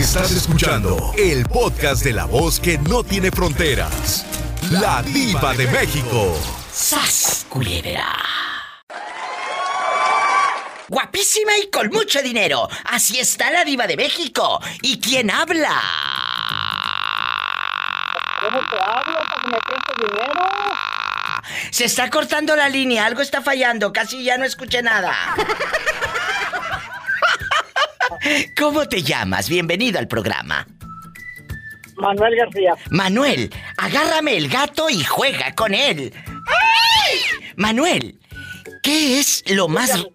Estás escuchando el podcast de la voz que no tiene fronteras. La diva de México. ¡Sas, culebra! Guapísima y con mucho dinero. Así está la diva de México. ¿Y quién habla? ¿Cómo te hablo para que me dinero? Se está cortando la línea, algo está fallando, casi ya no escuché nada. ¿Cómo te llamas? Bienvenido al programa. Manuel García. Manuel, agárrame el gato y juega con él. ¡Ay! Manuel, ¿qué es lo más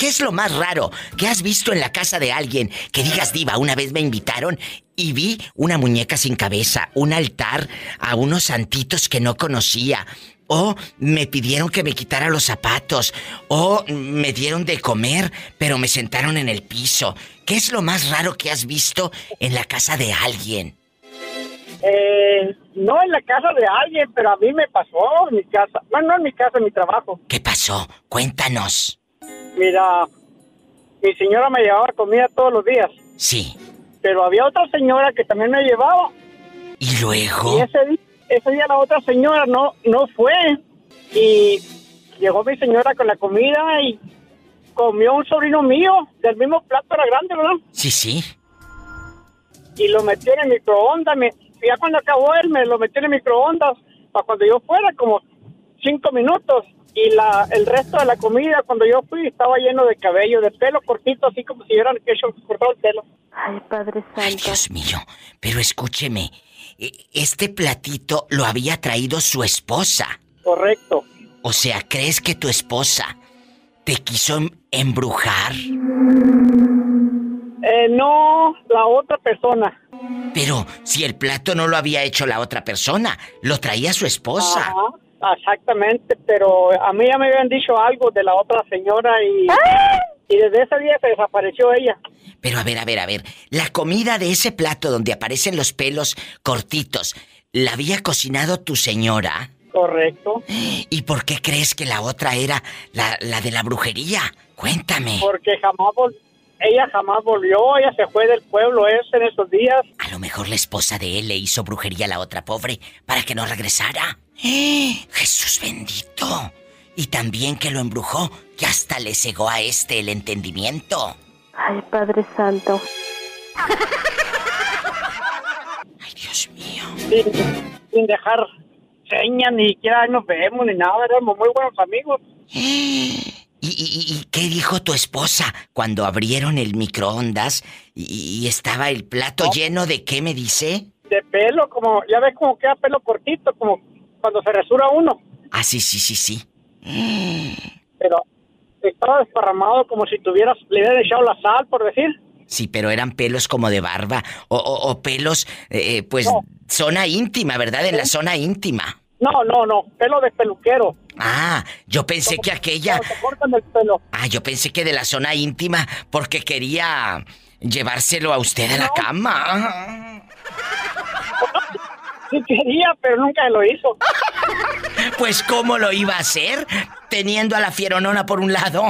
¿Qué es lo más raro que has visto en la casa de alguien? Que digas, diva, una vez me invitaron y vi una muñeca sin cabeza, un altar a unos santitos que no conocía. O me pidieron que me quitara los zapatos. O me dieron de comer, pero me sentaron en el piso. ¿Qué es lo más raro que has visto en la casa de alguien? Eh, no en la casa de alguien, pero a mí me pasó en mi casa. Bueno, no en mi casa, en mi trabajo. ¿Qué pasó? Cuéntanos. Mira, mi señora me llevaba comida todos los días. Sí. Pero había otra señora que también me llevaba. ¿Y luego? Y ese, di- ese día la otra señora no, no fue. Y llegó mi señora con la comida y comió un sobrino mío del mismo plato, era grande, ¿verdad? Sí, sí. y lo metió en el microondas. Me, ya cuando acabó él, me lo metió en el microondas para cuando yo fuera, como cinco minutos. Y la, el resto de la comida, cuando yo fui, estaba lleno de cabello, de pelo cortito, así como si hubieran hecho cortado el pelo. Ay, Padre Ay, Santo. Dios mío. Pero escúcheme. E- Este platito lo había traído su esposa. Correcto. O sea, ¿crees que tu esposa te quiso em- embrujar? Eh, no, la otra persona. Pero si el plato no lo había hecho la otra persona, lo traía su esposa. Ajá, exactamente, pero a mí ya me habían dicho algo de la otra señora y, y desde ese día se desapareció ella. Pero a ver, a ver, a ver. La comida de ese plato donde aparecen los pelos cortitos, ¿la había cocinado tu señora? Correcto. ¿Y por qué crees que la otra era la, la de la brujería? Cuéntame. Porque jamás vol- ella jamás volvió, ella se fue del pueblo ese en esos días. A lo mejor la esposa de él le hizo brujería a la otra pobre para que no regresara. ¡Eh! Jesús bendito. Y también que lo embrujó, que hasta le cegó a este el entendimiento. Ay, Padre Santo. Ay, Dios mío. sin, sin dejar señas, ni siquiera nos vemos ni nada, éramos muy buenos amigos. ¿Y, y- y qué dijo tu esposa cuando abrieron el microondas y, y estaba el plato lleno de qué me dice? De pelo, como, ya ves como queda pelo cortito, como cuando se resura uno, Ah, sí, sí, sí, sí. Pero estaba desparramado como si tuvieras, le hubieran echado la sal, por decir. Sí, pero eran pelos como de barba o, o- o pelos, eh, pues, No. zona íntima, ¿verdad? En la zona íntima. No, no, no, pelo de peluquero. Ah, yo pensé que aquella... Te cortan el pelo. Ah, yo pensé que de la zona íntima porque quería llevárselo a usted a la cama. Sí quería, pero nunca lo hizo. Pues ¿cómo lo iba a hacer? Teniendo a la fieronona por un lado.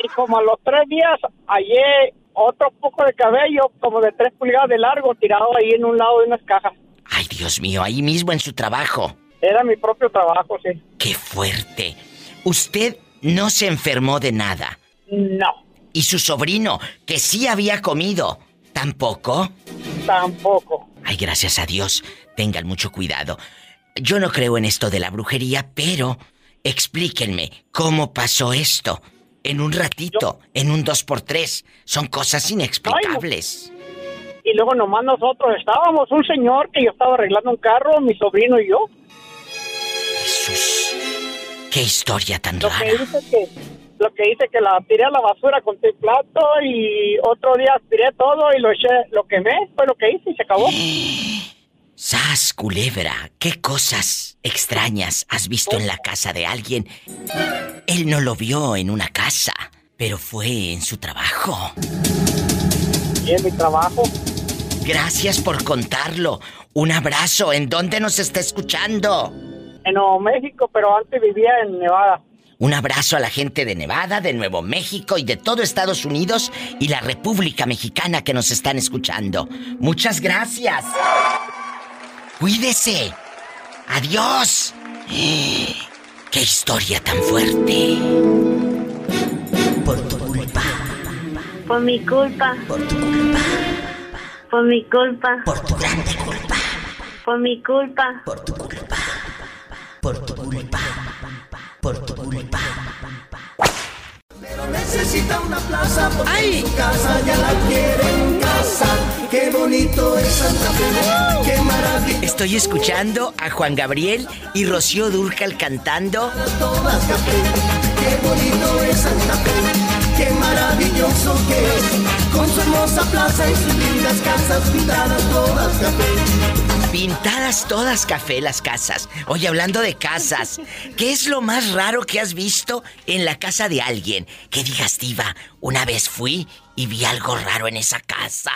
Y como a los tres días hallé otro poco de cabello, como de tres pulgadas de largo, tirado ahí en un lado de unas cajas. Ay, Dios mío, ahí mismo en su trabajo. Era mi propio trabajo, sí. ¡Qué fuerte! Usted no se enfermó de nada. No, ¿Y su sobrino, que sí había comido, tampoco? tampoco. Ay, gracias a Dios. Tengan mucho cuidado. Yo no creo en esto de la brujería, pero explíquenme cómo pasó esto. En un ratito, en un 2x3. Son cosas inexplicables. Y luego nomás nosotros estábamos, un señor que yo estaba arreglando un carro, mi sobrino y yo. Jesús. Qué historia tan Lo que rara. hice que, lo que hice que la tiré a la basura con el plato y otro día tiré todo y lo eché, lo quemé, fue lo que hice y se acabó. Sas, culebra, qué cosas extrañas has visto en la casa de alguien. Él no lo vio en una casa, pero fue en su trabajo. Y en mi trabajo, Gracias por contarlo. Un abrazo. ¿En dónde nos está escuchando? en Nuevo México, pero antes vivía en Nevada. Un abrazo a la gente de Nevada, de Nuevo México y de todo Estados Unidos y la República Mexicana que nos están escuchando. Muchas gracias. Cuídese. Adiós. ¡Qué historia tan fuerte! Por tu culpa. Por mi culpa. Por tu culpa. Por mi culpa. Por tu grande culpa. Por mi culpa. Por tu culpa. Por tu culpa. Por tu culpa. Necesita una plaza porque ¡Ay! su casa ya la quiere en casa. Qué bonito es Santa Fe, qué maravilla. Estoy escuchando a Juan Gabriel y Rocío Durcal cantando. Todas café, qué bonito es Santa Fe, qué maravilloso que es. Con su hermosa plaza y sus lindas casas pintadas todas café. Pintadas todas café las casas. Oye, hablando de casas, ¿qué es lo más raro que has visto en la casa de alguien? Que digas, diva, una vez fui y vi algo raro en esa casa.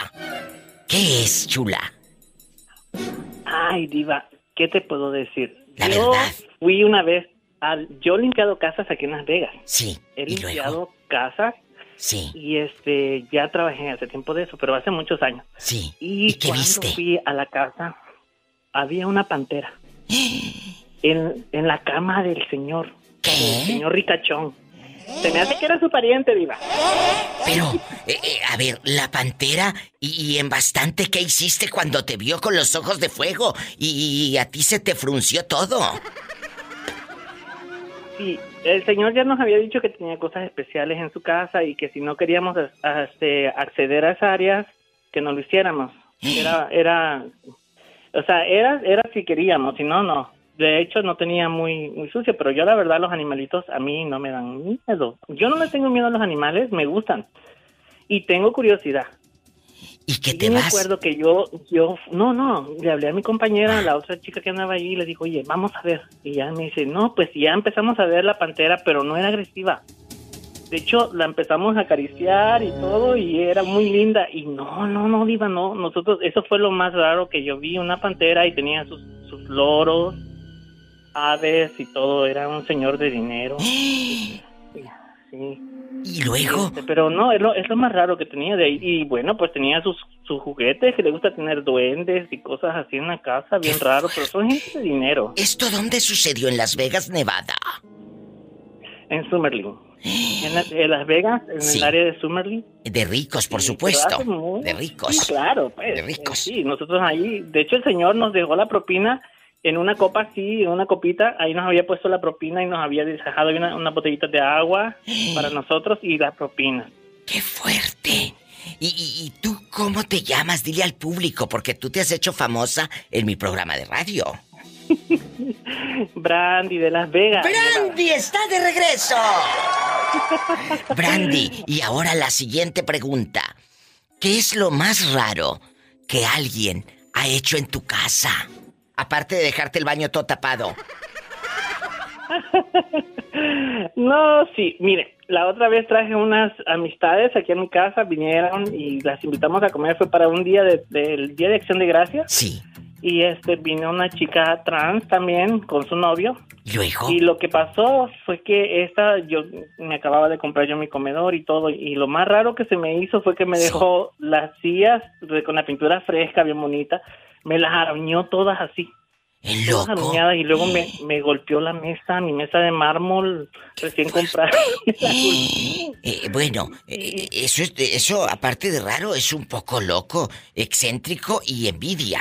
¿Qué es, chula? Ay, Diva, ¿qué te puedo decir? La yo verdad. fui una vez al. Yo he limpiado casas aquí en Las Vegas. Sí, He limpiado casas Sí, y este ya trabajé hace tiempo de eso, pero hace muchos años. sí. Y, ¿Y qué cuando viste? fui a la casa, había una pantera en, en la cama del señor. El ¿Qué? señor Ricachón. Se me hace que era su pariente, Diva. Pero, eh, eh, a ver, la pantera, y, y en bastante, ¿qué hiciste cuando te vio con los ojos de fuego? Y, y a ti se te frunció todo. Sí, el señor ya nos había dicho que tenía cosas especiales en su casa y que si no queríamos a- este, acceder a esas áreas, que no lo hiciéramos. Era, era, o sea, era, era si queríamos, si no, no. De hecho, no tenía muy, muy sucio, pero yo la verdad los animalitos a mí no me dan miedo. Yo no le tengo miedo a los animales, me gustan. Y tengo curiosidad. ¿Y qué te me vas? acuerdo que yo, yo, no, no, le hablé a mi compañera, la otra chica que andaba allí, y le dijo, oye, vamos a ver. Y ya me dice, no, pues ya empezamos a ver la pantera, pero no era agresiva. De hecho, la empezamos a acariciar y todo, y era muy linda. Y no, no, no, Diva, no. Nosotros, eso fue lo más raro que yo vi, una pantera y tenía sus, sus loros, aves y todo. Era un señor de dinero. Sí. Y luego, Este, pero no, es lo, es lo más raro que tenía de ahí. Y bueno, pues tenía sus, sus juguetes, que le gusta tener duendes y cosas así en la casa, bien raro, pero son gente de dinero. ¿esto dónde sucedió? En Las Vegas, Nevada. En Summerlin. En, en Las Vegas, en Sí. el área de Summerlin. De ricos, por Sí, supuesto. muy- De ricos. Sí, claro, pues. De ricos. Sí, nosotros ahí, de hecho el señor nos dejó la propina en una copa así, en una copita, ahí nos había puesto la propina y nos había dejado una, una botellita de agua para nosotros y la propina. ¡Qué fuerte! ¿Y, y, y tú cómo te llamas? Dile al público, porque tú te has hecho famosa en mi programa de radio. Brandy de Las Vegas. ¡Brandy está de regreso! Brandy, y ahora la siguiente pregunta. ¿Qué es lo más raro que alguien ha hecho en tu casa? Aparte de dejarte el baño todo tapado. No, sí, mire, la otra vez traje unas amistades aquí en mi casa, vinieron y las invitamos a comer, fue para un día de- del Día de Acción de Gracias Sí. Y este vino una chica trans también con su novio ¿Y luego? y lo que pasó fue que esta, yo me acababa de comprar yo mi comedor y todo y lo más raro que se me hizo fue que me Sí. dejó las sillas de- con la pintura fresca, bien bonita, me las arañó todas así. Todas loco. arañadas y luego me, me golpeó la mesa, mi mesa de mármol recién comprada. Me la golpeó. Eh, bueno, eh, eso, es, eso, aparte de raro, es un poco loco, excéntrico y envidia.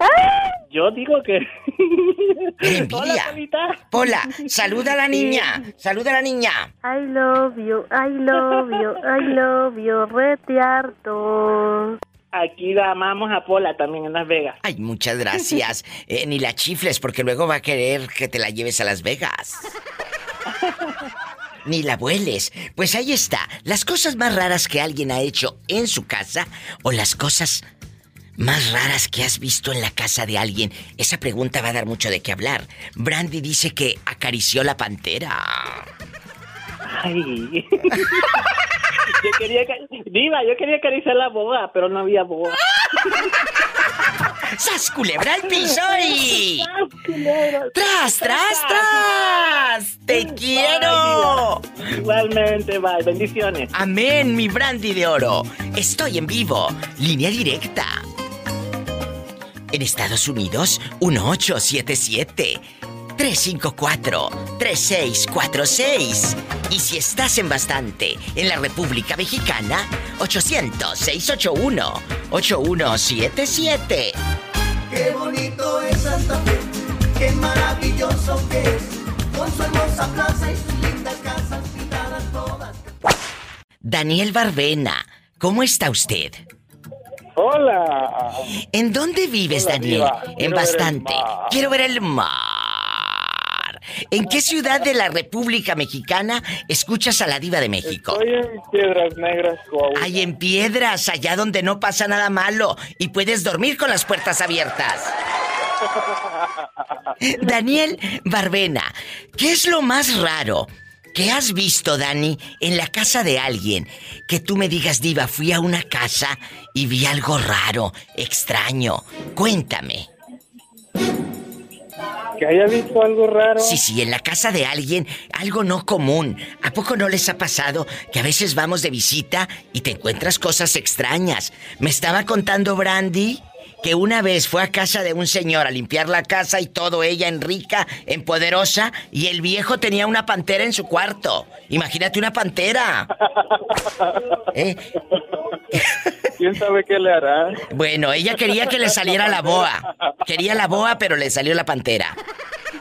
Yo digo que. Hola, Polita. Pola, saluda a la niña, saluda a la niña. I love you, I love you, I love you, rete harto. Aquí la amamos a Pola también en Las Vegas. Ay, muchas gracias. Eh, ni la chifles, porque luego va a querer que te la lleves a Las Vegas. Ni la vueles. Pues ahí está. Las cosas más raras que alguien ha hecho en su casa o las cosas más raras que has visto en la casa de alguien. Esa pregunta va a dar mucho de qué hablar. Brandy dice que acarició la pantera. Ay. yo quería. Diva, yo quería acariciar la boda, pero no había boda. ¡Sas, culebra al piso y... ¡Tras, tras, tras! ¡Te quiero! Igualmente, bye. Bendiciones. Amén, mi brandy de oro. Estoy en vivo. Línea directa. En Estados Unidos, 1877 354-3646. Y si estás en bastante en la República Mexicana, 800-681-8177. Qué bonito es Santa Fe, qué maravilloso que es, con su hermosa plaza y sus lindas casas pintadas todas. Daniel Barbena, ¿cómo está usted? Hola. ¿En dónde vives, Hola, Daniel? En ver bastante. Quiero ver el mar. ¿En qué ciudad de la República Mexicana escuchas a la diva de México? Estoy en Piedras Negras, Coahuila. Hay en piedras, allá donde no pasa nada malo y puedes dormir con las puertas abiertas. Daniel Barbena, ¿qué es lo más raro que has visto, Dani, en la casa de alguien? Que tú me digas, Diva, fui a una casa y vi algo raro, extraño. Cuéntame. Que haya visto algo raro. Sí, sí, en la casa de alguien, algo no común. ¿A poco no les ha pasado que a veces vamos de visita y te encuentras cosas extrañas? Me estaba contando Brandy que una vez fue a casa de un señor a limpiar la casa y todo ella en rica, en poderosa, y el viejo tenía una pantera en su cuarto. Imagínate una pantera. ¿Eh? ¿Quién sabe qué le hará? Bueno, ella quería que le saliera la boa. Quería la boa, pero le salió la pantera.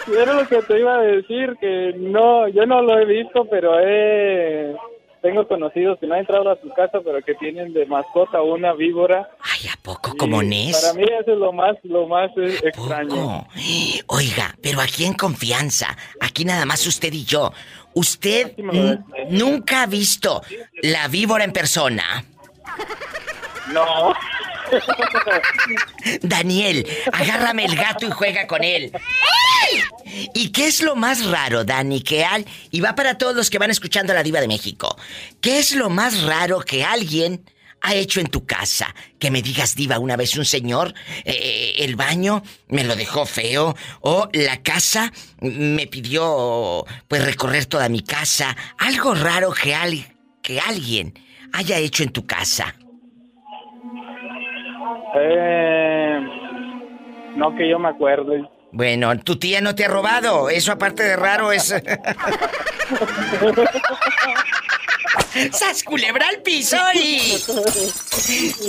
Era lo que te iba a decir, que no, yo no lo he visto, pero he... Tengo conocidos que no han entrado a su casa, pero que tienen de mascota una víbora. Ay, ¿a poco como Y Ness? Para mí eso es lo más, lo más eh, extraño. Oiga, pero aquí en confianza, aquí nada más usted y yo. ¿Usted decía. nunca ha visto la víbora en persona? No. Daniel, agárrame el gato y juega con él. ¿Y qué es lo más raro, Dani, que al... Y va para todos los que van escuchando a la diva de México. ¿Qué es lo más raro que alguien ha hecho en tu casa? Que me digas, diva, una vez un señor, eh, el baño me lo dejó feo, o la casa me pidió, pues, recorrer toda mi casa. Algo raro que, al... que alguien haya hecho en tu casa. Eh, no que yo me acuerde. Bueno, tu tía no te ha robado. Eso aparte de raro es. ¡Sas culebra al piso y.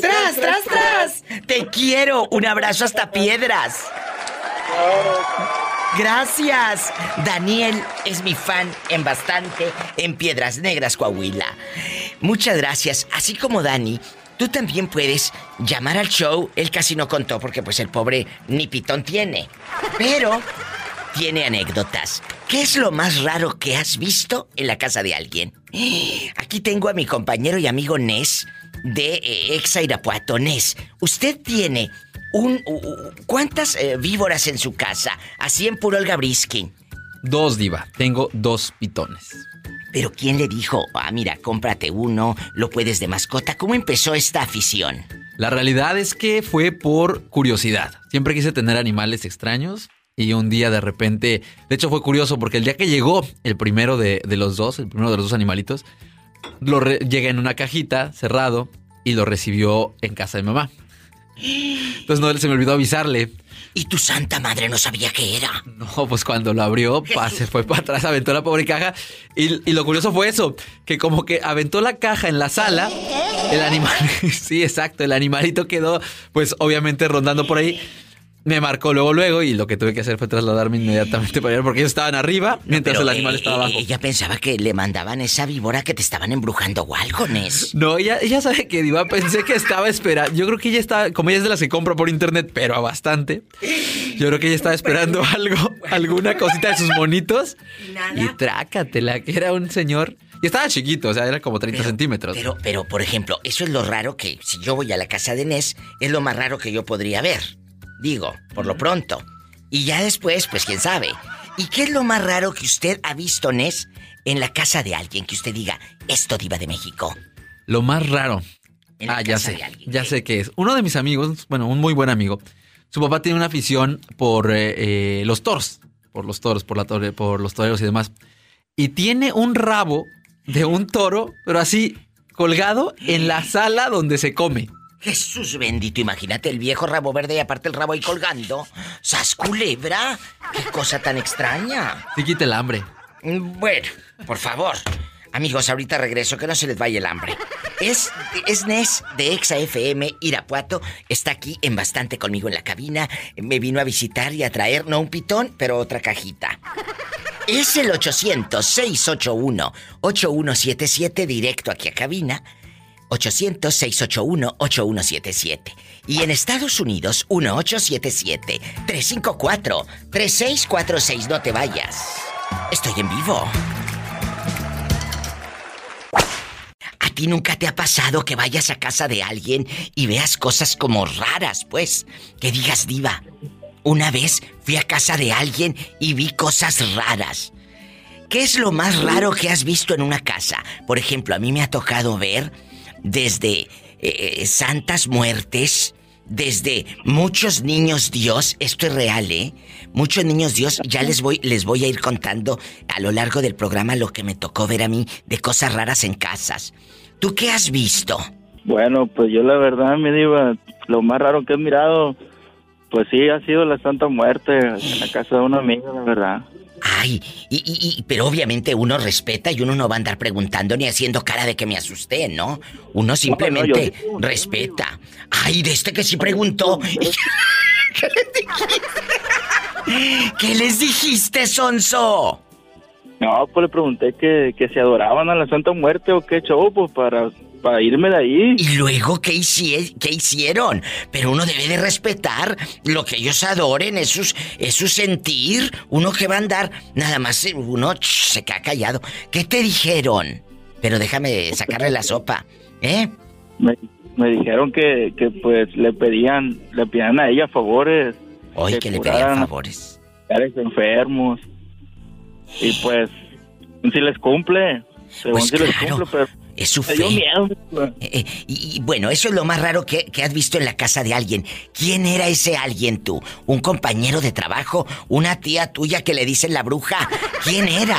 ¡Tras, tras, tras! Te quiero. Un abrazo hasta piedras. Gracias. Daniel es mi fan en bastante en Piedras Negras, Coahuila. Muchas gracias. Así como Dani, tú también puedes llamar al show. Él casi no contó porque pues el pobre ni pitón tiene. Pero tiene anécdotas. ¿Qué es lo más raro que has visto en la casa de alguien? Aquí tengo a mi compañero y amigo Nes de eh, Exa Irapuato. Nes, usted tiene un... ¿Cuántas eh, víboras en su casa? Así en puro el Gabriskin. Dos, Diva. Tengo dos pitones. Pero ¿quién le dijo, ah, mira, cómprate uno, lo puedes de mascota? ¿Cómo empezó esta afición? La realidad es que fue por curiosidad. Siempre quise tener animales extraños. Y un día de repente, de hecho fue curioso porque el día que llegó el primero de, de los dos, el primero de los dos animalitos, lo llega en una cajita cerrado y lo recibió en casa de mamá. Entonces no se me olvidó avisarle. Y tu santa madre no sabía qué era. No, pues cuando lo abrió, pa, se fue para atrás, aventó la pobre caja. Y, y lo curioso fue eso, que como que aventó la caja en la sala, el animal, sí, exacto, el animalito quedó, pues obviamente rondando por ahí. Me marcó luego, luego, y lo que tuve que hacer fue trasladarme inmediatamente para allá, porque ellos estaban arriba, mientras el animal eh, estaba eh, abajo. Ella pensaba que le mandaban esa víbora que te estaban embrujando o algo, Nes. No, ella, ella sabe que Diva pensé que estaba esperando. Yo creo que ella estaba, como ella es de las que compra por internet, pero a bastante. Yo creo que ella estaba esperando algo, alguna cosita de sus monitos. Y trácatela, que era un señor. Y estaba chiquito, o sea, era como 30 centímetros. Pero, pero, por ejemplo, eso es lo raro que si yo voy a la casa de Nes, es lo más raro que yo podría ver. Digo, por lo pronto. Y ya después, pues quién sabe. ¿Y qué es lo más raro que usted ha visto, Nes, en la casa de alguien que usted diga, esto diva de México? Lo más raro. En la Ah, ya sé, de alguien. ya sé qué es. Uno de mis amigos, bueno, un muy buen amigo, su papá tiene una afición por eh, eh, los toros, por los toros, por, la tore- por los toreros y demás. Y tiene un rabo de un toro, pero así colgado en la sala donde se come. Jesús bendito, imagínate el viejo rabo verde y aparte el rabo ahí colgando. ¡Sas culebra! ¡Qué cosa tan extraña! Sí quita el hambre. Bueno, por favor. Amigos, ahorita regreso, que no se les vaya el hambre. Es, es Nes de Exa FM Irapuato. Está aquí en bastante conmigo en la cabina. Me vino a visitar y a traer, no un pitón, pero otra cajita. Es el 800-681-8177 directo aquí a cabina. 800-681-8177. Y en Estados Unidos, 1877-354-3646. No te vayas. Estoy en vivo. ¿A ti nunca te ha pasado que vayas a casa de alguien y veas cosas como raras, pues? Que digas, diva. Una vez fui a casa de alguien y vi cosas raras. ¿Qué es lo más raro que has visto en una casa? Por ejemplo, a mí me ha tocado ver desde eh, santas muertes, desde muchos niños Dios, esto es real, ¿eh? Muchos niños Dios, ya les voy, les voy a ir contando a lo largo del programa lo que me tocó ver a mí de cosas raras en casas. ¿Tú qué has visto? Bueno, pues yo la verdad, mi diva, lo más raro que he mirado, pues sí, ha sido la Santa Muerte en la casa de una amiga, la verdad. Ay, y, y- y- pero obviamente uno respeta y uno no va a andar preguntando ni haciendo cara de que me asusté, ¿no? Uno simplemente yo- respeta. Ay, de este que sí preguntó. ¿Qué les dijiste? ¿Qué les dijiste, Sonso? No, pues le pregunté que, que se adoraban a la Santa Muerte o qué show, pues para, para irme de ahí. ¿Y luego qué, hicie- qué hicieron? Pero uno debe de respetar lo que ellos adoren, es, su sentir. Uno que va a andar, nada más uno ch, se queda callado. ¿Qué te dijeron? Pero déjame sacarle la sopa, ¿eh? Me, me dijeron que, que pues le pedían, le pedían a ella favores. Hoy que le pedían a favores. enfermos. Y pues, si les cumple, según Pues si les cumple, pero Es su me fe. miedo. Eh, eh, y, y bueno, eso es lo más raro que, que has visto en la casa de alguien. ¿Quién era ese alguien tú? ¿Un compañero de trabajo? ¿Una tía tuya que le dicen la bruja? ¿Quién era?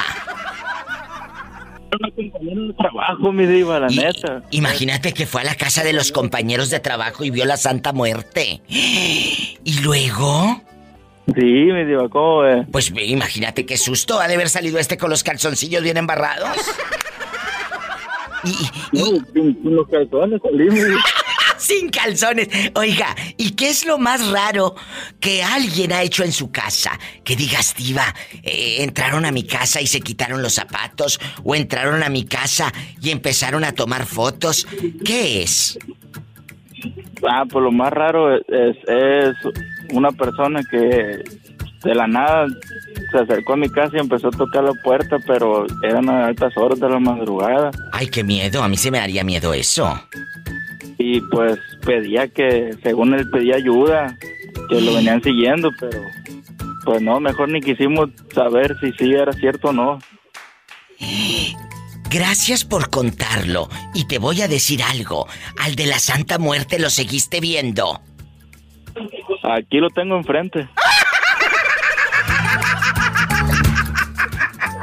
De trabajo, mi diva, la Y- neta. Imagínate que fue a la casa de los compañeros de trabajo y vio la Santa Muerte. ¿Y luego? Sí, mi diva, ¿cómo? Pues imagínate qué susto ha de haber salido este con los calzoncillos bien embarrados. Y, y- No, sin, los calzones salimos. sin calzones. Oiga, ¿y qué es lo más raro que alguien ha hecho en su casa? Que digas, diva, eh, entraron a mi casa y se quitaron los zapatos, o entraron a mi casa y empezaron a tomar fotos. ¿Qué es? Ah, pues lo más raro es, es, es una persona que de la nada se acercó a mi casa y empezó a tocar la puerta, pero eran a altas horas de la madrugada. Ay, qué miedo, a mí se me daría miedo eso. Y pues pedía que, según él pedía ayuda, que lo venían siguiendo, pero pues no, mejor ni quisimos saber si sí era cierto o no. Gracias por contarlo. Y te voy a decir algo. Al de la Santa Muerte lo seguiste viendo. Aquí lo tengo enfrente.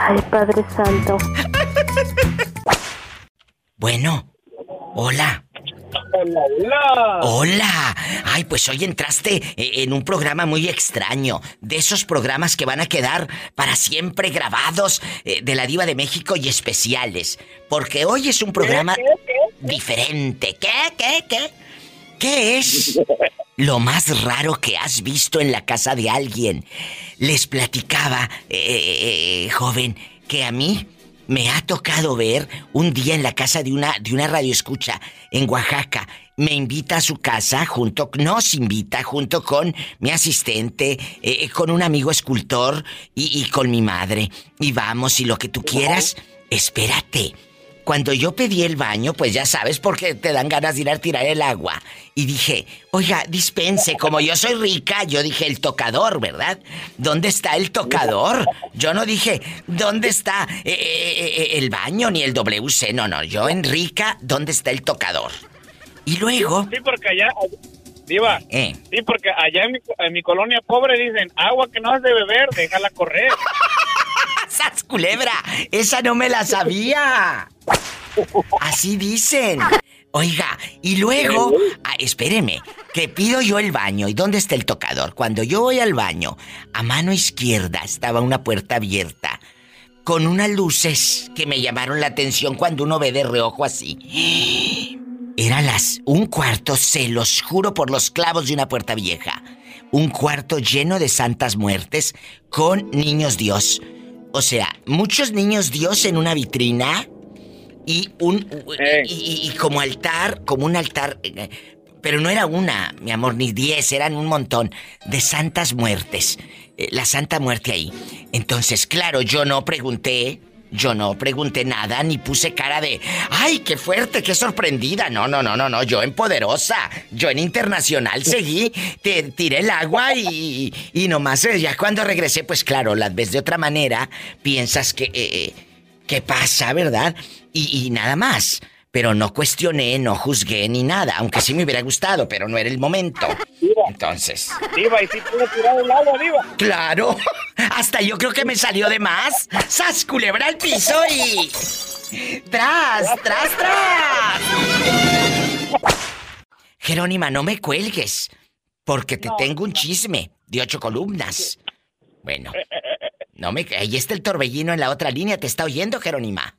Ay, Padre Santo. Bueno, hola. Hola, hola. Hola. Ay, pues hoy entraste eh, en un programa muy extraño. De esos programas que van a quedar para siempre grabados eh, de la Diva de México y especiales. Porque hoy es un programa diferente. ¿Qué? ¿Qué? ¿Qué? ¿Qué es lo más raro que has visto en la casa de alguien? Les platicaba, eh, eh, joven, que a mí me ha tocado ver un día en la casa de una, de una radioescucha en Oaxaca. Me invita a su casa junto, nos invita junto con mi asistente, eh, con un amigo escultor y, y con mi madre. Y vamos, y lo que tú quieras, espérate. Cuando yo pedí el baño, pues ya sabes porque te dan ganas de ir a tirar el agua. Y dije, oiga, dispense, como yo soy rica, yo dije el tocador, ¿verdad? ¿Dónde está el tocador? Yo no dije, ¿dónde está eh, eh, eh, el baño ni el WC? No, no, yo en rica, ¿dónde está el tocador? Y luego, Sí, porque allá, Diva. Eh. Sí, porque allá en mi, en mi colonia pobre dicen, agua que no has de beber, déjala correr. ¡Sas culebra! Esa no me la sabía. Así dicen. Oiga, y luego, ah, espéreme, que pido yo el baño. ¿Y dónde está el tocador? Cuando yo voy al baño, a mano izquierda estaba una puerta abierta con unas luces que me llamaron la atención cuando uno ve de reojo así. Era las un cuarto, se los juro por los clavos de una puerta vieja. Un cuarto lleno de santas muertes con niños Dios. O sea, muchos niños Dios en una vitrina y un y, y- y como altar, como un altar, eh, pero no era una, mi amor, ni diez, eran un montón de santas muertes. eh, la Santa Muerte ahí. Entonces, claro, yo no pregunté, yo no pregunté nada, ni puse cara de, ay, qué fuerte, qué sorprendida. No, no, no, no, no, yo en poderosa, yo en internacional seguí, te tiré el agua y, y nomás eh, ya cuando regresé, pues claro, las ves de otra manera, piensas que, eh, eh, ¿qué pasa, verdad? Y, y nada más. Pero no cuestioné, no juzgué ni nada, aunque sí me hubiera gustado, pero no era el momento. Entonces. Diva, y si puedo tirar el agua, Diva. Claro. Hasta yo creo que me salió de más. ¡Sas, culebra al piso y... ¡Tras, tras, tras! Jerónima, no me cuelgues. Porque te tengo un chisme de ocho columnas. Bueno. No me... Ahí está el torbellino en la otra línea. ¿Te está oyendo, Jerónima?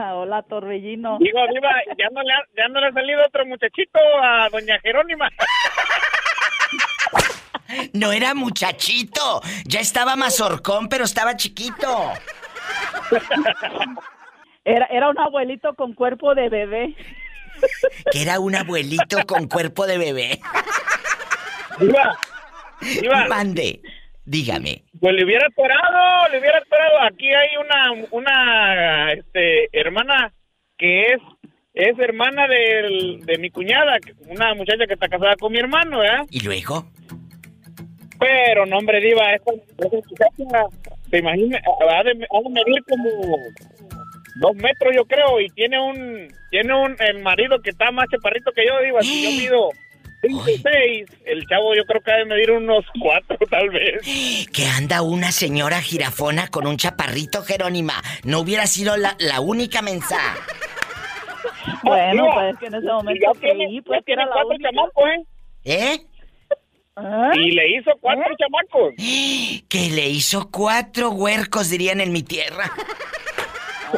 Hola, Torbellino. Digo, Diva, ya no, le ha, ya no le ha salido otro muchachito a doña Jerónima. No era muchachito. Ya estaba mazorcón, pero estaba chiquito. Era, era un abuelito con cuerpo de bebé. Que era un abuelito con cuerpo de bebé. Diva, Diva. Mande. Dígame. Pues le hubiera esperado, le hubiera esperado. Aquí hay una, una, este, hermana que es, es hermana del- de mi cuñada, una muchacha que está casada con mi hermano, ¿verdad? ¿Y luego? Pero, no, hombre, diva, esa, esa muchacha, te imaginas, ha de, ha de medir como dos metros, yo creo, y tiene un, tiene un, el marido que está más chaparrito que yo, diva, si yo mido cinco, seis, el chavo yo creo que ha de medir unos cuatro, tal vez. Que anda una señora jirafona con un chaparrito, Jerónima. No hubiera sido la, la única mensa. Bueno, pues es que en ese momento ya tiene, creí, pues ya que era la cuatro única. chamacos, ¿eh? ¿Eh? ¿Ah? Y le hizo cuatro chamacos. Que le hizo cuatro huercos, dirían en mi tierra.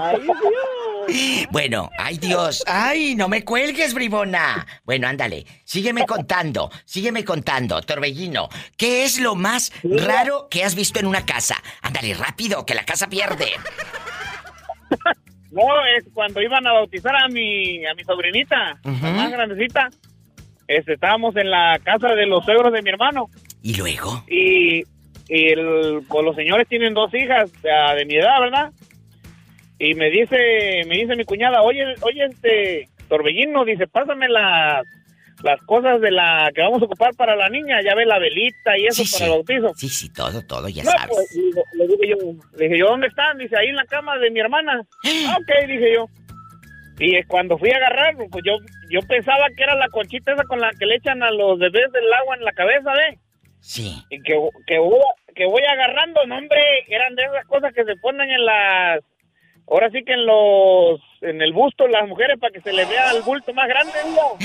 Ay, Dios. Bueno, ay Dios, ay, no me cuelgues, bribona. Bueno, ándale, sígueme contando, sígueme contando, Torbellino. ¿Qué es lo más raro que has visto en una casa? Ándale, rápido, que la casa pierde. No, es cuando iban a bautizar a mi, a mi sobrinita, la más grandecita. Este, estábamos en la casa de los suegros de mi hermano. ¿Y luego? Y, y el- pues los señores tienen dos hijas ah, de mi edad, ¿verdad? Y me dice, me dice mi cuñada, oye, oye, este, Torbellino, dice, pásame las, las cosas de la que vamos a ocupar para la niña, ya ve la velita y eso Sí, para sí. el bautizo. Sí, sí, todo, todo, ya No, sabes. pues, digo- le dije yo, le dije yo, ¿dónde están? Dice, ahí en la cama de mi hermana. Ah, ok, dije yo. Y eh, cuando fui a agarrar, pues yo, yo pensaba que era la conchita esa con la que le echan a los bebés del agua en la cabeza, ¿ve? Sí. Y que, que, voy, que voy agarrando, no, hombre, eran de esas cosas que se ponen en las... Ahora sí que en los... En el busto las mujeres para que se les vea el bulto más grande, ¿no?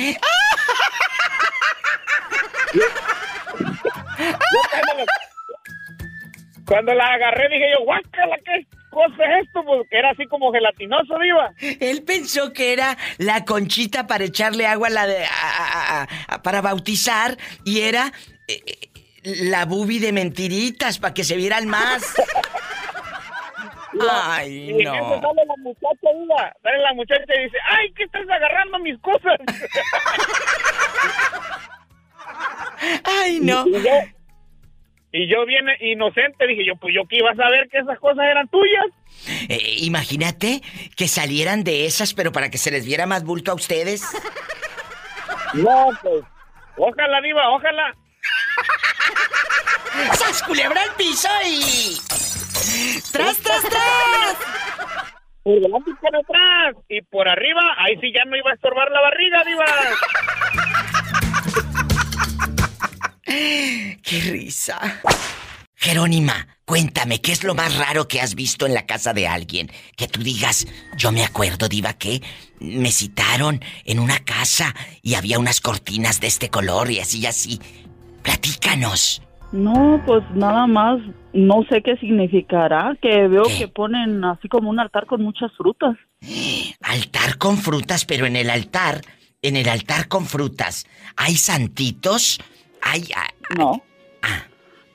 Cuando, la, agarré dije yo, guácala, ¿qué cosa es esto? Porque era así como gelatinoso, diva. Él pensó que era la conchita para echarle agua a la de, a- para bautizar y era eh, eh, la bubi de mentiritas para que se vieran más. Ay, Y no. sale la muchacha, diva. Sale la muchacha y dice, ay, ¿qué estás agarrando mis cosas? Ay, no. Y yo, y yo bien inocente dije yo, pues yo que iba a saber que esas cosas eran tuyas. Eh, imagínate que salieran de esas, pero para que se les viera más bulto a ustedes. No, pues, ojalá, diva, ojalá. ¡Sas culebra al piso y... ¡Tras, tras, tras! Por delante y por atrás. Y por arriba, ahí sí ya no iba a estorbar la barriga, diva. risa. Jerónima, cuéntame, ¿qué es lo más raro que has visto en la casa de alguien? Que tú digas, yo me acuerdo, Diva, que me citaron en una casa y había unas cortinas de este color y así y así. Platícanos. No, pues nada más, no sé qué significará, que veo que ponen así como un altar con muchas frutas. Altar con frutas, pero en el altar, en el altar con frutas, ¿hay santitos? ¿Hay...? ah, No.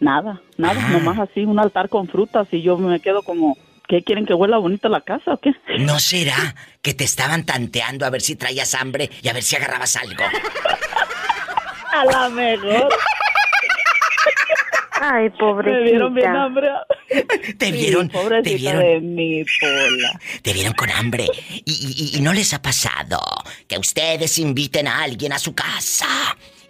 Nada, nada, nomás así, un altar con frutas y yo me quedo como, ¿qué quieren que huela bonita la casa o qué? ¿No será que te estaban tanteando a ver si traías hambre y a ver si agarrabas algo? A la mejor. Ay, pobrecita. Me vieron bien hambre. Te Sí, vieron, pobrecita te vieron, de mi pola. te vieron con hambre. Y, y- y no les ha pasado que ustedes inviten a alguien a su casa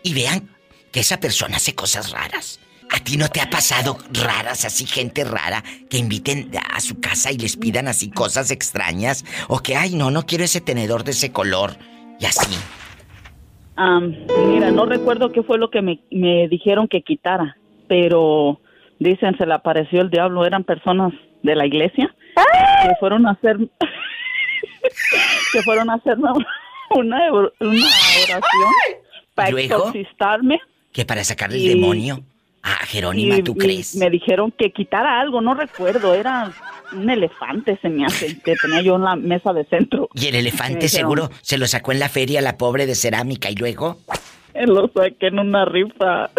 y vean que esa persona hace cosas raras. ¿A ti no te ha pasado raras, así gente rara, que inviten a su casa y les pidan así cosas extrañas? O que, ay, no, no quiero ese tenedor de ese color. Y así. Mira, no recuerdo qué fue lo que me, me dijeron que quitara, pero dicen se le apareció el diablo, eran personas de la iglesia que fueron a hacer que fueron a hacer una, una, una oración para ¿Luego? exorcistarme Que para sacarle el demonio. Ah, Jerónima, y- ¿tú y crees? me dijeron que quitara algo, no recuerdo, era un elefante se me hace que tenía yo en la mesa de centro. Y el elefante dijeron, seguro se lo sacó en la feria la pobre de cerámica y luego. Lo saqué en una rifa.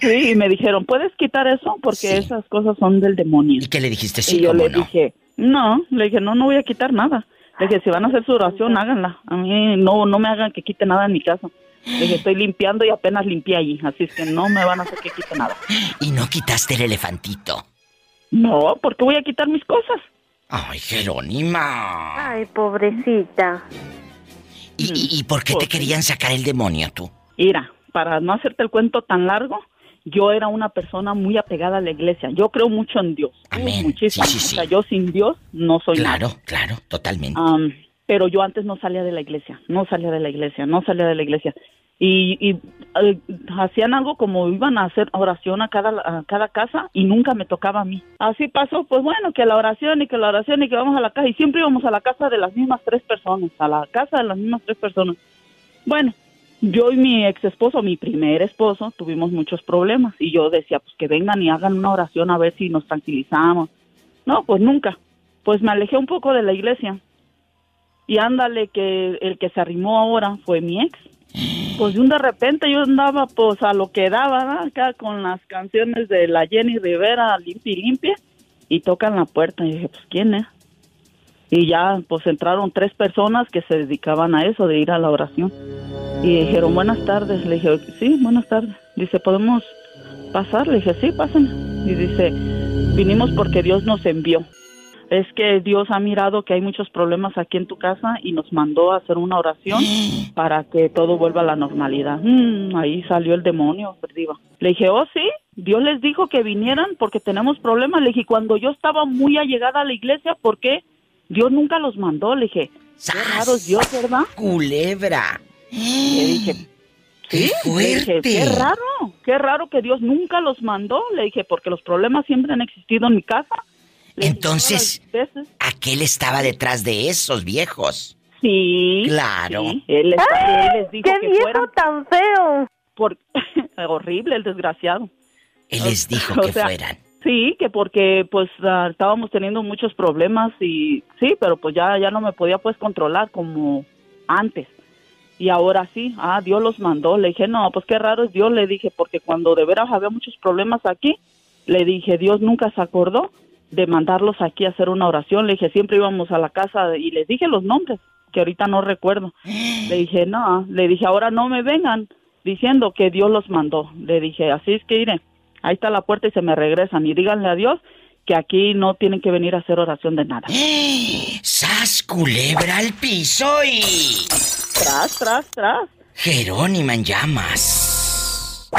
Sí, y me dijeron, ¿puedes quitar eso? Porque esas cosas son del demonio. ¿Y qué le dijiste? Sí, y yo cómo le no. dije, no, le dije, no, no voy a quitar nada. Le dije, si van a hacer su oración, háganla. A mí no, no me hagan que quite nada en mi casa. Le dije, estoy limpiando y apenas limpié allí, así es que no me van a hacer que quite nada. Y no quitaste el elefantito. No, porque voy a quitar mis cosas. Ay, Jerónima. Ay, pobrecita. ¿Y, y, y por qué Pues te querían sacar el demonio tú? Mira, para no hacerte el cuento tan largo, yo era una persona muy apegada a la iglesia. Yo creo mucho en Dios. Amén. Muchísimo. Sí, sí, sí. O sea, yo sin Dios no soy Claro, nada. claro, totalmente. Am, pero yo antes no salía de la iglesia, no salía de la iglesia, no salía de la iglesia. Y, y, eh, hacían algo como iban a hacer oración a cada, a cada casa y nunca me tocaba a mí. Así pasó, pues bueno, que la oración y que la oración y que vamos a la casa. Y siempre íbamos a la casa de las mismas tres personas, a la casa de las mismas tres personas. Bueno, yo y mi ex esposo, mi primer esposo, tuvimos muchos problemas y yo decía, pues que vengan y hagan una oración a ver si nos tranquilizamos. No, pues nunca. Pues me alejé un poco de la iglesia. Y ándale que el que se arrimó ahora fue mi ex. Pues de repente yo andaba pues a lo que daba, acá con las canciones de la Jenny Rivera, limpia y limpia, y tocan la puerta. Y dije, pues ¿quién es? Y ya pues entraron tres personas que se dedicaban a eso, de ir a la oración. Y dijeron, buenas tardes. Le dije, sí, buenas tardes. Dice, ¿podemos pasar? Le dije, sí, pasen. Y dice, vinimos porque Dios nos envió. Es que Dios ha mirado que hay muchos problemas aquí en tu casa y nos mandó a hacer una oración para que todo vuelva a la normalidad. Mm, ahí salió el demonio, diva. Le dije, oh, sí, Dios les dijo que vinieran porque tenemos problemas. Le dije, cuando yo estaba muy allegada a la iglesia, ¿por qué? Dios nunca los mandó. Le dije, qué raro es Dios, ¿verdad? Culebra. Le dije, ¡Qué Le dije, qué raro, qué raro que Dios nunca los mandó. Le dije, porque los problemas siempre han existido en mi casa. Entonces, veces- aquel estaba detrás de esos viejos. Sí. Claro. sí, él, les dijo ¡Qué que viejo fueran. tan feo! Por... horrible, el desgraciado. Él les dijo O que sea, fueran. Sí, que porque pues ah, estábamos teniendo muchos problemas y sí, pero pues ya ya no me podía pues controlar como antes. Y ahora sí, ah, Dios los mandó. Le dije, no, pues qué raro es Dios, le dije, porque cuando de veras había muchos problemas aquí, le dije, Dios nunca se acordó de mandarlos aquí a hacer una oración. Le dije, siempre íbamos a la casa y les dije los nombres, que ahorita no recuerdo. Le dije, no, le dije, ahora no me vengan diciendo que Dios los mandó. Le dije, así es que iré, ahí está la puerta y se me regresan y díganle a Dios que aquí no tienen que venir a hacer oración de nada. ¡Sas, culebra al piso y... Tras, tras, tras. Jerónima en llamas.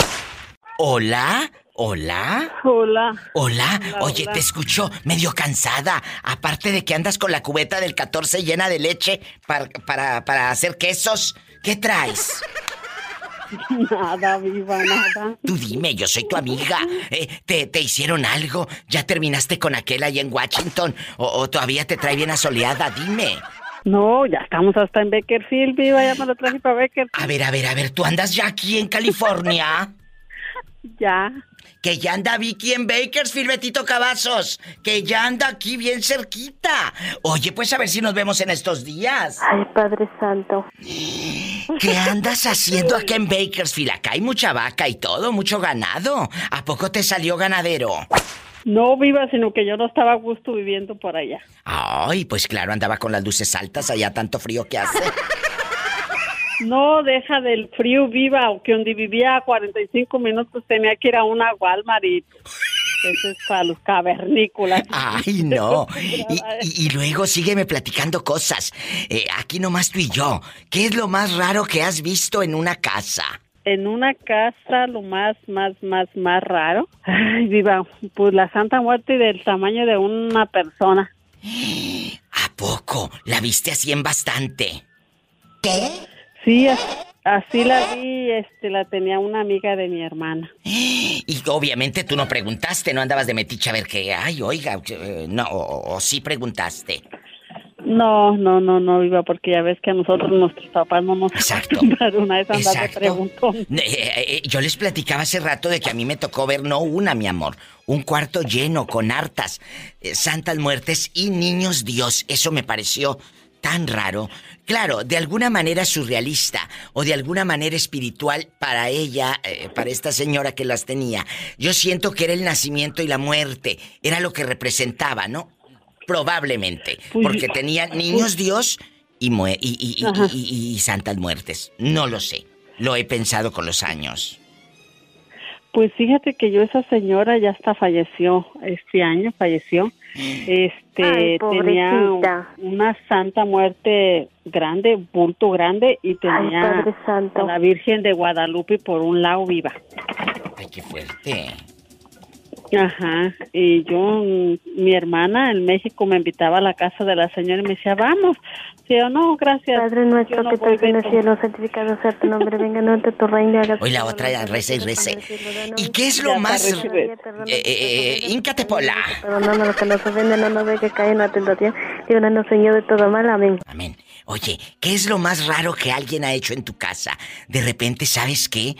¿Hola? ¿Hola? Hola. Hola, Hola, oye, hola. te escucho medio cansada. Aparte de que andas con la cubeta del 14 llena de leche para, para, para hacer quesos, ¿qué traes? Nada, viva, nada. Tú dime, yo soy tu amiga. Eh, ¿te, ¿Te hicieron algo? ¿Ya terminaste con aquel ahí en Washington? ¿O, o todavía te trae bien asoleada? Dime. No, ya estamos hasta en Beckerfield, viva, ya me lo traje para Beckerfield. A ver, a ver, a ver, ¿tú andas ya aquí en California? Ya. Que ya anda Vicky en Bakersfield, Betito Cavazos. Que ya anda aquí bien cerquita. Oye, pues a ver si nos vemos en estos días. Ay, Padre Santo. ¿Qué andas haciendo acá en Bakersfield? Acá hay mucha vaca y todo, mucho ganado. ¿A poco te salió ganadero? No viva, sino que yo no estaba a gusto viviendo por allá. Ay, pues claro, andaba con las luces altas allá, tanto frío que hace. No, deja del frío viva, que donde vivía a 45 minutos tenía que ir a una Walmart y eso es para los cavernícolas. Ay, no. Y, y- y luego sígueme platicando cosas. Eh, aquí nomás tú y yo. ¿Qué es lo más raro que has visto en una casa? En una casa lo más, más, más, más raro. Ay, viva, pues la Santa Muerte del tamaño de una persona. ¿A poco? ¿La viste así en bastante? Sí, as- así la vi, este, la tenía una amiga de mi hermana. Y obviamente tú no preguntaste, no andabas de metiche a ver qué. Ay, oiga, eh, no, o, o sí preguntaste. No, no, no, no, viva, porque ya ves que a nosotros nuestros papás no nos Exacto. acostumbraron a esa andar de preguntón. Eh, eh, eh, yo les platicaba hace rato de que a mí me tocó ver no una, mi amor, un cuarto lleno con hartas eh, santas muertes y niños Dios. Eso me pareció tan raro. Claro, de alguna manera surrealista o de alguna manera espiritual para ella, eh, para esta señora que las tenía. Yo siento que era el nacimiento y la muerte, era lo que representaba, ¿no? Probablemente, Pues, porque tenía niños Dios y, y- y- y santas muertes. No lo sé. Lo he pensado con los años. Pues fíjate que yo esa señora ya hasta falleció, este año falleció. Este Ay, tenía una santa muerte grande, bulto grande y tenía Santo. a la Virgen de Guadalupe por un lado viva. Ay, qué fuerte. Ajá, y yo, mi hermana en México me invitaba a la casa de la señora y me decía, vamos. Y yo, no, gracias. Padre nuestro no que estás en el Beto". cielo, santificado sea tu nombre, venga no te tu reino, hágase Hoy la otra ya reza y reza. ¿Y qué es lo más... Eh, eh, eh, Íncate, Pola. Perdónanos lo que nos ofende, no nos deje caer en la tentación. Líbranos, Señor, de todo mal. Amén. Amén. Oye, ¿qué es lo más raro que alguien ha hecho en tu casa? De repente, ¿sabes qué?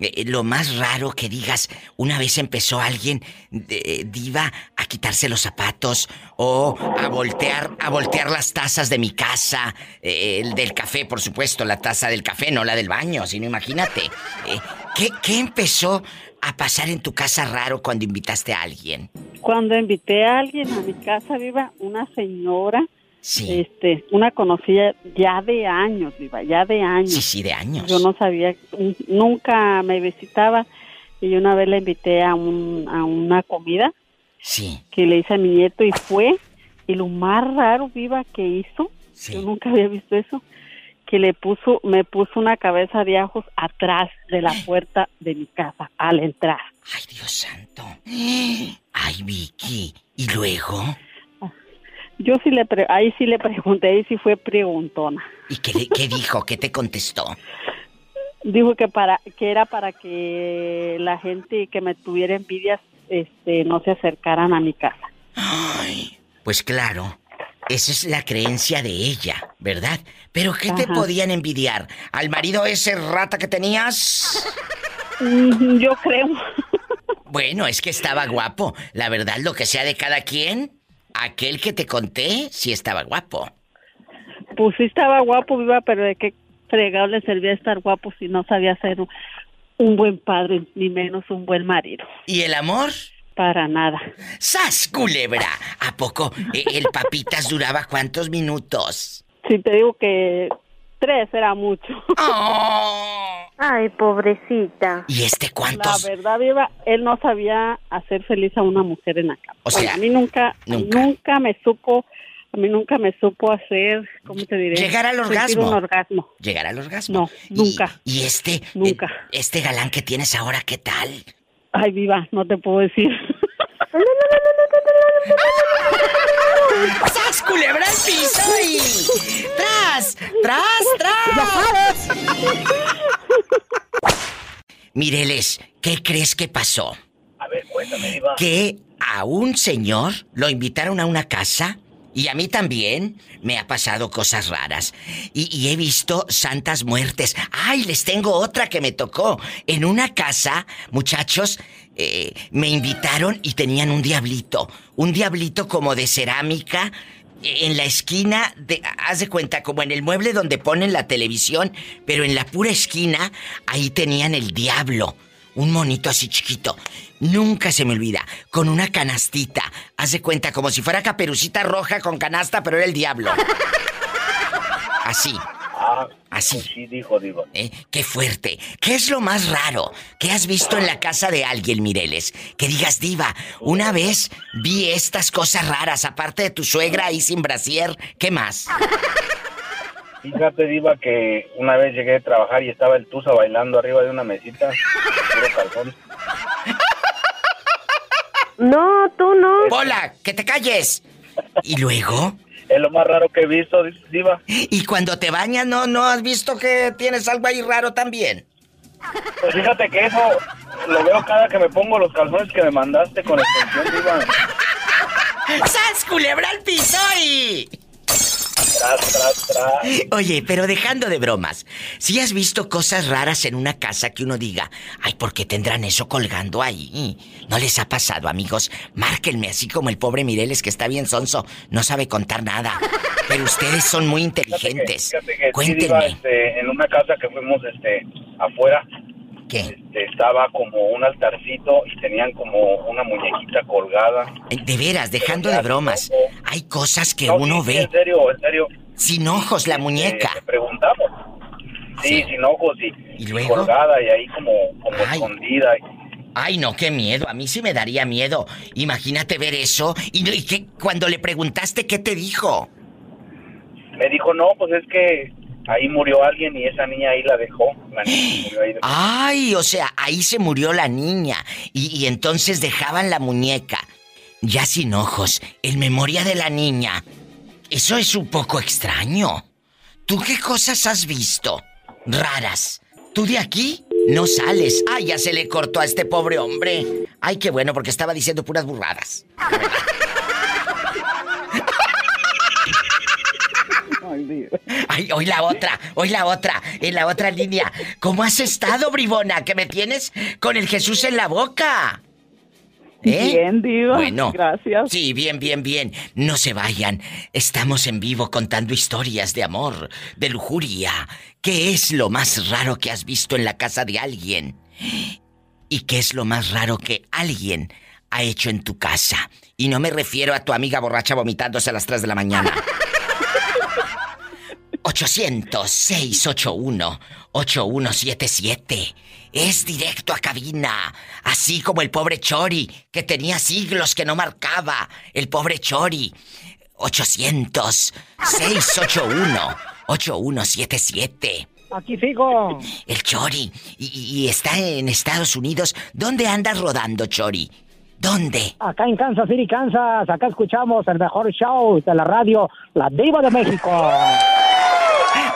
Eh, lo más raro que digas, una vez empezó alguien, de- diva, a quitarse los zapatos o a voltear, a voltear las tazas de mi casa, eh, el del café, por supuesto, la taza del café, no la del baño, sino imagínate. Eh, ¿qué, ¿Qué empezó a pasar en tu casa raro cuando invitaste a alguien? Cuando invité a alguien a mi casa viva, una señora, Sí, este, una conocida ya de años, viva, ya de años. sí, sí, de años. Yo no sabía, nunca me visitaba y una vez la invité a, un, a una comida Sí, que le hice a mi nieto y fue y lo más raro viva que hizo, sí. yo nunca había visto eso, que le puso, me puso una cabeza de ajos atrás de la puerta de mi casa al entrar. Ay, Dios santo. Ay, Vicky. ¿Y luego? Yo sí le, pre- ahí sí le pregunté y sí fue preguntona. ¿Y qué, le- qué dijo? ¿Qué te contestó? Dijo que para que era para que la gente que me tuviera envidias este no se acercaran a mi casa. Ay, pues claro. Esa es la creencia de ella, ¿verdad? Pero ¿qué te podían envidiar? ¿Al marido ese rata que tenías? Mm, Yo creo. Bueno, es que estaba guapo. La verdad, lo que sea de cada quien, aquel que te conté sí estaba guapo. Pues sí estaba guapo, viva, pero de qué fregado le servía estar guapo si no sabía ser un, un buen padre, ni menos un buen marido. ¿Y el amor? Para nada. ¡Sas, culebra! ¿A poco eh, el papitas duraba cuántos minutos? Si te digo que tres era mucho. ¡Oh! Ay, pobrecita. ¿Y este La cuántos? verdad, viva, él no sabía hacer feliz a una mujer en la cama. O sea, a mí nunca, nunca. nunca, me supo, a mí nunca me supo hacer, ¿cómo te diré? Llegar al orgasmo. un orgasmo. Llegar al orgasmo. No, Y- nunca. ¿Y, este? Nunca. Este galán que tienes ahora, ¿qué tal? Ay, viva, no te puedo decir. ¡Sas, culebra al piso y... ¡Tras! ¡Tras, tras! Mireles, ¿qué crees que pasó? A ver, cuéntame, Diva. Que a un señor lo invitaron a una casa y a mí también me ha pasado cosas raras. Y, y he visto santas muertes. ¡Ay, les tengo otra que me tocó! En una casa, muchachos, eh, me invitaron y tenían un diablito. Un diablito como de cerámica. eh, En la esquina, de, haz de cuenta, como en el mueble donde ponen la televisión, pero en la pura esquina, ahí tenían el diablo. Un monito así chiquito. Nunca se me olvida. Con una canastita. Haz de cuenta, como si fuera caperucita roja con canasta, pero era el diablo. Así. Así. Sí, dijo, digo. ¿Eh? Qué fuerte. ¿Qué es lo más raro que has visto en la casa de alguien, Mireles? Que digas, diva, una vez vi estas cosas raras, aparte de tu suegra ahí sin brasier. ¿Qué más? Fíjate, Diva, que una vez llegué a trabajar y estaba el Tusa bailando arriba de una mesita. Puro calzón. No, tú no. ¡Hola! ¡Que te calles! ¿Y luego? Es lo más raro que he visto, Diva. ¿Y cuando te bañas no, no has visto que tienes algo ahí raro también? Pues fíjate que eso lo veo cada que me pongo los calzones que me mandaste con extensión, Diva. ¡Sas, culebra al piso y... Tras, tras, tras. Oye, pero dejando de bromas, si has visto cosas raras en una casa que uno diga, ay, ¿por qué tendrán eso colgando ahí? ¿No les ha pasado, amigos? Márquenme, así como el pobre Mireles que está bien sonso, no sabe contar nada. Pero ustedes son muy inteligentes. Fíjate que sí, Diva, Cuéntenme. este, en una casa que fuimos este, afuera, ¿Qué? este, estaba como un altarcito y tenían como una muñequita colgada. De veras, dejando de bromas, hay cosas que No, uno sí, sí, ve En serio, en serio. sin ojos la muñeca. Le preguntamos. Sí, sin ojos y, ¿Y luego? colgada y ahí como, como escondida. Ay, no, qué miedo. A mí sí me daría miedo. Imagínate ver eso. Y, y que cuando le preguntaste, ¿qué te dijo? Me dijo, no, pues es que ahí murió alguien y esa niña ahí la dejó. La niña murió ahí. Ay, o sea, ahí se murió la niña. Y, y entonces dejaban la muñeca. Ya sin ojos, en memoria de la niña. Eso es un poco extraño. ¿Tú qué cosas has visto? Raras. ¿Tú de aquí? No sales. Ay, ya se le cortó a este pobre hombre. Ay, qué bueno, porque estaba diciendo puras burradas. Ay, hoy la otra, hoy la otra, en la otra línea. ¿Cómo has estado, bribona? Que me tienes con el Jesús en la boca. ¿Eh? Bien, Diva. Bueno. Gracias. Sí, bien, bien, bien. No se vayan. Estamos en vivo contando historias de amor, de lujuria. ¿Qué es lo más raro que has visto en la casa de alguien? ¿Y qué es lo más raro que alguien ha hecho en tu casa? Y no me refiero a tu amiga borracha vomitándose a las 3 de la mañana. 800-681-8177. Es directo a cabina. Así como el pobre Chori, que tenía siglos que no marcaba. El pobre Chori. 800-681-8177. Aquí sigo. El Chori. Y, y está en Estados Unidos. ¿Dónde andas rodando, Chori? ¿Dónde? Acá en Kansas City, Kansas. Acá escuchamos el mejor show de la radio, La Diva de México.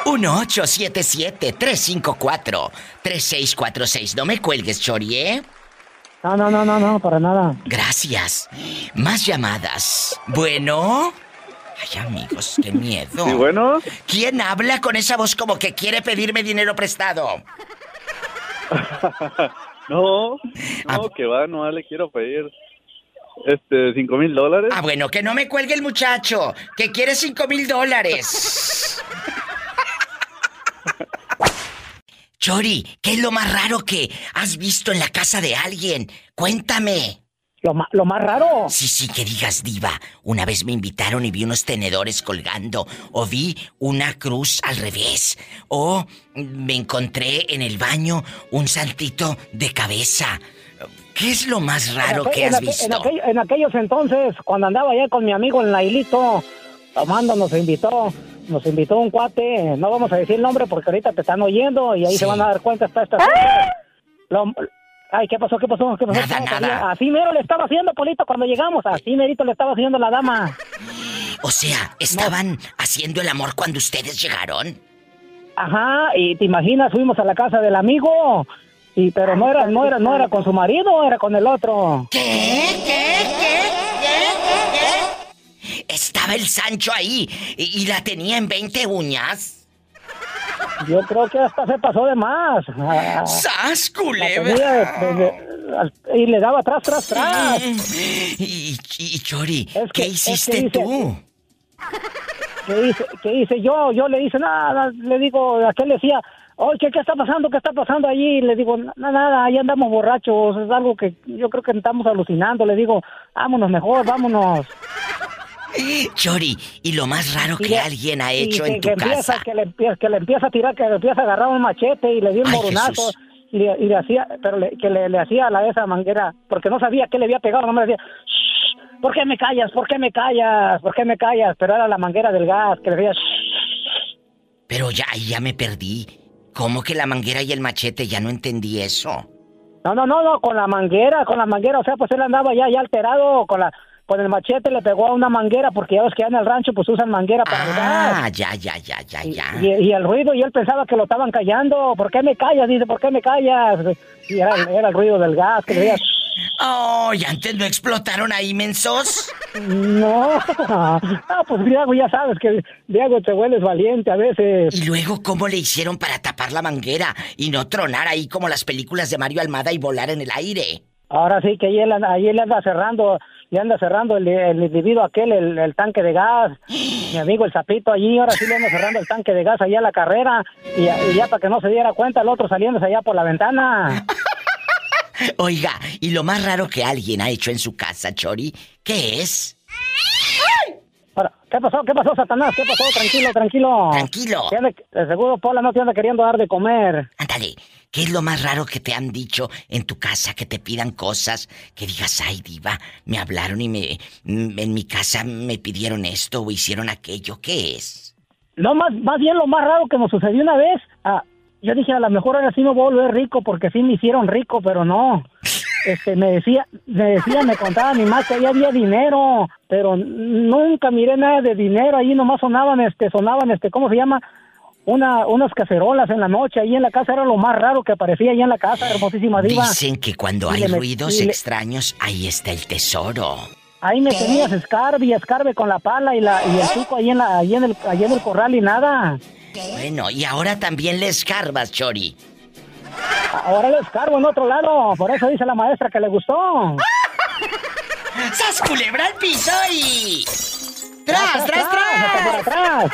1877-354-3646. No me cuelgues, Chori, ¿eh? No, no, no, no, no, para nada. Gracias. Más llamadas. Bueno. Ay, amigos, qué miedo. Sí, bueno. ¿Quién habla con esa voz como que quiere pedirme dinero prestado? No, no, que va, no le quiero pedir este cinco mil dólares. Ah, bueno, que no me cuelgue el muchacho, que quiere cinco mil dólares. Chori, ¿qué es lo más raro que has visto en la casa de alguien? Cuéntame. ¿Lo, lo más raro? Sí, sí, que digas diva. Una vez me invitaron y vi unos tenedores colgando. O vi una cruz al revés. O me encontré en el baño un santito de cabeza. ¿Qué es lo más raro En aquel- que en has aquel- visto? En, aquel- en aquellos entonces, cuando andaba allá con mi amigo en la hilito, tomando, nos invitó, nos invitó un cuate, no vamos a decir el nombre porque ahorita te están oyendo y ahí se van a dar cuenta está esta Lo- Ay, ¿qué pasó? ¿Qué pasó? ¿Qué pasó? Nada, nada. Así mero le estaba haciendo, Polito, cuando llegamos. Así merito le estaba haciendo la dama. O sea, ¿estaban haciendo el amor cuando ustedes llegaron? Ajá, y te imaginas, fuimos a la casa del amigo Y pero no era, no era, no era con su marido, era con el otro. ¿Qué? ¿Qué? El Sancho ahí y, y la tenía en 20 uñas. Yo creo que hasta se pasó de más. ¡Sas, culebra! y le daba atrás, tras, tras. Y, y Chori, Es ¿qué que- es que hiciste tú? ¿Qué hice? ¿Qué hice yo? Yo le hice nada, le digo, a qué le decía, oye, ¿qué, ¿qué está pasando? ¿Qué está pasando allí? Le digo, nada, nada, ahí andamos borrachos, es algo que yo creo que estamos alucinando. Le digo, vámonos mejor, vámonos. Chori, y lo más raro que alguien ha hecho que, en tu que empieza, casa. Que le, empieza, que le empieza a tirar, que le empieza a agarrar un machete y le dio un Ay, morunazo. Jesús. Y le, y le hacía, pero le- que le, le hacía a la esa manguera, porque no sabía qué le había pegado, no me decía, "Shh, ¿por qué me callas? ¿Por qué me callas? ¿Por qué me callas? Pero era la manguera del gas, que le decía, "Shh". Pero ya, ya me perdí. ¿Cómo que la manguera y el machete? Ya no entendí eso. No, no, no, no, con la manguera, con la manguera, o sea, pues él andaba ya, ya alterado, con la, con el machete le pegó a una manguera, porque ya ves que en el rancho pues usan manguera para. Ah, ya, ya, ya, ya, ya. Y, y el ruido, y él pensaba que lo estaban callando. ¿Por qué me callas? Dice, ¿por qué me callas? Y era, era el ruido del gas que le decía, Oh, ¿y antes no explotaron ahí, mensos? no. Ah, pues Diego, ya sabes que Diego te vuelves valiente a veces. Y luego, ¿cómo le hicieron para tapar la manguera y no tronar ahí como las películas de Mario Almada y volar en el aire? Ahora sí que ahí él, ahí él anda cerrando, le anda cerrando el, el individuo aquel, el, el tanque de gas. Mi amigo el sapito allí, ahora sí le anda cerrando el tanque de gas allá a la carrera. Y, y ya para que no se diera cuenta, el otro saliéndose allá por la ventana. Oiga, y lo más raro que alguien ha hecho en su casa, Chori, ¿qué es? Ahora, ¿Qué pasó? ¿Qué pasó, Satanás? ¿Qué pasó? Tranquilo, tranquilo. Tranquilo. De seguro Paula no te anda queriendo dar de comer. Ándale, ¿qué es lo más raro que te han dicho en tu casa? Que te pidan cosas, que digas, ay, diva, me hablaron y me mm, en mi casa me pidieron esto o hicieron aquello. ¿Qué es? No, más, más bien lo más raro que nos sucedió una vez. ah, yo dije, a lo mejor ahora sí me voy a volver rico porque sí me hicieron rico, pero no. Este, me decía, me decía, me contaba mi mamá que ahí había dinero, pero nunca miré nada de dinero. Ahí nomás sonaban, este, sonaban, este, ¿cómo se llama? Una, unas cacerolas en la noche. Ahí en la casa era lo más raro que aparecía ahí en la casa, hermosísima diva. Dicen que cuando Y hay met- ruidos le- extraños, ahí está el tesoro. Ahí me tenías escarbe y escarbe con la pala y la y el pico ahí en la ahí en el ahí en el corral y nada. Bueno, y ahora también le escarbas, Chori. Ahora le escarbo en otro lado, por eso dice la maestra que le gustó. ¡Sas culebra al piso y... ¡Tras, tras, hasta por atrás!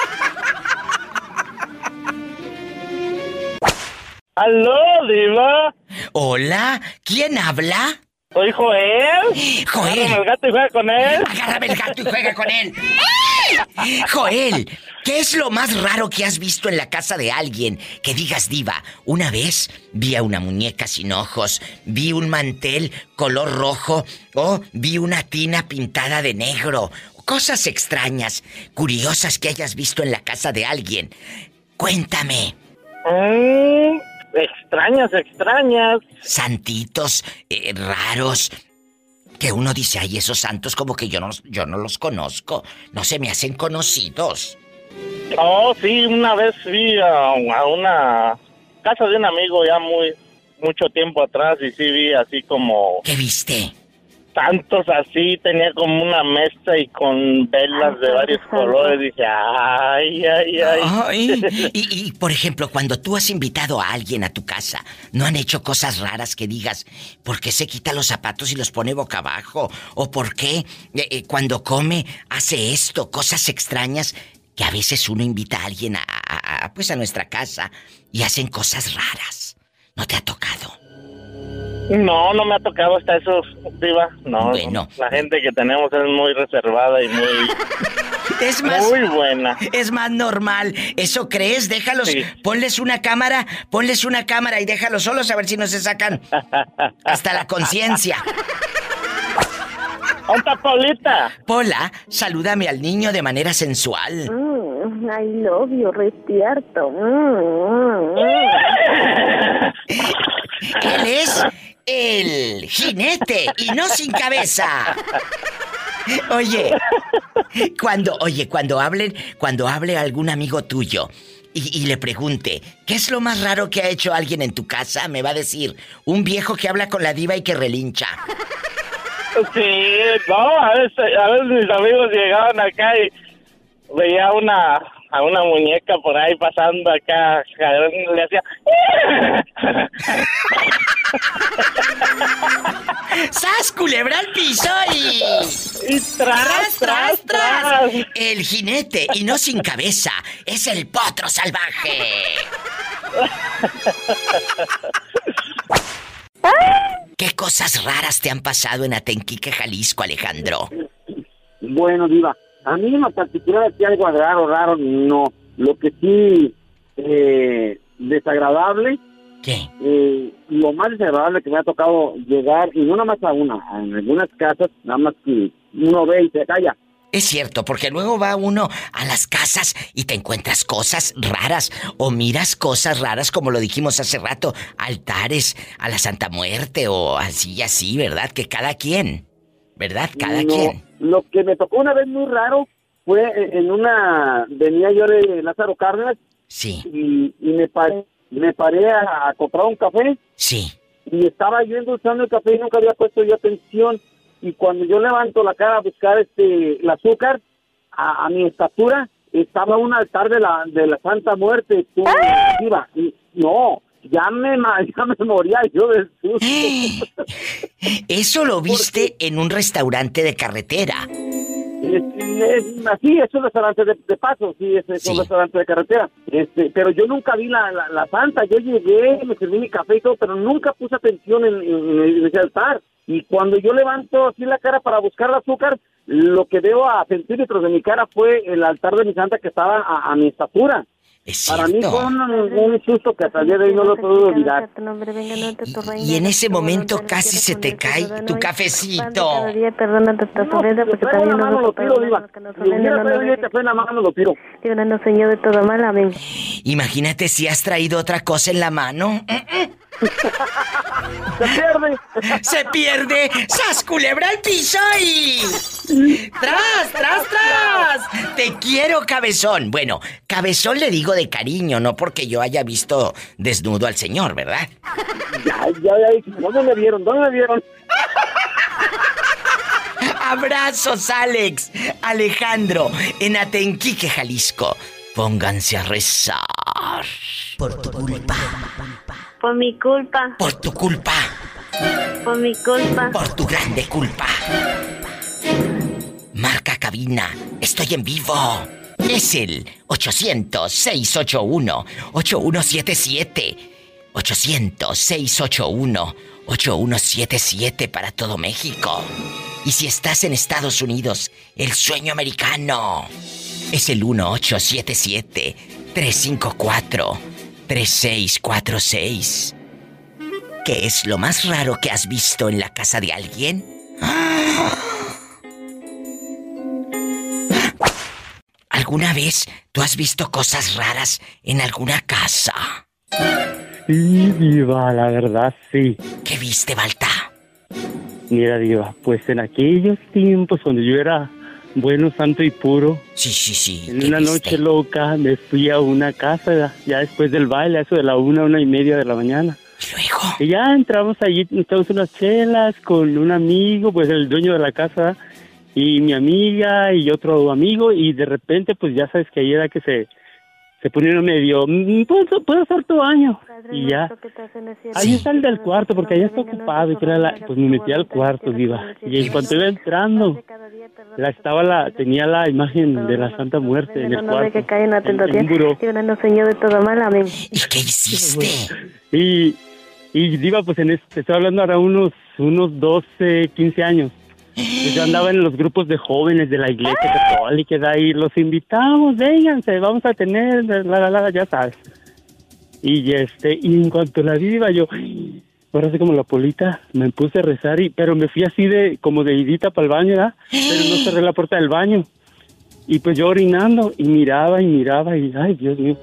¡Aló, Diva! Hola, ¿quién habla? Soy Joel. Joel. Agárrame el gato y juega con él. Agárrame el gato y juega con él. Joel, ¿qué es lo más raro que has visto en la casa de alguien? Que digas, diva, una vez vi a una muñeca sin ojos, vi un mantel color rojo o vi una tina pintada de negro. Cosas extrañas, curiosas que hayas visto en la casa de alguien. Cuéntame. Mm, extrañas, extrañas. Santitos eh, raros. Que uno dice, ay, esos santos como que yo no, yo no los conozco. No se me hacen conocidos. Oh, sí, una vez fui a, a una casa de un amigo ya muy mucho tiempo atrás y sí vi así como... ¿Qué viste? Tantos así, tenía como una mesa y con velas de varios colores. Dije, ay, ay, ay. Ay, y, y, por ejemplo, cuando tú has invitado a alguien a tu casa, ¿no han hecho cosas raras que digas, ¿por qué se quita los zapatos y los pone boca abajo? ¿O por qué eh, eh, cuando come hace esto? Cosas extrañas que a veces uno invita a alguien a, a- a, pues a nuestra casa y hacen cosas raras. ¿No te ha tocado? No, no me ha tocado hasta eso, Diva. No, Bueno. no. la gente que tenemos es muy reservada y muy... Es más... Muy buena. Es más normal. ¿Eso crees? Déjalos. Ponles una cámara, ponles una cámara y déjalos solos a ver si no se sacan hasta la conciencia. ¡Onta, Paulita! Pola, salúdame al niño de manera sensual. Mm, I love you, respierto. Mm, mm, Él es el jinete y no sin cabeza. Oye, cuando, oye, cuando hablen, cuando hable algún amigo tuyo y, le pregunte, ¿qué es lo más raro que ha hecho alguien en tu casa? Me va a decir, un viejo que habla con la diva y que relincha. Sí, no, a veces mis amigos llegaban acá y veía una a una muñeca por ahí pasando acá, le hacía ¡Sas, culebra al piso y... y tras, tras, tras. El jinete, y no sin cabeza, es el potro salvaje. ¿Qué cosas raras te han pasado en Atenquique, Jalisco, Alejandro? Bueno, Diva, a mí en lo particular aquí algo raro, raro, no. Lo que sí, eh, desagradable. ¿Qué? Eh, lo más desagradable que me ha tocado llegar, y no nada más a una, en algunas casas, nada más que uno ve y se calla. Es cierto, porque luego va uno a las casas y te encuentras cosas raras o miras cosas raras, como lo dijimos hace rato, altares a la Santa Muerte o así y así, ¿verdad? Que cada quien, ¿verdad? Cada No, quien. Lo que me tocó una vez muy raro fue en en una, venía yo de Lázaro Cárdenas. Sí. Y, y me, paré, me paré a, a comprar un café. Sí. Y estaba yo endulzando el café y nunca había puesto yo atención. Y cuando yo levanto la cara a buscar este el azúcar, a, a mi estatura, estaba un altar de la, de la Santa Muerte. Tú, Diva, y no, ya me, ya me moría yo del susto. Eso lo viste en un restaurante de carretera. Es- es- así, es un restaurante de, de paso, sí, es, es un restaurante de carretera. Este, pero yo nunca vi la, la, la santa. Yo llegué, me serví mi café y todo, pero nunca puse atención en, en- en ese altar. Y cuando yo levanto así la cara para buscar el azúcar, lo que veo a centímetros de mi cara fue el altar de mi santa que estaba a, a mi estatura. Para mí fue un, un susto que hasta el día de hoy no lo puedo olvidar. Y en ese momento casi se te cae tu cafecito. Imagínate si has traído otra cosa en la mano. Se pierde. Se pierde. ¡Sas culebra al piso y. ¡Tras, tras, tras! Te quiero, cabezón. Bueno, cabezón le digo de cariño, no porque yo haya visto desnudo al señor, ¿verdad? Ya, ya, ya, ¿dónde me vieron? ¿Dónde me vieron? Abrazos, Alex. Alejandro, en Atenquique, Jalisco. Pónganse a rezar. Por tu culpa. Por mi culpa. Por tu culpa. Por mi culpa. Por tu grande culpa. Marca cabina. Estoy en vivo. Es el 800-681-8177. 800-681-8177 para todo México. Y si estás en Estados Unidos, el sueño americano es el 1877-354-3646. ¿Qué es lo más raro que has visto en la casa de alguien? ¿Alguna vez tú has visto cosas raras en alguna casa? Sí, Diva, la verdad sí. ¿Qué viste, Balta? Mira, Diva, pues en aquellos tiempos cuando yo era bueno, santo y puro. Sí, sí, sí. En una noche loca me fui a una casa ya después del baile, a eso de la una, una y media de la mañana. Y ya entramos allí, echamos unas chelas con un amigo, pues el dueño de la casa, y mi amiga y otro amigo, y de repente, pues ya sabes que ahí era que se, se ponieron medio, "Mm, ¿puedo, puedo hacer tu baño? Y ya, ahí está el del cuarto, porque allá está ocupado, y que era la- pues me metí al cuarto, diva. Y en cuanto iba entrando, la estaba la, tenía la imagen de la Santa Muerte en el cuarto. que cae en un buró. Líbranos, Señor, de todo mal. Amén. ¿Y qué hiciste? Y, y Diva, pues en este, estoy hablando ahora unos, unos 12, 15 años. Pues yo andaba en los grupos de jóvenes de la iglesia católica, de ahí los invitamos, vénganse, vamos a tener, la, la, la, ya sabes. Y este, y en cuanto la vi, Diva, yo, ahora así como la polita, me puse a rezar, y, pero me fui así de, como de idita para el baño. Pero no cerré la puerta del baño. Y pues yo orinando, y miraba y miraba, y ay, Dios mío.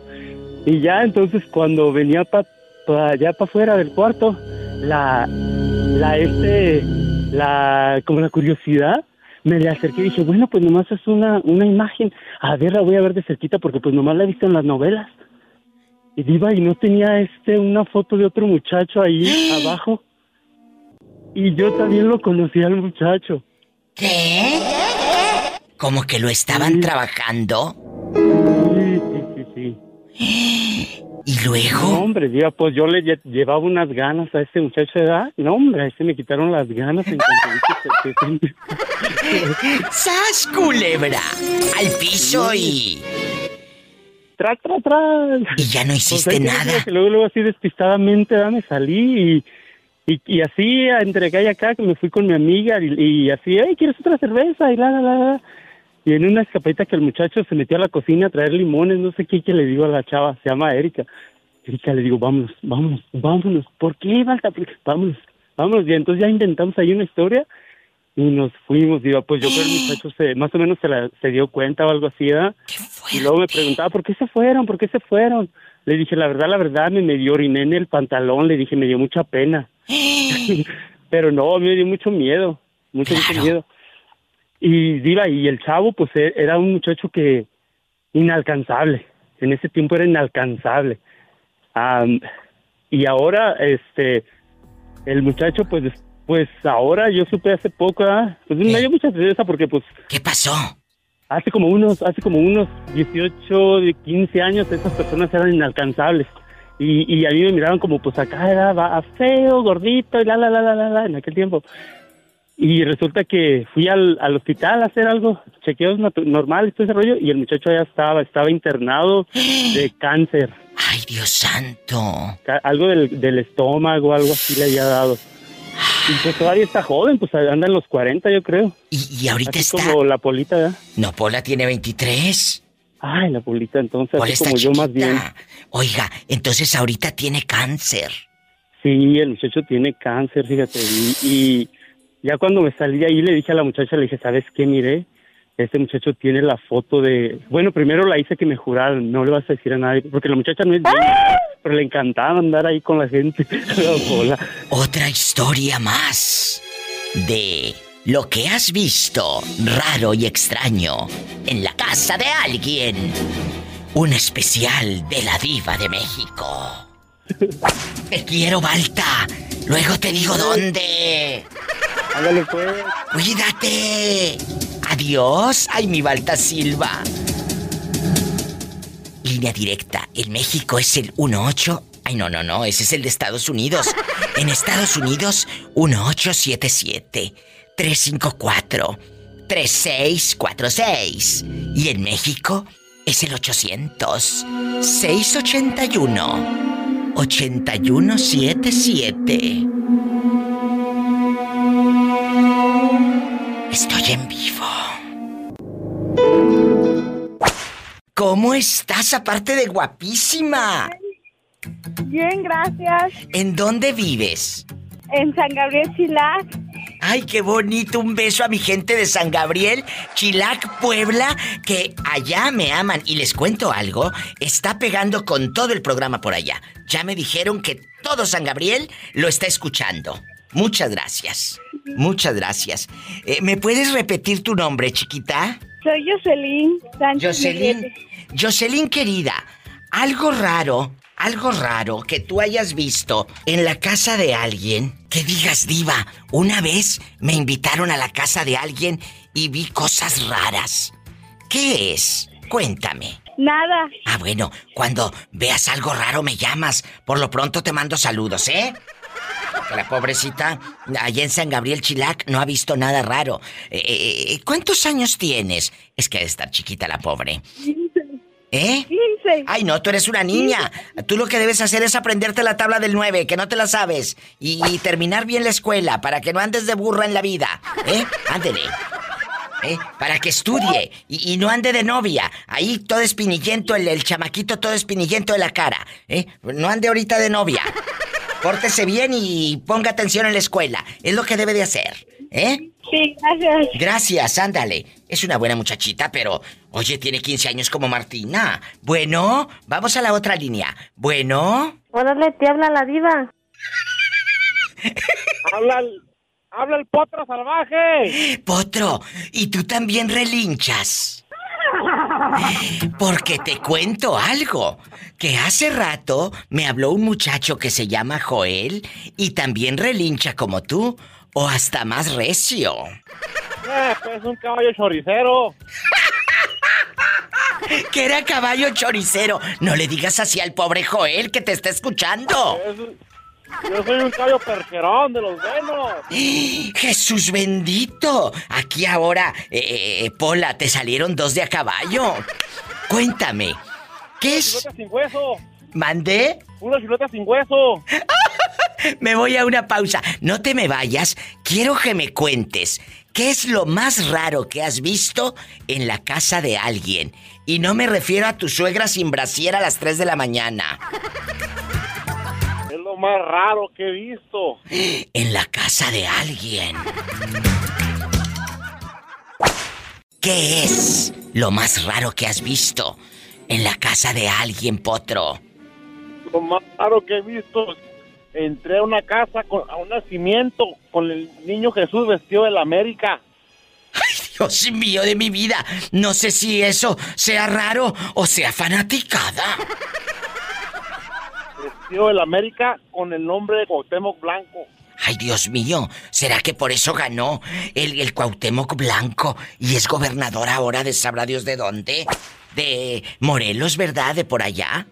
Y ya entonces cuando venía para allá para afuera del cuarto, la, la este, la, como la curiosidad, me le acerqué y dije, bueno, pues nomás es una, una imagen. A ver, la voy a ver de cerquita porque pues nomás la he visto en las novelas. Y Diva, y no tenía este una foto de otro muchacho ahí abajo. Y yo también lo conocí al muchacho. ¿Qué? ¿Como que lo estaban trabajando? Sí, sí, sí, sí. ¿Y luego? No, hombre, Diva, pues yo le lle- llevaba unas ganas a este muchacho de edad. No, hombre, a ese me quitaron las ganas en cuanto ¡Sas, culebra! Al piso y... Tras, tras, tras. Y ya no hiciste Pues ahí te nada. que luego, luego así despistadamente ¿verdad? me salí y, y, y así entre acá y acá que me fui con mi amiga y, y así, hey, ¿quieres otra cerveza? Y la, la, la, la. Y en una escapadita que el muchacho se metió a la cocina a traer limones, no sé qué, que le digo a la chava, se llama Erika. Erika le digo, vámonos, vámonos, vámonos. ¿Por qué, Balta? Vámonos, vámonos. Y entonces ya inventamos ahí una historia y nos fuimos. Digo, pues yo creo que el muchacho se, más o menos se, la, se dio cuenta o algo así, ¿verdad? Y luego me preguntaba, ¿por qué se fueron? ¿Por qué se fueron? Le dije, la verdad, la verdad, me medio oriné en el pantalón. Le dije, me dio mucha pena. Pero no, me dio mucho miedo, mucho, mucho miedo. Y Diva, y el chavo, pues e- era un muchacho que inalcanzable. En ese tiempo era inalcanzable. Am, y ahora, este, el muchacho, pues, pues ahora yo supe hace poco, pues me dio mucha tristeza porque, pues. ¿Qué pasó? Hace como unos, hace como unos 18, de 15 años, esas personas eran inalcanzables. Y, y a mí me miraban como, pues acá era va- feo, gordito, y la, la, la, la, la, la, en aquel tiempo. Y resulta que fui al, al hospital a hacer algo, chequeos normales, todo ese rollo, y el muchacho ya estaba, estaba internado de cáncer. ¡Ay, Dios santo! Algo del, del estómago, algo así le había dado. Y pues todavía está joven, pues anda en los 40, yo creo. Y, y ahorita Así está... como la polita, ¿verdad? No, Pola tiene 23. Ay, la polita, entonces, Pola así está como yo más bien. Oiga, entonces ahorita tiene cáncer. Sí, el muchacho tiene cáncer, fíjate. Y, y ya cuando me salí ahí le dije a la muchacha, le dije, ¿sabes qué? Mire, este muchacho tiene la foto de... Bueno, primero la hice que me juraron, no le vas a decir a nadie, porque la muchacha no es bien, pero le encantaba andar ahí con la gente. Otra historia más de lo que has visto raro y extraño en la casa de alguien. Un especial de la diva de México. Te quiero, Balta. Luego te digo dónde. Ándale, pues. Cuídate. Adiós. Ay, mi Balta Silva. Línea directa. En México es el 18. Ay, no, no, no. Ese es el de Estados Unidos. En Estados Unidos, 1877 354 3646. Y en México es el 800 681 8177. Estoy en vivo. ¿Cómo estás aparte de guapísima? Bien, gracias. ¿En dónde vives? En San Gabriel Chilac. Ay, qué bonito. Un beso a mi gente de San Gabriel, Chilac, Puebla, que allá me aman. Y les cuento algo, está pegando con todo el programa por allá. Ya me dijeron que todo San Gabriel lo está escuchando. Muchas gracias. Muchas gracias. Eh, ¿Me puedes repetir tu nombre, chiquita? Soy Jocelyn Sánchez. Jocelyn. Jocelyn querida, algo raro, algo raro que tú hayas visto en la casa de alguien, que digas diva, una vez me invitaron a la casa de alguien y vi cosas raras. ¿Qué es? Cuéntame. Nada. Ah, bueno, cuando veas algo raro me llamas. Por lo pronto te mando saludos, ¿eh? La pobrecita, allá en San Gabriel Chilac, no ha visto nada raro. Eh, eh, ¿Cuántos años tienes? Es que ha de estar chiquita la pobre. ¿Eh? 15. Ay, no, tú eres una niña. Tú lo que debes hacer es aprenderte la tabla del 9, que no te la sabes. Y, y terminar bien la escuela, para que no andes de burra en la vida. ¿Eh? Ándele. ¿Eh? Para que estudie y, y no ande de novia. Ahí todo espinillento, el, el chamaquito todo espinillento de la cara. ¿Eh? No ande ahorita de novia. Pórtese bien y ponga atención en la escuela. Es lo que debe de hacer. ¿Eh? Sí, gracias. Gracias, ándale. Es una buena muchachita, pero, oye, tiene 15 años como Martina. Bueno, vamos a la otra línea. Bueno, Órale, te habla la diva. Habla, habla el potro salvaje. Potro, ¿y tú también relinchas? Porque te cuento algo, que hace rato me habló un muchacho que se llama Joel y también relincha como tú, o hasta más recio. Eh, pues un caballo choricero. Que era caballo choricero. No le digas así al pobre Joel que te está escuchando. Yo soy un caballo percherón de los buenos. Jesús bendito. Aquí ahora, eh, eh, Pola, te salieron dos de a caballo. Cuéntame, ¿qué es? Chuleta sin hueso. ¿Mandé? Una chuleta sin hueso. Me voy a una pausa. No te me vayas. Quiero que me cuentes. ¿Qué es lo más raro que has visto en la casa de alguien? Y no me refiero a tu suegra sin brasier a las 3 de la mañana. Es lo más raro que he visto. En la casa de alguien. ¿Qué es lo más raro que has visto en la casa de alguien, Potro? Lo más raro que he visto. Entré a una casa con, a un nacimiento con el niño Jesús vestido de la América. Dios mío de mi vida, no sé si eso sea raro o sea fanaticada. Vestido de la América con el nombre de Cuauhtémoc Blanco. Ay, Dios mío, ¿será que por eso ganó el, el Cuauhtémoc Blanco y es gobernador ahora de sabrá Dios de dónde? De Morelos, ¿verdad? De por allá.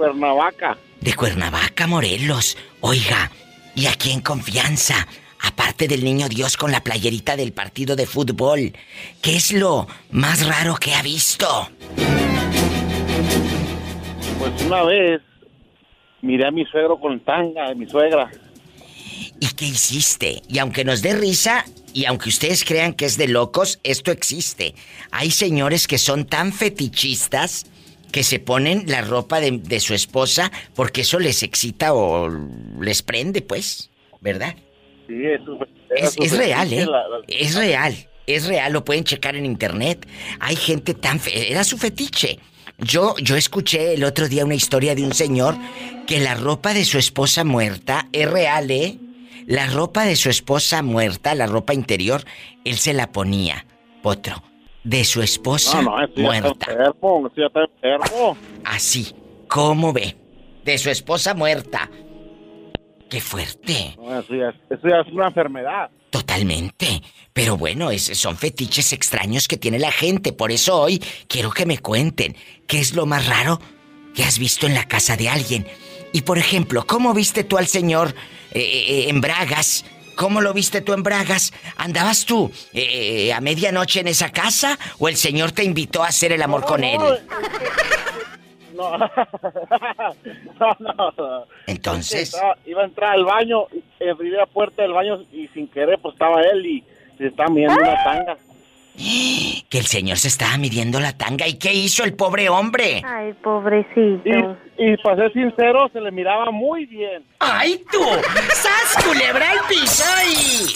Cuernavaca. De Cuernavaca, Morelos. Oiga, y aquí en confianza, aparte del niño Dios con la playerita del partido de fútbol, ¿qué es lo más raro que ha visto? Pues una vez miré a mi suegro con tanga de mi suegra. ¿Y qué hiciste? Y aunque nos dé risa, y aunque ustedes crean que es de locos, esto existe. Hay señores que son tan fetichistas que se ponen la ropa de, de su esposa porque eso les excita o les prende, pues, ¿verdad? Sí, eso Es, es real, ¿eh? Es real. Es real, lo pueden checar en internet. Hay gente tan... fe- Era su fetiche. Yo, yo escuché el otro día una historia de un señor que la ropa de su esposa muerta es real, ¿eh? La ropa de su esposa muerta, la ropa interior, él se la ponía, potro, de su esposa No, no, eso ya está muerta. enfermo, eso ya está enfermo. Así, ¿cómo ve? De su esposa muerta. Qué fuerte. No, eso, ya, eso ya es una enfermedad. Totalmente. Pero bueno, es- son fetiches extraños que tiene la gente. Por eso hoy quiero que me cuenten qué es lo más raro que has visto en la casa de alguien. Y por ejemplo, ¿cómo viste tú al señor eh, eh, en Bragas? ¿Cómo lo viste tú en Bragas? ¿Andabas tú eh, a medianoche en esa casa o el señor te invitó a hacer el amor con él? No, no, no. Entonces. Estaba- iba a entrar al baño, y abrí la puerta del baño y sin querer pues estaba él y se estaba mirando una tanga. Que el señor se estaba midiendo la tanga. ¿Y qué hizo el pobre hombre? Ay, pobrecito. Y para ser sincero, se le miraba muy bien. ¡Ay, tú! ¡Sas, culebra al piso y...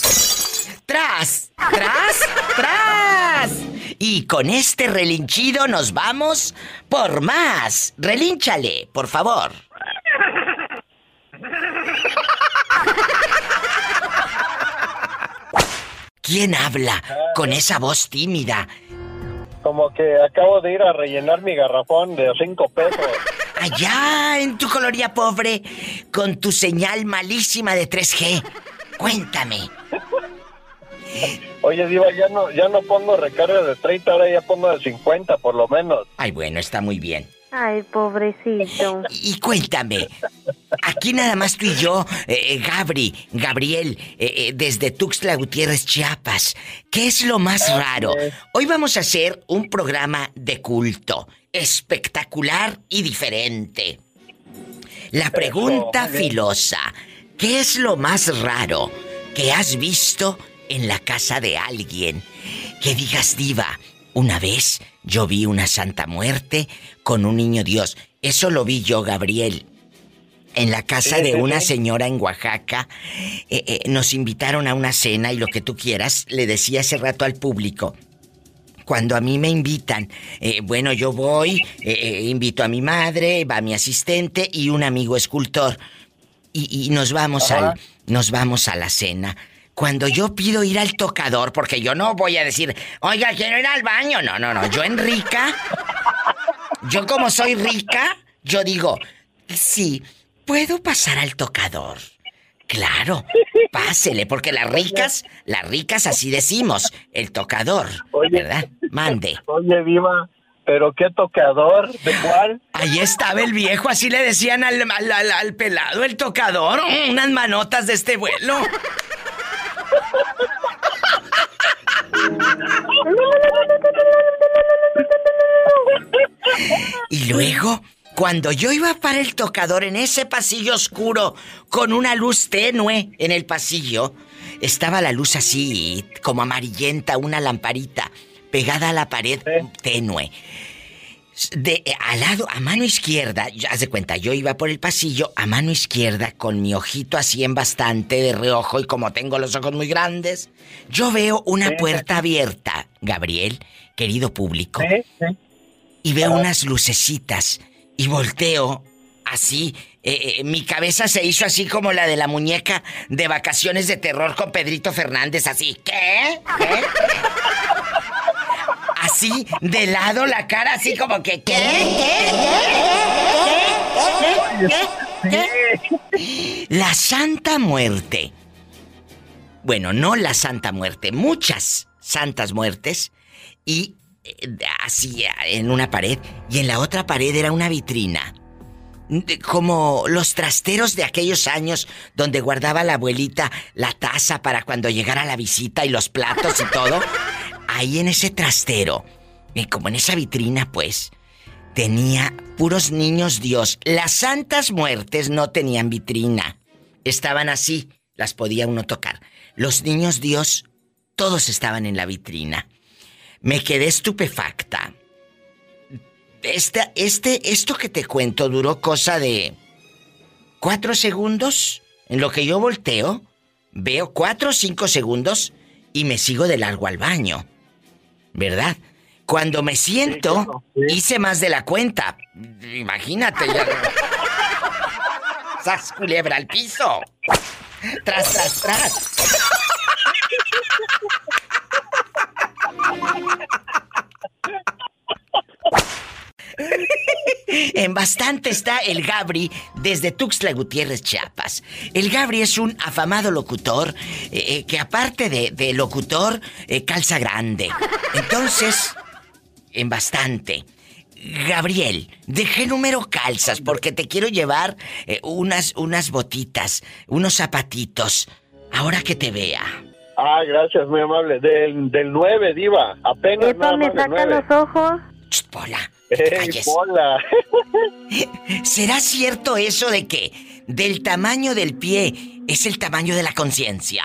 ¡Tras! ¡Tras! ¡Tras! Y con este relinchido nos vamos por más. Relínchale, por favor. ¿Quién habla con esa voz tímida? Como que acabo de ir a rellenar mi garrafón de cinco pesos. Allá en tu coloría pobre, con tu señal malísima de 3G. Cuéntame. Oye, Diva, ya no, ya no pongo recarga de 30, ahora ya pongo de 50 por lo menos. Ay, bueno, está muy bien. Ay, pobrecito. Y cuéntame, aquí nada más tú y yo, eh, eh, Gabri, Gabriel, eh, eh, desde Tuxtla Gutiérrez, Chiapas. ¿Qué es lo más raro? Hoy vamos a hacer un programa de culto, espectacular y diferente. La pregunta filosa, ¿qué es lo más raro que has visto en la casa de alguien? Que digas, diva, una vez yo vi una santa muerte con un niño Dios. Eso lo vi yo, Gabriel. En la casa de una señora en Oaxaca, Eh, eh, nos invitaron a una cena y lo que tú quieras, le decía hace rato al público. Cuando a mí me invitan, eh, bueno, yo voy, eh, eh, invito a mi madre, va mi asistente y un amigo escultor. Y, y nos vamos Ajá. al, nos vamos a la cena. cuando yo pido ir al tocador, porque yo no voy a decir, oiga, quiero ir al baño. No, no, no. Yo en rica, yo como soy rica, yo digo, sí, puedo pasar al tocador. Claro, pásele, porque las ricas, las ricas así decimos, el tocador, ¿verdad? Mande. Oye, Viva, ¿pero qué tocador? ¿De cuál? Ahí estaba el viejo, así le decían al, al- al- al pelado, el tocador, mm, unas manotas de este vuelo. Y luego, cuando yo iba para el tocador en ese pasillo oscuro, con una luz tenue en el pasillo, estaba la luz así, como amarillenta, una lamparita, pegada a la pared tenue. De, al lado, a mano izquierda, ya haz de cuenta, yo iba por el pasillo a mano izquierda con mi ojito así en bastante de reojo y como tengo los ojos muy grandes, yo veo una puerta abierta, Gabriel, querido público, y veo unas lucecitas y volteo así, eh, eh, mi cabeza se hizo así como la de la muñeca de vacaciones de terror con Pedrito Fernández, así, ¿qué? Así, de lado la cara, así como que, ¿qué? ¿Qué? ¿Qué? La Santa Muerte. Bueno, no la Santa Muerte, muchas santas muertes. Y así, en una pared. Y en la otra pared era una vitrina. Como los trasteros de aquellos años donde guardaba la abuelita la taza para cuando llegara la visita y los platos y todo. Ahí en ese trastero, y como en esa vitrina, pues, tenía puros niños Dios. Las santas muertes no tenían vitrina. Estaban así, las podía uno tocar. Los niños Dios, todos estaban en la vitrina. Me quedé estupefacta. Esta, este, esto que te cuento duró cosa de cuatro segundos. En lo que yo volteo, veo cuatro o cinco segundos y me sigo de largo al baño. ¿Verdad? Cuando me siento, hice más de la cuenta. Imagínate ya. ¡Sas culebra al piso! ¡Tras, tras, tras! En bastante está el Gabri desde Tuxtla Gutiérrez, Chiapas. El Gabri es un afamado locutor eh, eh, que aparte de, locutor eh, calza grande. Entonces, en bastante. Gabriel, ¿de qué número calzas? Porque te quiero llevar unas, unas botitas, unos zapatitos. Ahora que te vea. Ah, gracias, muy amable. Del, del 9, Diva. Apenas nada me saca 9. los ojos. Pola. ¡Ey, Pola! ¿Será cierto eso de que del tamaño del pie es el tamaño de la conciencia?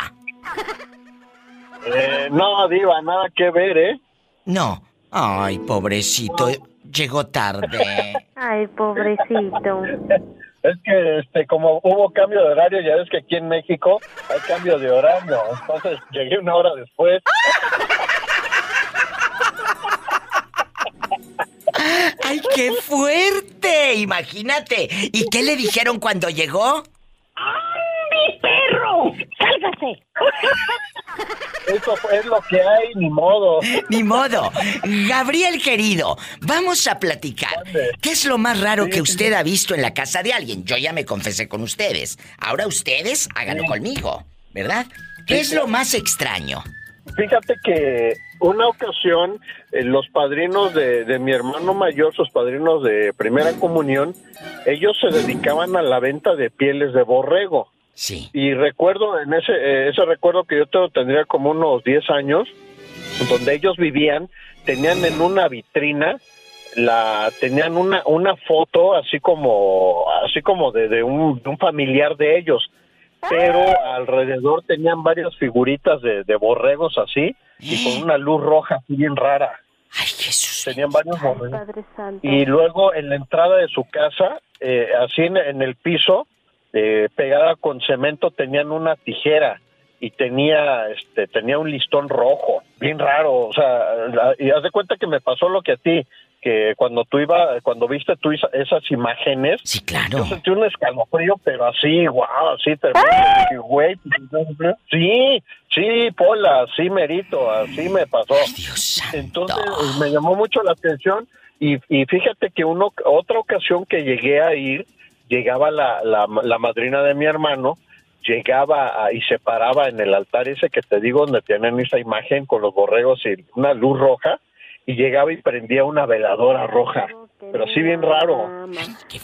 Eh, no, Diva, nada que ver, ¿eh? No. Ay, pobrecito. Llegó tarde. Ay, pobrecito. Es que, este, como hubo cambio de horario, ya ves que aquí en México hay cambio de horario. Entonces llegué una hora después. ¡Ay, qué fuerte! Imagínate. ¿Y qué le dijeron cuando llegó? ¡Mi perro! ¡Sálgase! Eso es lo que hay, ni modo. Ni modo. Gabriel querido, vamos a platicar. ¿Qué es lo más raro que usted ha visto en la casa de alguien? Yo ya me confesé con ustedes. Ahora ustedes háganlo conmigo, ¿verdad? ¿Qué es lo más extraño? Fíjate que una ocasión eh, los padrinos de, de mi hermano mayor, sus padrinos de primera comunión, ellos se dedicaban a la venta de pieles de borrego. Sí. Y recuerdo, en ese, eh, ese recuerdo que yo tengo, tendría como unos 10 años, donde ellos vivían, tenían en una vitrina la tenían una una foto así como así como de, de un, de un familiar de ellos pero alrededor tenían varias figuritas de, de borregos así y con una luz roja así bien rara. Ay, Jesús. Tenían varios borregos. Y luego en la entrada de su casa, eh, así en, en el piso, eh, pegada con cemento, tenían una tijera y tenía este tenía un listón rojo, bien raro, o sea, la- y haz de cuenta que me pasó lo que a ti. que cuando tú iba, cuando viste tú esa- esas imágenes, sí, claro. yo sentí un escalofrío, pero así, wow, así terrible. Dije, güey, pues, sí, sí, Pola, sí, merito, así me pasó. Entonces me llamó mucho la atención y, y fíjate que uno, otra ocasión que llegué a ir, llegaba la, la, la madrina de mi hermano, llegaba a- y se paraba en el altar ese que te digo, donde tienen esa imagen con los borregos y una luz roja, y llegaba y prendía una veladora roja, pero sí bien raro.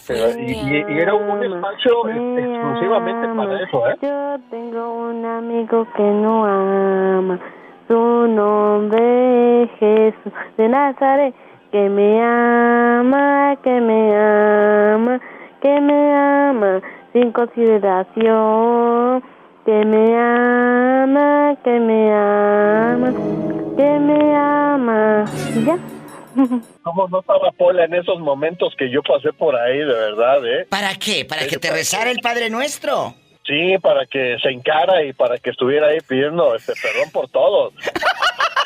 Pero- y, y- y era un espacio ex- exclusivamente para eso, ¿eh? Yo tengo un amigo que no ama. Su nombre es Jesús de Nazaret. Que me ama, que me ama, que me ama sin consideración. Que me ama, que me ama, que me ama. ¿Y ¿Ya? ¿Cómo no estaba Pola en esos momentos que yo pasé por ahí, de verdad, eh? ¿Para qué? ¿Para que te rezara el Padre Nuestro? Sí, para que se encara y para que estuviera ahí pidiendo este perdón por todos.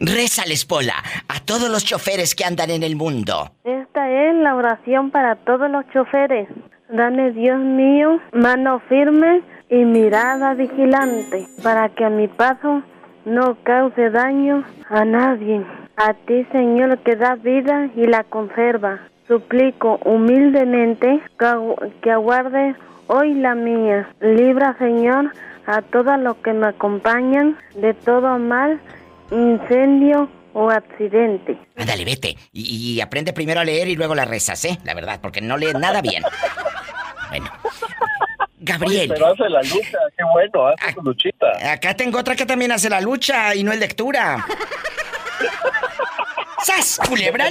Rézales, Pola, a todos los choferes que andan en el mundo. Esta es la oración para todos los choferes. Dame, Dios mío, mano firme y mirada vigilante, para que a mi paso no cause daño a nadie. A ti, Señor, que da vida y la conserva. Suplico humildemente que, agu- que aguarde hoy la mía. Libra, Señor, a todos los que me acompañan de todo mal, incendio o accidente. Ándale, vete. Y, y aprende primero a leer y luego la rezas, ¿eh? La verdad, porque no lees nada bien. Bueno. Gabriel. Pero hace la lucha, qué bueno, hace su luchita. Acá tengo otra que también hace la lucha y no es lectura. ¡Sas! Culebra.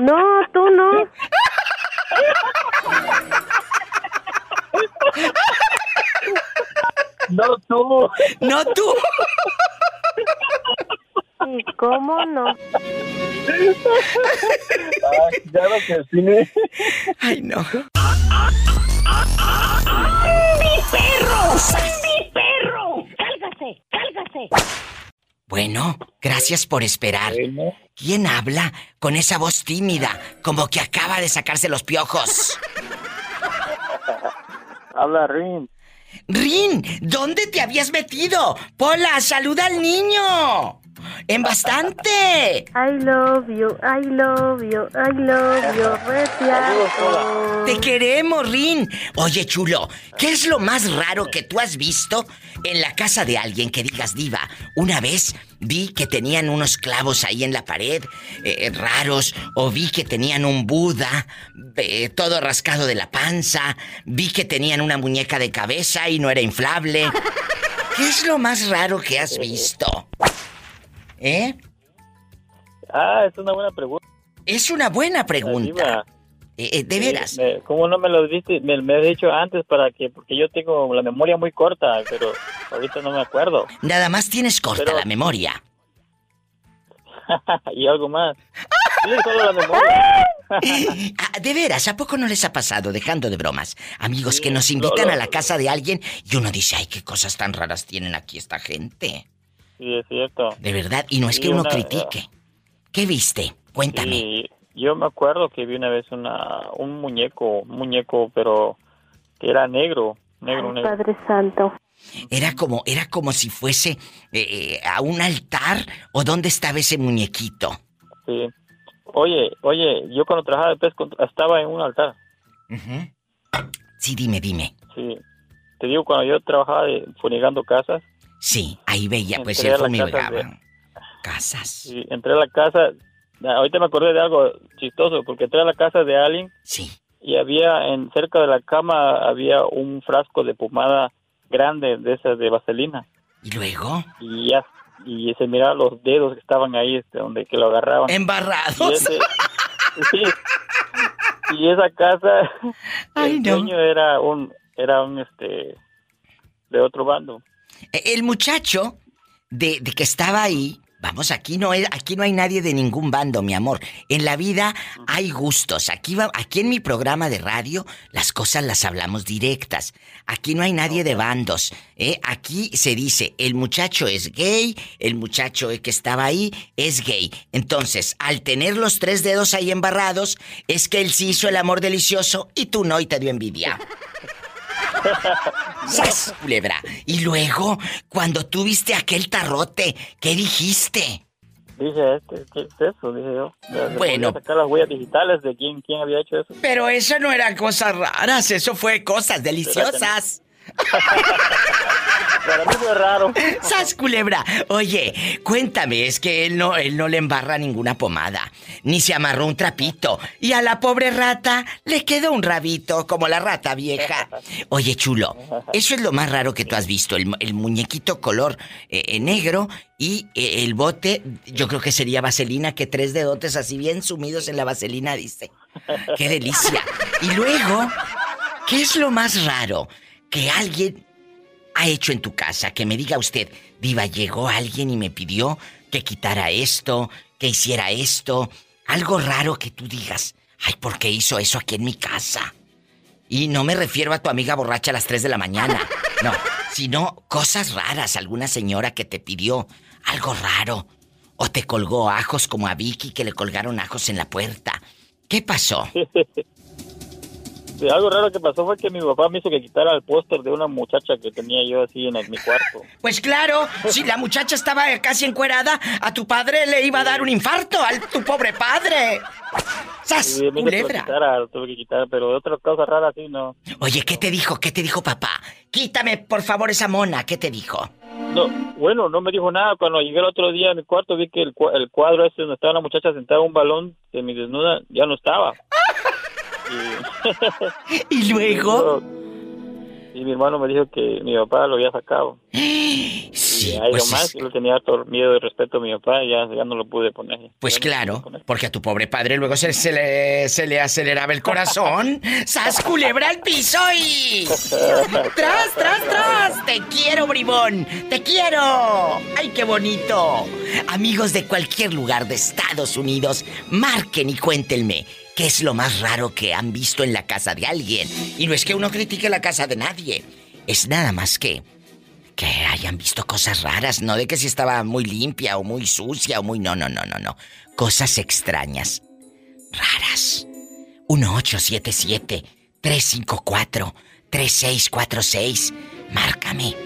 No, tú no. No tú. No tú. ¿Y cómo no? Ay, claro que sí. Ay, no. ¡Mi perro! ¡Mi perro! ¡Cálgase! ¡Cálgase! Bueno, gracias por esperar. ¿Quién habla con esa voz tímida, como que acaba de sacarse los piojos? Habla Rin. Rin, ¿dónde te habías metido? Pola, saluda al niño. En bastante. I love you, I love you, I love you. Te queremos, Rin. Oye, chulo, ¿qué es lo más raro que tú has visto en la casa de alguien que digas diva? Una vez vi que tenían unos clavos ahí en la pared, eh, raros, o vi que tenían un Buda, eh, todo rascado de la panza, vi que tenían una muñeca de cabeza y no era inflable. ¿Qué es lo más raro que has visto? ¿Eh? Ah, es una buena pregunta. Es una buena pregunta. Eh, eh, de Sí, veras. me- ¿Cómo no me lo viste? Me, me has dicho antes para que, porque yo tengo la memoria muy corta, pero ahorita no me acuerdo. Nada más tienes corta Pero- la memoria. y algo más. Sí, solo la memoria. Ah, de veras, ¿a poco no les ha pasado, dejando de bromas? Amigos que nos invitan lo- a la casa de alguien y uno dice, ay, qué cosas tan raras tienen aquí esta gente. Sí, es cierto. De verdad, y no es Sí, que uno una- critique. ¿Qué viste? Cuéntame. Sí, yo me acuerdo que vi una vez una, un muñeco, un muñeco, pero que era negro, negro, negro. Padre Santo. Era como, era como si fuese eh, eh, a un altar o dónde estaba ese muñequito. Sí. Oye, oye, yo cuando trabajaba de pesco estaba en un altar. Sí, dime, dime. Sí. Te digo, cuando yo trabajaba de funigando casas. Sí, ahí veía, pues entré él la casa fumigaba. de- Casas. Sí, entré a la casa. ah, Ahorita me acordé de algo chistoso, porque entré a la casa de alguien. Sí. Y había, en cerca de la cama, había un frasco de pomada grande, de esas de vaselina. ¿Y luego? Y ya, y se miraban los dedos que estaban ahí, este, donde que lo agarraban. Embarrados. Y, ese- sí. Y esa casa, Ay, el no. dueño era un, era un, este, de otro bando. El muchacho de, de que estaba ahí Vamos, aquí no, hay, aquí no hay nadie de ningún bando, mi amor. En la vida hay gustos. Aquí, va, aquí en mi programa de radio las cosas las hablamos directas. Aquí no hay nadie de bandos. ¿eh? Aquí se dice, el muchacho es gay, el muchacho que estaba ahí es gay. Entonces, al tener los tres dedos ahí embarrados, es que él sí hizo el amor delicioso y tú no y te dio envidia. ¡Sas, culebra! Y luego, cuando tú viste aquel tarrote, ¿qué dijiste? Dije, ¿qué es eso? Dije yo. Bueno. podía sacar las huellas digitales de quién, quién había hecho eso. Pero eso no eran cosas raras, eso fue cosas deliciosas. Para mí fue raro. ¡Sas, culebra! Oye, cuéntame, es que él no, él no le embarra ninguna pomada, ni se amarró un trapito, y a la pobre rata le quedó un rabito, como la rata vieja. Oye, chulo, eso es lo más raro que tú has visto, el, muñequito color eh, eh, negro y eh, el bote, yo creo que sería vaselina, que tres dedotes así bien sumidos en la vaselina, dice. ¡Qué delicia! Y luego, ¿qué es lo más raro que alguien ha hecho en tu casa? Que me diga usted, Diva, llegó alguien y me pidió que quitara esto, que hiciera esto. Algo raro que tú digas, ay, ¿por qué hizo eso aquí en mi casa? Y no me refiero a tu amiga borracha a las 3 de la mañana, no, sino cosas raras, alguna señora que te pidió algo raro. O te colgó ajos como a Vicky que le colgaron ajos en la puerta. ¿Qué pasó? Algo raro que pasó fue que mi papá me hizo que quitara el póster de una muchacha que tenía yo así en el- mi cuarto. Pues claro, si la muchacha estaba casi encuerada, a tu padre le iba a dar un infarto, a tu pobre padre. ¡Sas, Sí, me que quitara, lo tuve que quitar, pero de otras cosas raras sí, no. Oye, ¿qué te dijo? ¿Qué te dijo papá? Quítame, por favor, esa mona. ¿Qué te dijo? No, bueno, no me dijo nada. Cuando llegué el otro día a mi cuarto vi que el, el cuadro ese donde estaba la muchacha sentada en un balón de mi desnuda ya no estaba. Y, ¿Y luego? Y mi hermano me dijo que mi papá lo había sacado. Sí, y ahí pues nomás, es- yo le tenía todo miedo y respeto a mi papá y ya, ya no lo pude poner. Pues claro, porque a tu pobre padre luego se, se le, se le aceleraba el corazón. ¡Sas, culebra al piso y... ¡Tras, tras, tras! ¡Te quiero, bribón! ¡Te quiero! ¡Ay, qué bonito! Amigos de cualquier lugar de Estados Unidos, marquen y cuéntenme qué es lo más raro que han visto en la casa de alguien. Y no es que uno critique la casa de nadie, es nada más que que hayan visto cosas raras, no de que si estaba muy limpia o muy sucia o muy no, no, no, no, no. Cosas extrañas, raras. 1877 354 3646. Márcame.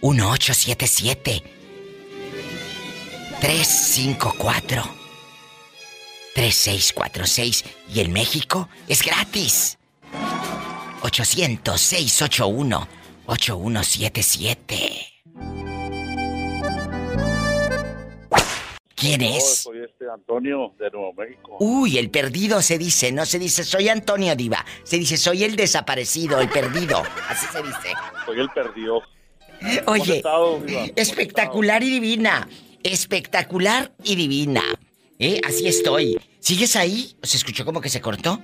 1877 354 3646 y en México es gratis. 800 681 8177. ¿Quién es? soy este Antonio de Nuevo México. Uy, el perdido se dice, no se dice soy Antonio Diva, se dice soy el desaparecido, el perdido, así se dice. Soy el perdido. Oye, espectacular y divina, espectacular y divina. ¿Eh? Así estoy. ¿Sigues ahí? ¿Se escuchó como que se cortó?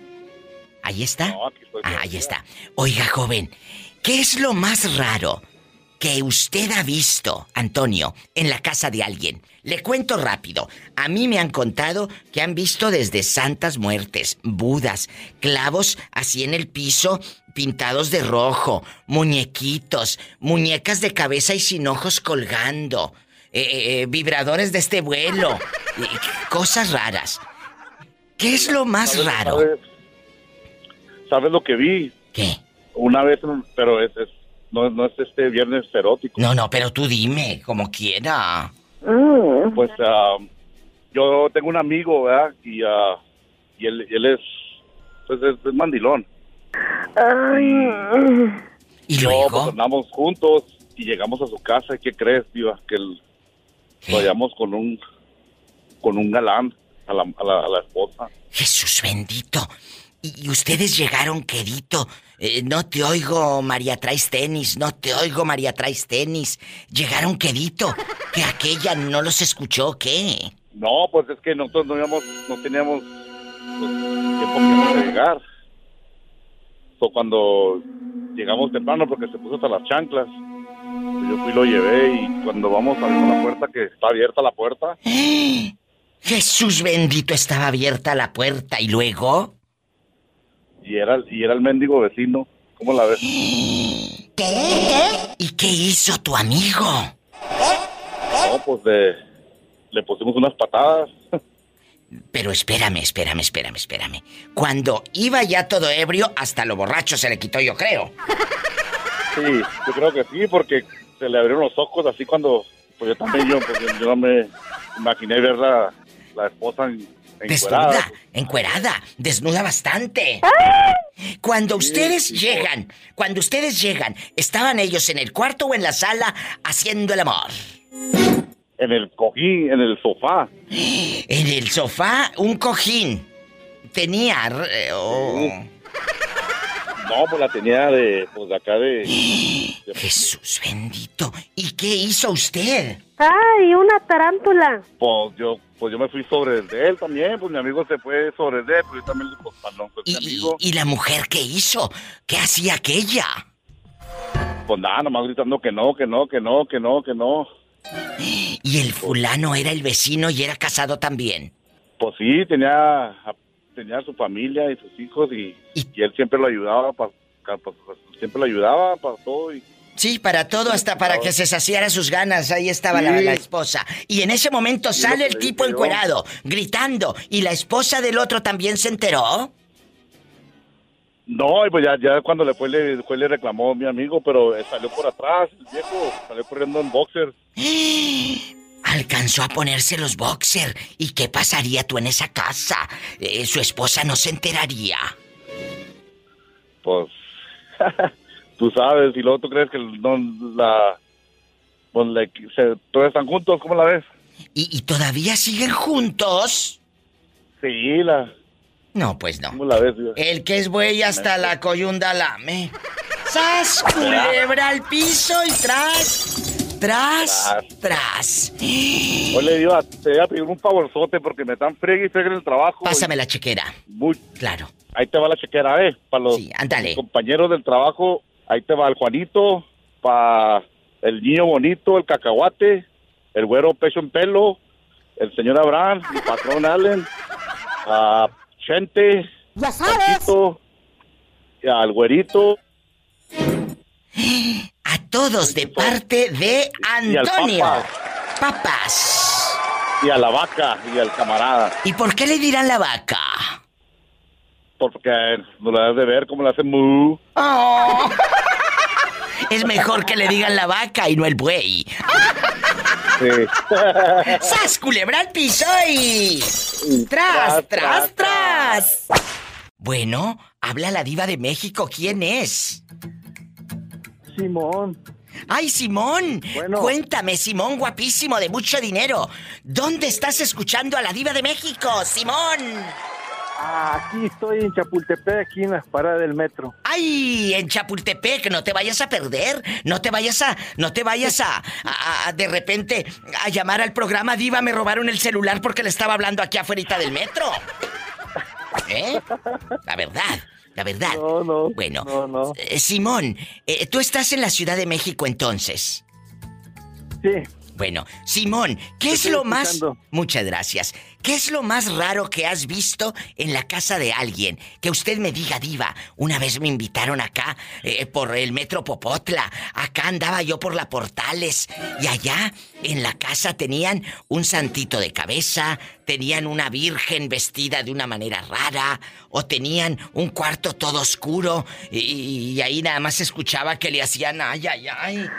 Ahí está. Ah, ahí está. Oiga, joven, ¿qué es lo más raro que usted ha visto, Antonio, en la casa de alguien? Le cuento rápido. A mí me han contado que han visto desde santas muertes, budas, clavos así en el piso pintados de rojo, muñequitos, muñecas de cabeza y sin ojos colgando, eh, eh, vibradores de este vuelo, eh, cosas raras. ¿Qué es lo más ¿Sabes- raro? ¿sabes, sabes lo que vi? ¿Qué? Una vez, pero es, es- no, no es este viernes erótico. No, no, pero tú dime, como quiera. Pues ah, yo tengo un amigo, ¿verdad? Y, ah, y él, él es, pues es, es mandilón. ¿Y luego? Pues andamos juntos y llegamos a su casa. ¿y ¿Qué crees, Diva? Que el- lo hallamos con un, con un galán a la, a la, a la esposa. Jesús bendito. Y y ustedes llegaron, quedito. Eh, no te oigo, María traes tenis. No te oigo, María traes tenis. Llegaron, quedito. Que aquella no los escuchó, ¿o ¿qué? No, pues es que nosotros no, íbamos, no teníamos pues, tiempo que llegar. So, cuando llegamos temprano, porque se puso hasta las chanclas, Yo fui y lo llevé y cuando vamos abriendo la puerta, que está abierta la puerta, Jesús bendito, estaba abierta la puerta y luego... y era, y era el mendigo vecino. ¿Cómo la ves? ¿Qué? ¿Y qué hizo tu amigo? No, pues le, le pusimos unas patadas. Pero espérame, espérame, espérame, espérame. Cuando iba ya todo ebrio, hasta lo borracho se le quitó, yo creo. Sí, yo creo que sí, porque se le abrieron los ojos así cuando, pues yo también, yo, pues, yo no me imaginé ver la, la esposa en, encuerada. Desnuda, encuerada, desnuda bastante. Cuando ustedes llegan, cuando ustedes llegan, ¿estaban ellos en el cuarto o en la sala haciendo el amor? En el cojín, en el sofá. En el sofá, un cojín. Tenía... eh, oh. No, pues la tenía de, pues de acá de... Jesús bendito. ¿Y qué hizo usted? ¡Ay, una tarántula! Pues yo, pues yo me fui sobre el de él también, pues mi amigo se fue sobre el de él, pues yo también, pues, perdón, pues mi amigo, ¿Y la mujer qué hizo? ¿Qué hacía aquella? pues nada, nomás gritando que no, que no, que no, que no, que no. Y el fulano era el vecino y era casado también. Pues sí, tenía, tenía su familia y sus hijos y, y él siempre lo ayudaba, para, siempre lo ayudaba para todo y Sí, para todo, hasta para que se saciara sus ganas. Ahí estaba la, Sí. la esposa. Y en ese momento sale el tipo encuerado, gritando. ¿Y la esposa del otro también se enteró? No, y pues ya, ya cuando le fue le, fue, le reclamó a mi amigo, pero eh, salió por atrás, el viejo, salió corriendo en boxer. Alcanzó a ponerse los boxer. ¿Y qué pasaría tú en esa casa? Eh, su esposa no se enteraría. Pues, tú sabes, y luego tú crees que no, la, pues le, se, todos están juntos, ¿cómo la ves? ¿Y, y todavía siguen juntos? Sí, la... No, pues no. ¿Cómo la ves? Dios? El que es buey hasta la coyunda lame. ¡Sas! Culebra al piso y tras, tras, tras. Oye, Diva, te voy a pedir un favorzote porque me están friegue y friegue en el trabajo. Pásame la chequera. Muy... Claro. Ahí te va la chequera, ¿eh? Para los compañeros del trabajo, ahí te va el Juanito, para el niño bonito, el cacahuate, el güero pecho en pelo, el señor Abraham, mi patrón Allen, a Chente, Ya sabes. Panchito, y al güerito, A todos de parte de Antonio. Papa, Papas. y a la vaca, y al camarada. ¿Y por qué le dirán la vaca? Porque no la has de ver cómo le hace mu. Oh. Es mejor que le digan la vaca y no el buey. Sí. ¡Sas, culebra al piso y... ¡Tras, tras, tras! Bueno, habla la diva de México. ¿Quién es? Simón. ¡Ay, Simón! Bueno. Cuéntame, Simón, guapísimo, de mucho dinero. ¿Dónde estás escuchando a la diva de México, Simón? Aquí estoy en Chapultepec, aquí en las paradas del metro. ¡Ay! En Chapultepec, no te vayas a perder. No te vayas a. No te vayas a. a- a- de repente a llamar al programa Diva. Me robaron el celular porque le estaba hablando aquí afuera del metro. ¿Eh? La verdad. La verdad. No, no. Bueno, No, no. eh, Simón, eh, tú estás en la Ciudad de México entonces. Sí. Bueno, Simón, ¿qué Te es lo más... Muchas gracias. ¿Qué es lo más raro que has visto en la casa de alguien? Que usted me diga, diva. Una vez me invitaron acá eh, por el metro Popotla. Acá andaba yo por la Portales. Y allá en la casa tenían un santito de cabeza, tenían una virgen vestida de una manera rara, o tenían un cuarto todo oscuro. Y, y ahí nada más se escuchaba que le hacían ay, ay, ay.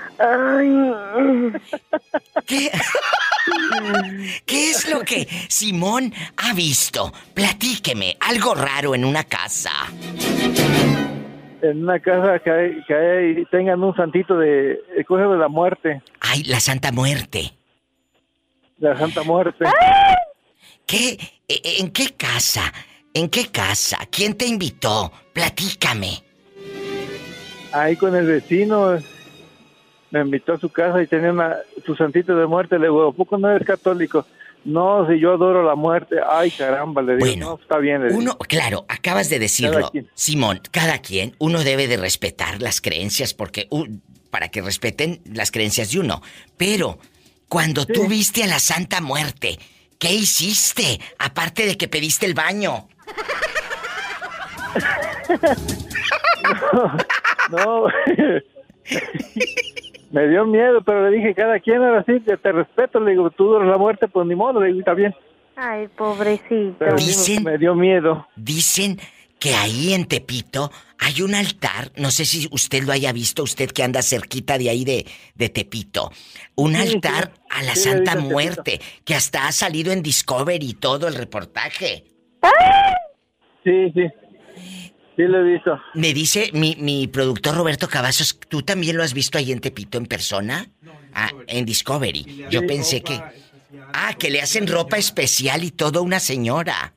¿Qué? ¿Qué es lo que Simón ha visto? Platíqueme, algo raro en una casa. En una casa que, hay, que hay- tengan un santito de de la Muerte, Ay, la Santa Muerte. la Santa Muerte. ¿Qué? e- ¿En qué casa? ¿En qué casa? ¿Quién te invitó? Platícame. Ahí con el vecino me invitó a su casa y tenía una- su santito de muerte. Le digo, ¿a poco no eres católico? No, si yo adoro la muerte. Ay, caramba, le digo, no, está bien. Le digo. Uno, claro, acabas de decirlo, Cada. Simón, cada quien, uno debe de respetar las creencias porque uh, para que respeten las creencias de uno. Pero cuando tú viste a la Santa Muerte, ¿qué hiciste? Aparte de que pediste el baño. No. Me dio miedo, pero le dije, cada quien ahora sí, te, te respeto. Le digo, tú duras la muerte, pues ni modo. Le digo, está bien. Ay, pobrecito. Pero sí me dio miedo. Dicen que ahí en Tepito hay un altar, no sé si usted lo haya visto, usted que anda cerquita de ahí de, de Tepito, un Sí, altar sí. a la Sí, Santa Tepito. Muerte, que hasta ha salido en Discovery y todo el reportaje. Sí, sí. Sí lo he visto. Me dice mi, mi productor Roberto Cavazos, ¿tú también lo has visto ahí en Tepito en persona? Ah, en Discovery. Yo pensé que... Ah, que le hacen ropa especial y todo una señora.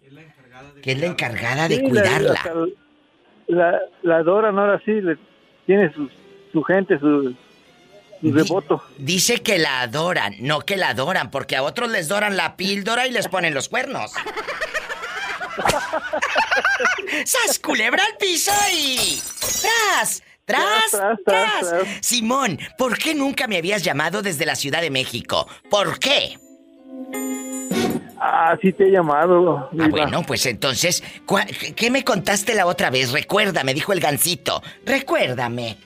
Que es la encargada de Sí, cuidarla. La, la adoran ahora sí, le- tiene su, su gente, su, su devoto. Dice que la adoran, no que la adoran, porque a otros les doran la píldora y les ponen los cuernos. ¡Sas, culebra al piso y... ¡Tras! ¡Tras! Tras, tras, ¡Tras! Simón, ¿por qué nunca me habías llamado desde la Ciudad de México? ¿Por qué? Ah, sí te he llamado. Ah, bueno, pues entonces, ¿cuá- ¿qué me contaste la otra vez? Recuerda, me dijo el gancito. Recuérdame.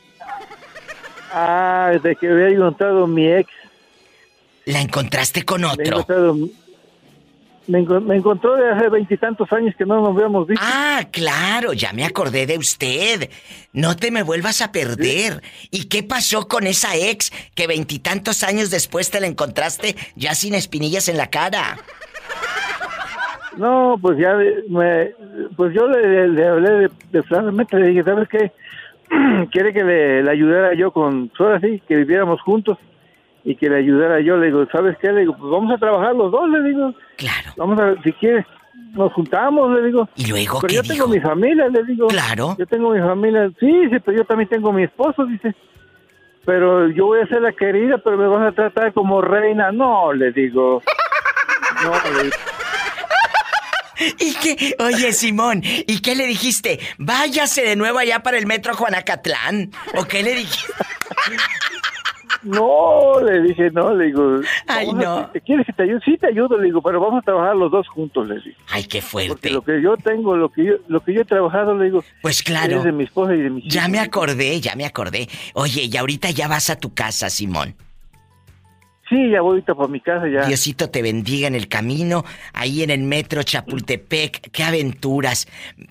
Ah, de que había encontrado mi ex. ¿La encontraste con otro? encontrado- me, enco- me encontró de hace veintitantos años que no nos habíamos visto. Ah, claro, ya me acordé de usted. No te me vuelvas a perder. ¿Y qué pasó con esa ex que veintitantos años después te la encontraste ya sin espinillas en la cara? No, pues ya, me, pues yo le, hablé de, de claramente, le dije, ¿sabes qué? Quiere que le, le ayudara yo con, ahora sí, que viviéramos juntos y que le ayudara yo. Le digo, ¿sabes qué? Le digo, pues vamos a trabajar los dos, le digo. Claro. Vamos a, si quieres, nos juntamos, le digo. ¿Y luego Pero yo tengo mi familia, le digo. Claro. Yo tengo mi familia. Sí, sí, pero yo también tengo mi esposo, dice. Pero yo voy a ser la querida, pero me vas a tratar como reina. No, le digo. No, le digo. ¿Y qué? Oye, Simón, ¿y qué le dijiste? Váyase de nuevo allá para el metro Juanacatlán. ¿O qué le dijiste? No, le dije, no, le digo. Ay, a- no. ¿te ¿Quieres que te ayude? Sí, te ayudo, le digo, pero vamos a trabajar los dos juntos, le digo. Ay, qué Porque fuerte. lo que yo tengo, lo que yo, lo que yo he trabajado, le digo. Pues claro. Es de mi esposa y de mis Ya me acordé, ya me acordé. Oye, y ahorita ya vas a tu casa, Simón. Sí, ya voy ahorita por mi casa, ya. Diosito te bendiga en el camino, ahí en el metro Chapultepec. Qué aventuras,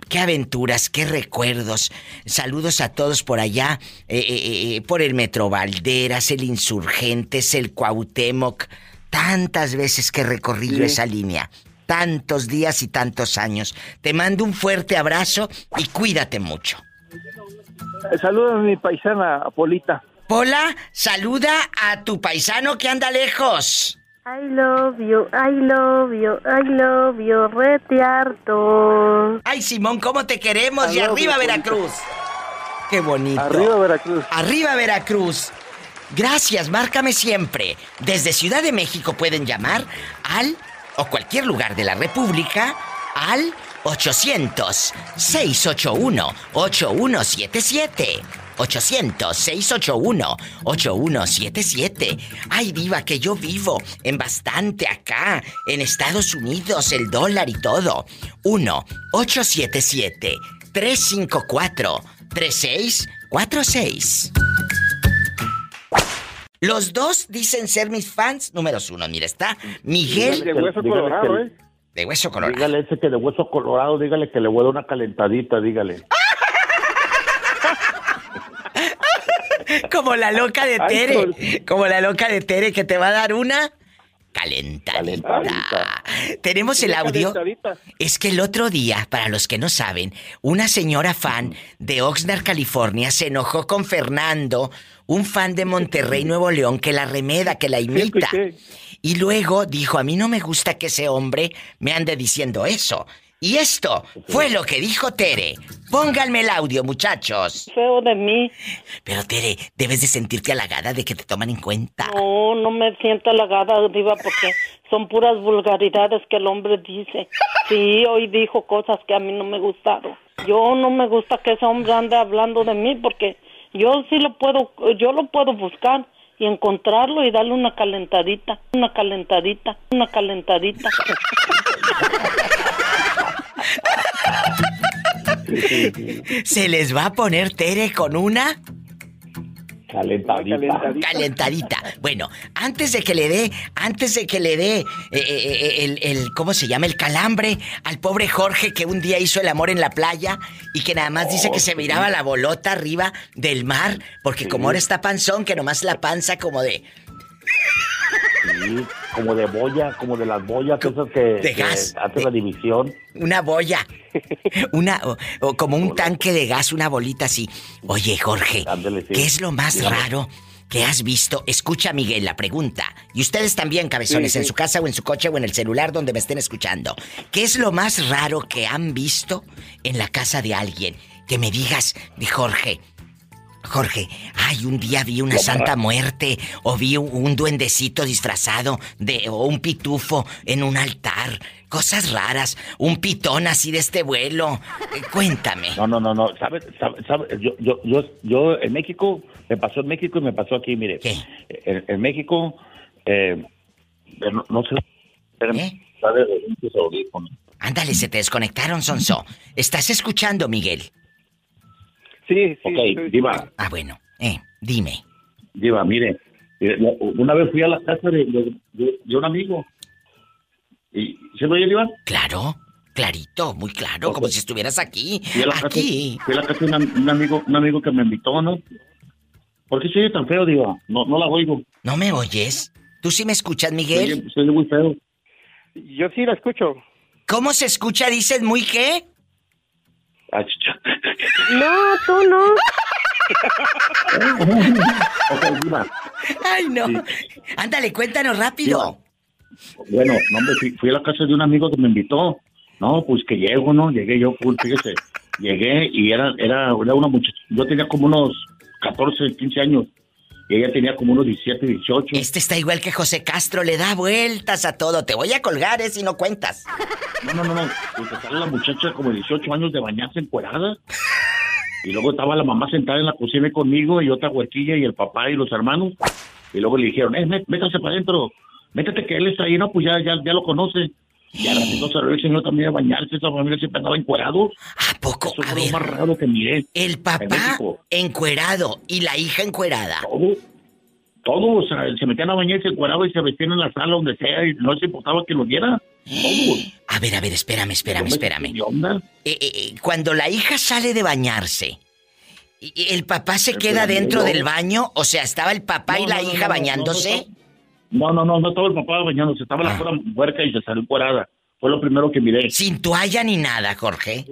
qué aventuras, qué recuerdos. Saludos a todos por allá, eh, eh, eh, por el metro Valderas, el Insurgentes, el Cuauhtémoc. Tantas veces que recorrí yo esa línea. Tantos días y tantos años. Te mando un fuerte abrazo y cuídate mucho. Eh, Saludos a mi paisana, Polita. Pola, saluda a tu paisano que anda lejos. I love you, I love you, I love you, rete harto. Ay, Simón, ¿cómo te queremos? Y I arriba you, Veracruz. Qué bonito. Arriba Veracruz. Arriba Veracruz. Gracias, márcame siempre. Desde Ciudad de México pueden llamar al o cualquier lugar de la República al 800-681-8177. 800-681-8177. Ay, diva, que yo vivo en bastante acá, en Estados Unidos, el dólar y todo. 1-877-354-3646. Los dos dicen ser mis fans números uno. Mira, está Miguel. De hueso colorado, ¿eh? De hueso colorado. Dígale ese que de hueso colorado, dígale que le voy a dar una calentadita, dígale. Como la loca de Ay, Tere. Como la loca de Tere que te va a dar una calentadita. Tenemos el audio. calentadita. Es que el otro día, para los que no saben, una señora fan de Oxnard, California, se enojó con Fernando, un fan de Monterrey, Nuevo León, que la remeda, que la imita. escuché. Y luego dijo, a mí no me gusta que ese hombre me ande diciendo eso. Y esto fue lo que dijo Tere. Pónganme el audio, muchachos. Feo de mí. Pero Tere, debes de sentirte halagada de que te toman en cuenta. No, no me siento halagada, Diva, porque son puras vulgaridades que el hombre dice. Sí, hoy dijo cosas que a mí no me gustaron. Yo no me gusta que ese hombre ande hablando de mí porque Yo sí lo puedo, yo lo puedo buscar y encontrarlo y darle una calentadita, una calentadita, una calentadita. Se les va a poner Tere con una Calentadita. calentadita. Bueno, antes de que le dé, antes de que le dé eh, eh, eh, el, el- ¿cómo se llama? El calambre al pobre Jorge que un día hizo el amor en la playa y que nada más dice que se miraba la bolota arriba del mar, porque como ahora está panzón, que nomás la panza como de, Sí, como de boya, como de las boyas esas que, De que gas. hacen la división. Una boya. Una, o, o como un tanque de gas, una bolita así. Oye, Jorge, ¿qué es lo más Dígame. raro que has visto? Escucha, Miguel, la pregunta. Y ustedes también, cabezones, Sí, en su casa o en su coche o en el celular donde me estén escuchando. ¿Qué es lo más raro que han visto en la casa de alguien? Que me digas, di Jorge. Jorge, ay, un día vi una santa muerte o vi un, duendecito disfrazado de o un pitufo en un altar, cosas raras, un pitón así de este vuelo. Eh, cuéntame. No, no, no, no. ¿Sabes? ¿Sabes? ¿Sabes? Yo, yo, yo, yo en México, me pasó en México y me pasó aquí, mire. En, en México, eh, no, no sé. ¿Eh? Ándale, se te desconectaron, Sonso. ¿Estás escuchando, Miguel? Sí, sí. Ok, Diva. Ah, bueno. Eh, dime. Diva, mire. eh, Una vez fui a la casa de, de- de- de un amigo. ¿Y se me oye, Diva? Claro, clarito, muy claro, como si estuvieras aquí. Fui a la casa, Aquí. fui a la casa de un amigo, un amigo que me invitó, ¿no? ¿Por qué se oye tan feo, Diva? No, no la oigo. ¿No me oyes? ¿Tú sí me escuchas, Miguel? oye, se oye muy feo. Yo sí la escucho. ¿Cómo se escucha? ¿Dices muy qué? Ah. No, tú no. Ok, Diva. Ay, no. Ándale, cuéntanos rápido. Bueno, no, hombre, fui, fui a la casa de un amigo que me invitó. No, pues que llego, ¿no? Llegué yo, pues, fíjese. Llegué y era, era, era una muchacha. Yo tenía como unos 14, 15 años. Y ella tenía como unos 17, 18. Este está igual que José Castro, le da vueltas a todo. Te voy a colgar, eh, si no cuentas. No, no, no, no. Pues sale la muchacha como 18 años de bañarse encuerada. Y luego estaba la mamá sentada en la cocina conmigo y otra huerquilla y el papá y los hermanos. Y luego le dijeron, eh, mé- métase para adentro. Métete que él está ahí, no, pues ya, ya, ya lo conoce. Y a ratito salió el señor también a bañarse, esa familia siempre andaba encuerado. ¿A poco? Eso fue lo más raro que miré. El papá encuerado y la hija encuerada. Todo, todo, o sea, se metían a bañar se encueraban y se vestían en la sala donde sea y no les importaba que lo viera. Todos. A ver, a ver, espérame, espérame, espérame. ¿qué onda? Eh, eh, eh, cuando la hija sale de bañarse, ¿y- y ¿el papá se El queda dentro del baño? O sea, ¿estaba el papá y la no, hija no, bañándose? No, no, no, no estaba el papá bañándose, estaba la pura huerca y se salió encuerada. Fue lo primero que miré. Sin toalla ni nada, Jorge.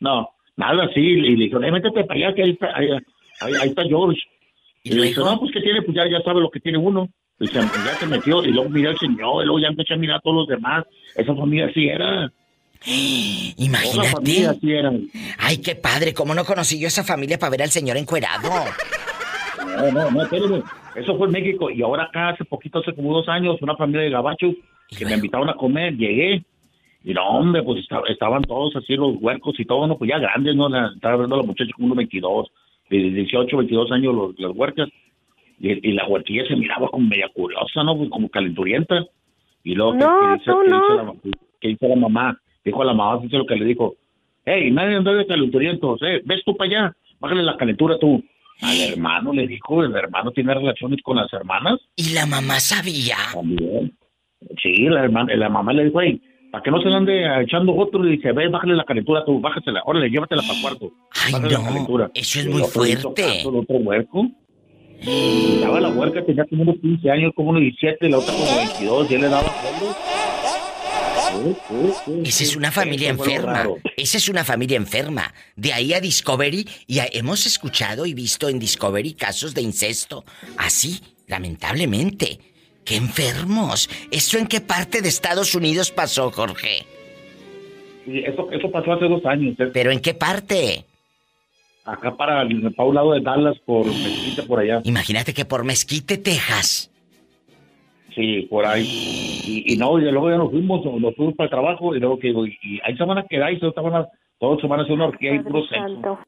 No, nada así. Y le dijeron, eh, métete para allá, que ahí está, ahí, ahí- ahí está George. Y, le dijo, no, pues que tiene, pues ya, ya sabe lo que tiene uno. Y se, ya se metió, y luego miró al señor, y luego ya empecé a mirar a todos los demás. Esa familia así era. Imagínate. Familia así era. Ay, qué padre, ¿cómo no conocí yo esa familia para ver al señor encuerado? No, no, no, espérame. Eso fue en México. Y ahora acá, hace poquito, hace como dos años, una familia de gabachos que me invitaron a comer. Llegué. Y no, hombre, pues esta- estaban todos así, los huercos y todo, no, pues ya grandes, ¿no? La- estaba viendo a los muchachos como unos 22, de 18, 22 años, los, las huercas. Y, y la huerquilla se miraba como media curiosa, ¿no? Pues como calenturienta. Y luego, ¿qué- No, qué dice, no. dice la, qué dice la mamá? Dijo a la mamá, dice lo que le dijo. Hey, nadie anda de calenturientos, eh, ves tú para allá, bájale la calentura tú. Al hermano le dijo, el hermano tiene relaciones con las hermanas. ¿Y la mamá sabía? También. Sí, la, hermana, la mamá le dijo, hey, para que no se le ande echando otro, le dice, ve, bájale la calentura tú, bájasela, órale, llévatela para el cuarto. Bájale la calentura. eso es Y muy fuerte. caso, el otro huerco. Estaba la huerca, tenía como unos 15 años, como unos 17, la otra como 22, y él le daba fondo. Esa es una familia enferma. Esa es una familia enferma. De ahí a Discovery, y a- hemos escuchado y visto en Discovery casos de incesto. Así, lamentablemente. ¡Qué enfermos! ¿Eso en qué parte de Estados Unidos pasó, Jorge? Sí, eso, eso pasó hace dos años. ¿eh? ¿Pero en qué parte? Acá para, para un lado de Dallas, por Mezquita, por allá. Imagínate que por Mezquite, Texas. Sí, por ahí. Y, y no, y luego ya nos fuimos, nos fuimos para el trabajo, y luego que digo, y, y ahí se van a quedar, y se van a, Todos se van a hacer una orgía y puro sexo.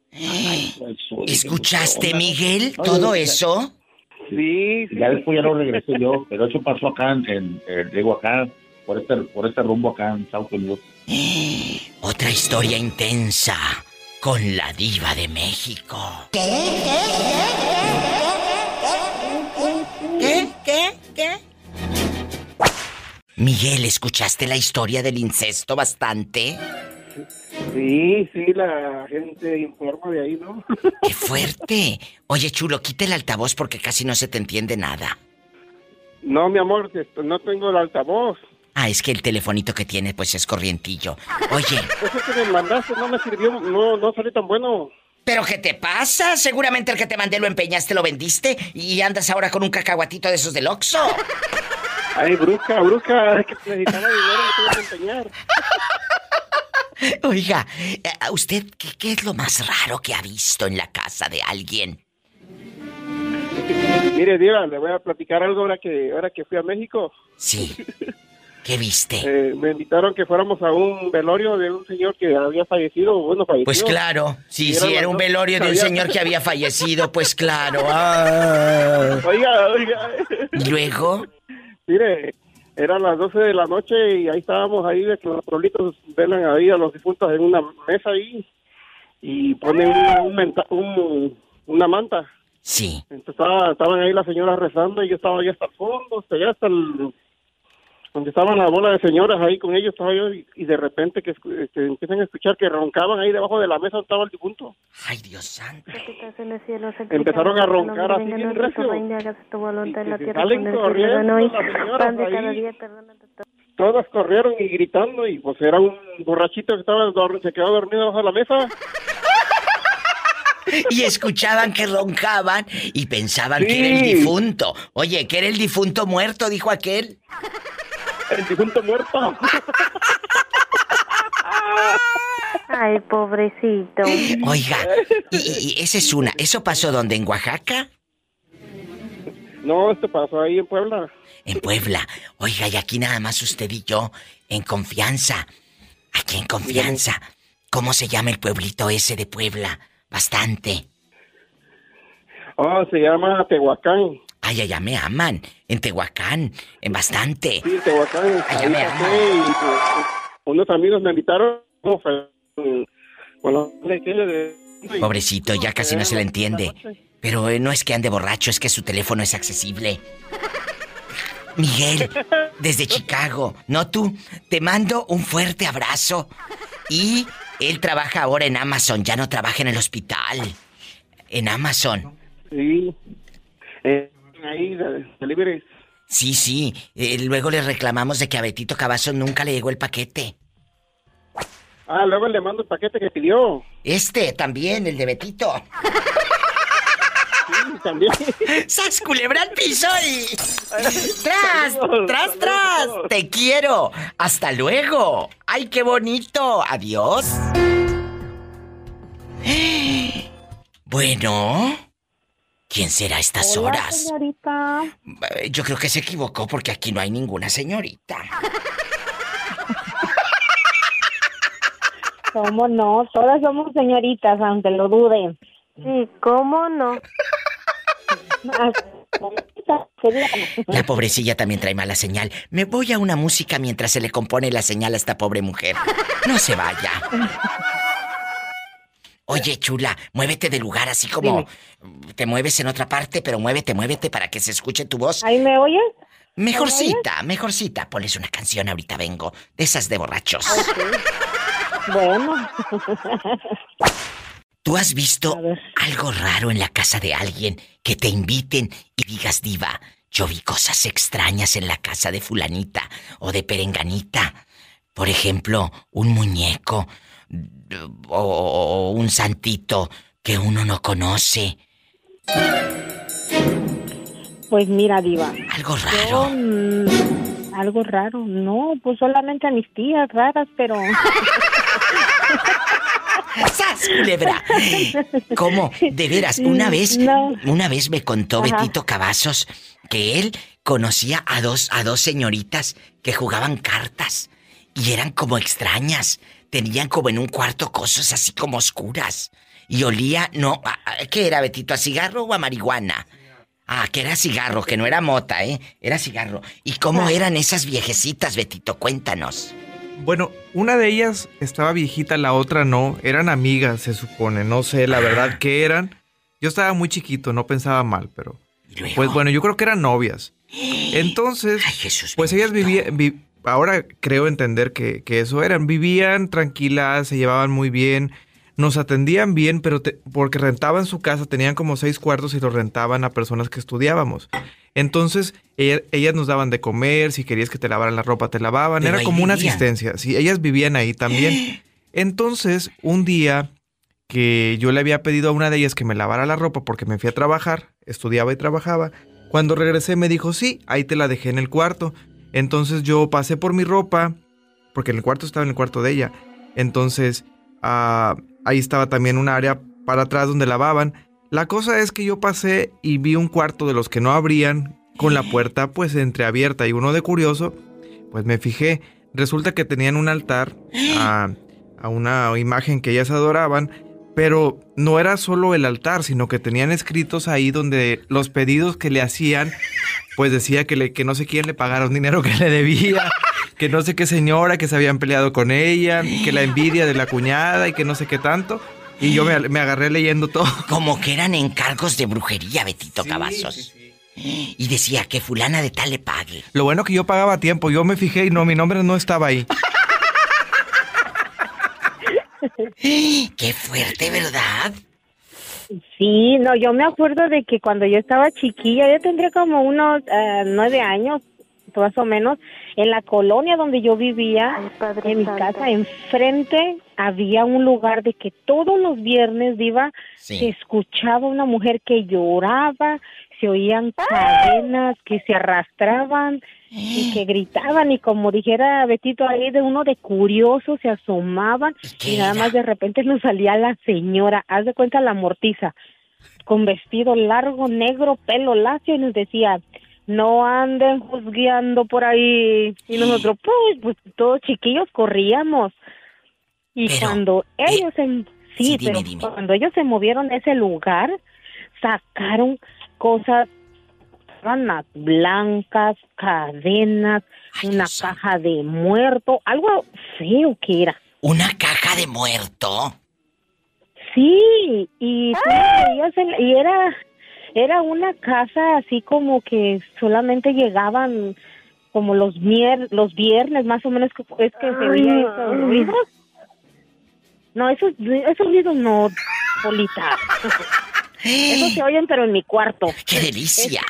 ¿Escuchaste, Miguel, No, todo ya- eso? Sí, Ya después ya lo regresé yo, pero eso pasó acá en, en- en- digo acá, por este, por este rumbo acá en Estados Unidos. Otra historia intensa con la diva de México. ¿Qué? ¿Qué? ¿Qué? Miguel, ¿escuchaste la historia del incesto bastante? Sí, sí, la gente informa de ahí, ¿no? ¡Qué fuerte! Oye, chulo, quita el altavoz porque casi no se te entiende nada. No, mi amor, no tengo el altavoz. Ah, es que el telefonito que tiene pues es corrientillo. Oye, Eso que me mandaste no me sirvió, no, no salió tan bueno. ¿pero qué te pasa? Seguramente el que te mandé lo empeñaste, lo vendiste y andas ahora con un cacahuatito de esos del Oxxo. Ay, bruja, es que necesitaba dinero, me tuve que empeñar. Oiga, eh, ¿a ¿usted qué, qué es lo más raro que ha visto en la casa de alguien? Mire, Diva, le voy a platicar algo ahora que, ahora que fui a México. Sí. ¿Qué viste? Eh, me invitaron que fuéramos a un velorio de un señor que había fallecido, bueno, falleció. Pues claro, sí, sí, era un velorio de un señor que había fallecido, pues claro. ah. Oiga, oiga. ¿Y luego? Mire, eran las 12 de la noche y ahí estábamos ahí de que los pueblitos velan ahí a los difuntos en una mesa ahí y ponen una, un menta- un- una manta. Sí. Entonces estaba- estaban ahí las señoras rezando y yo estaba allá hasta el fondo, hasta allá hasta el... Donde estaban la bola de señoras ahí con ellos estaba yo y, y de repente que, este, empiezan a escuchar que roncaban ahí debajo de la mesa donde estaba el difunto. Ay, Dios santo. Empezaron a roncar así bien recio. salen corriendo las señoras ahí. Todas corrieron y gritando y pues era un borrachito que estaba se quedó dormido debajo de la mesa. Y escuchaban que roncaban y pensaban que era el Sí. difunto. Oye, que era el difunto muerto, dijo aquel. El difunto muerto. Ay, pobrecito. Oiga, y, y- y esa es una. ¿Eso pasó donde? ¿En Oaxaca? No, esto pasó ahí en Puebla. En Puebla. Oiga, y aquí nada más usted y yo, en confianza. Aquí en confianza. ¿Cómo se llama el pueblito ese de Puebla? Bastante. Oh, se llama Tehuacán. Ay, allá me aman. En Tehuacán. En bastante. Sí, Tehuacán. Allá me y pues, unos amigos me invitaron la de... Pobrecito, ya casi no se le entiende. Pero eh, no es que ande borracho, es que su teléfono es accesible. Miguel, desde Chicago, no tú, te mando un fuerte abrazo. Y él trabaja ahora en Amazon, ya no trabaja en el hospital. En Amazon. Sí. Eh, ahí, de, delivery. Sí, sí. eh, luego le reclamamos de que a Betito Cavazos nunca le llegó el paquete. Ah, luego le mando el paquete que pidió. Este también, el de Betito. Sí, también. ¡Sas culebra al piso y. ¡Tras! ¡Tras, tras! ¡Te quiero! ¡Hasta luego! ¡Ay, qué bonito! ¡Adiós! Bueno. ¿Quién será a estas Hola, horas? señorita. Eh, Yo creo que se equivocó porque aquí no hay ninguna señorita. ¿Cómo no? Todas somos señoritas, aunque lo duden. Sí, ¿cómo no? La pobrecilla también trae mala señal. Me voy a una música mientras se le compone la señal a esta pobre mujer. No se vaya. Oye, chula, muévete de lugar así como te mueves en otra parte, pero muévete, muévete para que se escuche tu voz. ¿Ahí me oyes? Mejorcita, mejorcita. Pones una canción, ahorita vengo. De esas de borrachos. Bueno. ¿Tú has visto algo raro en la casa de alguien que te inviten y digas, diva, yo vi cosas extrañas en la casa de fulanita o de perenganita? Por ejemplo, un muñeco o, un santito que uno no conoce. Pues mira, Diva. Algo raro. algo raro. No, pues solamente a mis tías raras, pero. ¡Sas, culebra! ¿Cómo? De veras, una vez, No. una vez me contó Ajá. Betito Cavazos que él conocía a dos, a dos señoritas que jugaban cartas y eran como extrañas. Tenían como en un cuarto cosas así como oscuras. Y olía, no, a- a- ¿qué era, Betito? ¿A cigarro o a marihuana? Ah, que era cigarro, que no era mota, ¿eh? Era cigarro. ¿Y cómo eran esas viejecitas, Betito? Cuéntanos. Bueno, una de ellas estaba viejita, la otra no. Eran amigas, se supone. No sé la verdad qué eran. Yo estaba muy chiquito, no pensaba mal, pero... Pues bueno, yo creo que eran novias. Entonces, pues ellas vivían... vi- ahora creo entender que, que eso eran. Vivían tranquilas, se llevaban muy bien. Nos atendían bien, pero te- porque rentaban su casa, tenían como seis cuartos y los rentaban a personas que estudiábamos. Entonces, ella- ellas nos daban de comer, si querías que te lavaran la ropa, te lavaban. Pero Era como una vivían. asistencia. Sí, ellas vivían ahí también. Entonces, un día que yo le había pedido a una de ellas que me lavara la ropa porque me fui a trabajar, estudiaba y trabajaba. Cuando regresé me dijo, sí, ahí te la dejé en el cuarto. Entonces yo pasé por mi ropa, porque el cuarto estaba en el cuarto de ella. Entonces ah, ahí estaba también un área para atrás donde lavaban. La cosa es que yo pasé y vi un cuarto de los que no abrían con la puerta pues entreabierta y uno de curioso, pues me fijé. Resulta que tenían un altar a, a una imagen que ellas adoraban, pero no era solo el altar, sino que tenían escritos ahí donde los pedidos que le hacían, pues decía que, le, que no sé quién le pagara un dinero que le debía, que no sé qué señora, que se habían peleado con ella, que la envidia de la cuñada y que no sé qué tanto. Y yo me, me agarré leyendo todo. Como que eran encargos de brujería, Betito Cavazos. Y decía que fulana de tal le pague. Lo bueno que yo pagaba a tiempo, yo me fijé y no, mi nombre no estaba ahí. Qué fuerte, ¿verdad? Sí, no, yo me acuerdo de que cuando yo estaba chiquilla, yo tendría como unos eh, nueve años, más o menos, en la colonia donde yo vivía, en mi casa, enfrente, había un lugar de que todos los viernes, Diva, Sí. se escuchaba una mujer que lloraba, se oían cadenas que se arrastraban y que gritaban y como dijera Betito ahí de uno de curioso se asomaban y nada más de repente nos salía la señora, haz de cuenta la mortiza, con vestido largo, negro, pelo lacio y nos decía, no anden juzgando por ahí. Y nosotros, pues, pues todos chiquillos corríamos. Y cuando ellos se, sí, sí, dime, pero dime. cuando ellos se movieron de ese lugar, sacaron cosas sábanas blancas, cadenas, una caja de muerto, algo feo que era. ¿Una caja de muerto? Sí, y y era era una casa así como que solamente llegaban como los mier los viernes más o menos que es que se oía esos ruidos. No, esos esos ruidos no, Polita. Esos se oyen pero en mi cuarto. ¡Qué delicia!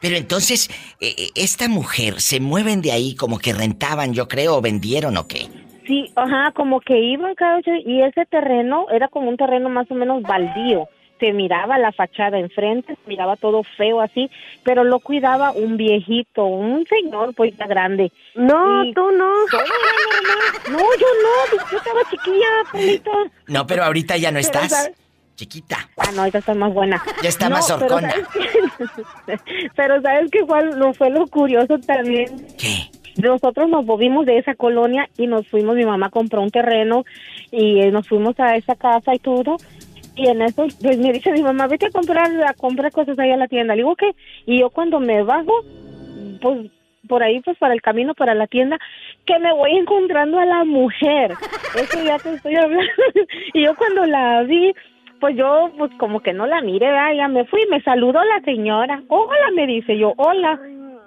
Pero entonces, eh, eh, esta mujer, ¿se mueven de ahí como que rentaban, yo creo, o vendieron o qué? Sí, ajá, como que iban cada ocho y ese terreno era como un terreno más o menos baldío. Se miraba la fachada enfrente, se miraba todo feo así, pero lo cuidaba un viejito, un señor pues ya grande. No, Y tú no. todo era normal. No, yo no, yo estaba chiquilla, Polito. No, pero ahorita ya no Pero, estás. ¿sabes? Chiquita. Ah, no, esta está más buena. Ya está No, más horcona. Pero ¿sabes qué fue, lo, fue lo curioso también? ¿Qué? Nosotros nos movimos de esa colonia y nos fuimos, mi mamá compró un terreno y eh, nos fuimos a esa casa y todo. Y en eso, pues me dice mi mamá, vete a comprar, a comprar cosas ahí a la tienda. Le digo, ¿qué? Y yo cuando me bajo, pues por ahí, pues para el camino, para la tienda, que me voy encontrando a la mujer. Eso ya te estoy hablando. y yo cuando la vi, pues yo, pues como que no la miré, ¿verdad? ya me fui, me saludó la señora. Hola, me dice yo, hola.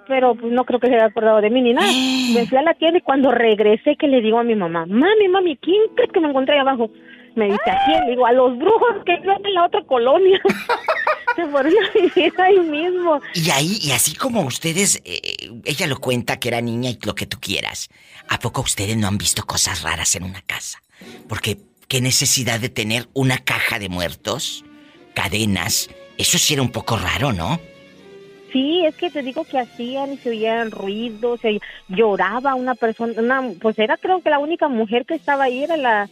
Pero pues no creo que se haya acordado de mí ni nada. Me fui a la tienda y cuando regresé que le digo a mi mamá, mami, mami, ¿quién crees que me encontré ahí abajo? Me dice, ¿a quién? Le digo, a los brujos que viven en la otra colonia. se fueron a vivir ahí mismo. Y ahí, y así como ustedes, eh, ella lo cuenta que era niña y lo que tú quieras, ¿a poco ustedes no han visto cosas raras en una casa? Porque, ¿qué necesidad de tener una caja de muertos? Cadenas. Eso sí era un poco raro, ¿no? Sí, es que te digo que hacían y se oían ruidos, se lloraba una persona, una, pues era creo que la única mujer que estaba ahí era la,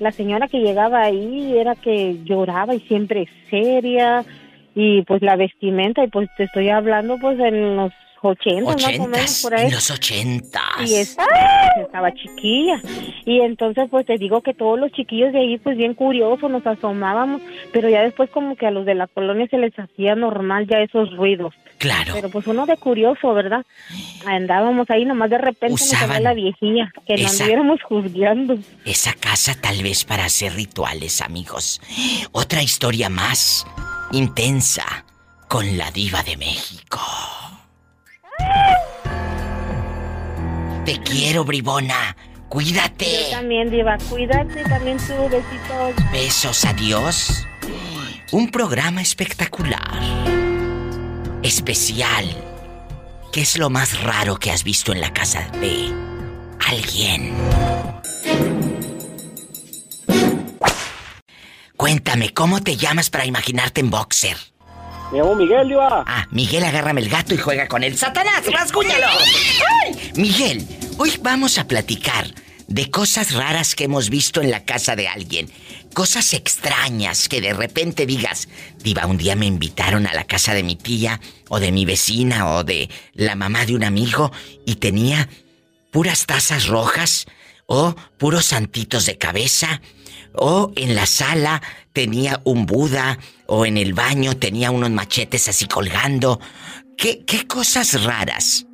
la señora que llegaba ahí, era que lloraba y siempre seria y pues la vestimenta y pues te estoy hablando pues en los 80, más o menos por ahí. en los ochentas. Y es- estaba chiquilla. Y entonces, pues te digo que todos los chiquillos de ahí, pues bien curiosos, nos asomábamos. Pero ya después, como que a los de la colonia se les hacía normal ya esos ruidos. Claro. Pero pues uno de curioso, ¿verdad? Andábamos ahí, nomás de repente nos Usaban salió la viejilla, que nos esa- anduviéramos juzgando. Esa casa tal vez para hacer rituales, amigos. Otra historia más intensa con la diva de México. Te quiero, bribona. Cuídate. Yo también, Diva, cuídate también tú, besitos. Besos, adiós. Un programa espectacular. Especial. ¿Qué es lo más raro que has visto en la casa de alguien? Cuéntame, ¿cómo te llamas para imaginarte en boxer? Me llamo Miguel, Diva. Ah, Miguel, agárrame el gato y juega con él. ¡Satanás, rasguñalo! ¡Ay! Miguel, hoy vamos a platicar de cosas raras que hemos visto en la casa de alguien. Cosas extrañas que de repente digas, Diva, un día me invitaron a la casa de mi tía, o de mi vecina, o de la mamá de un amigo, y tenía puras tazas rojas, o puros santitos de cabeza, o en la sala tenía un Buda, o en el baño tenía unos machetes así colgando. ¿Qué, qué cosas raras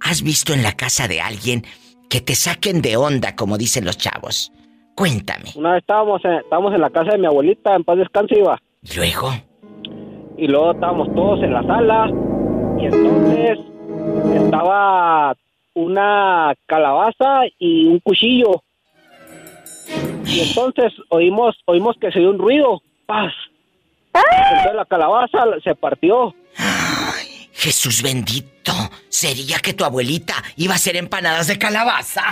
has visto en la casa de alguien que te saquen de onda, como dicen los chavos? Cuéntame. Una vez estábamos en, estábamos en la casa de mi abuelita, en paz descanse, Diva. ¿Y luego? Y luego estábamos todos en la sala. Y entonces estaba una calabaza y un cuchillo. Y entonces oímos, oímos que se dio un ruido. ¡Paz! Entonces la calabaza se partió. Jesús bendito, ¿sería que tu abuelita iba a hacer empanadas de calabaza?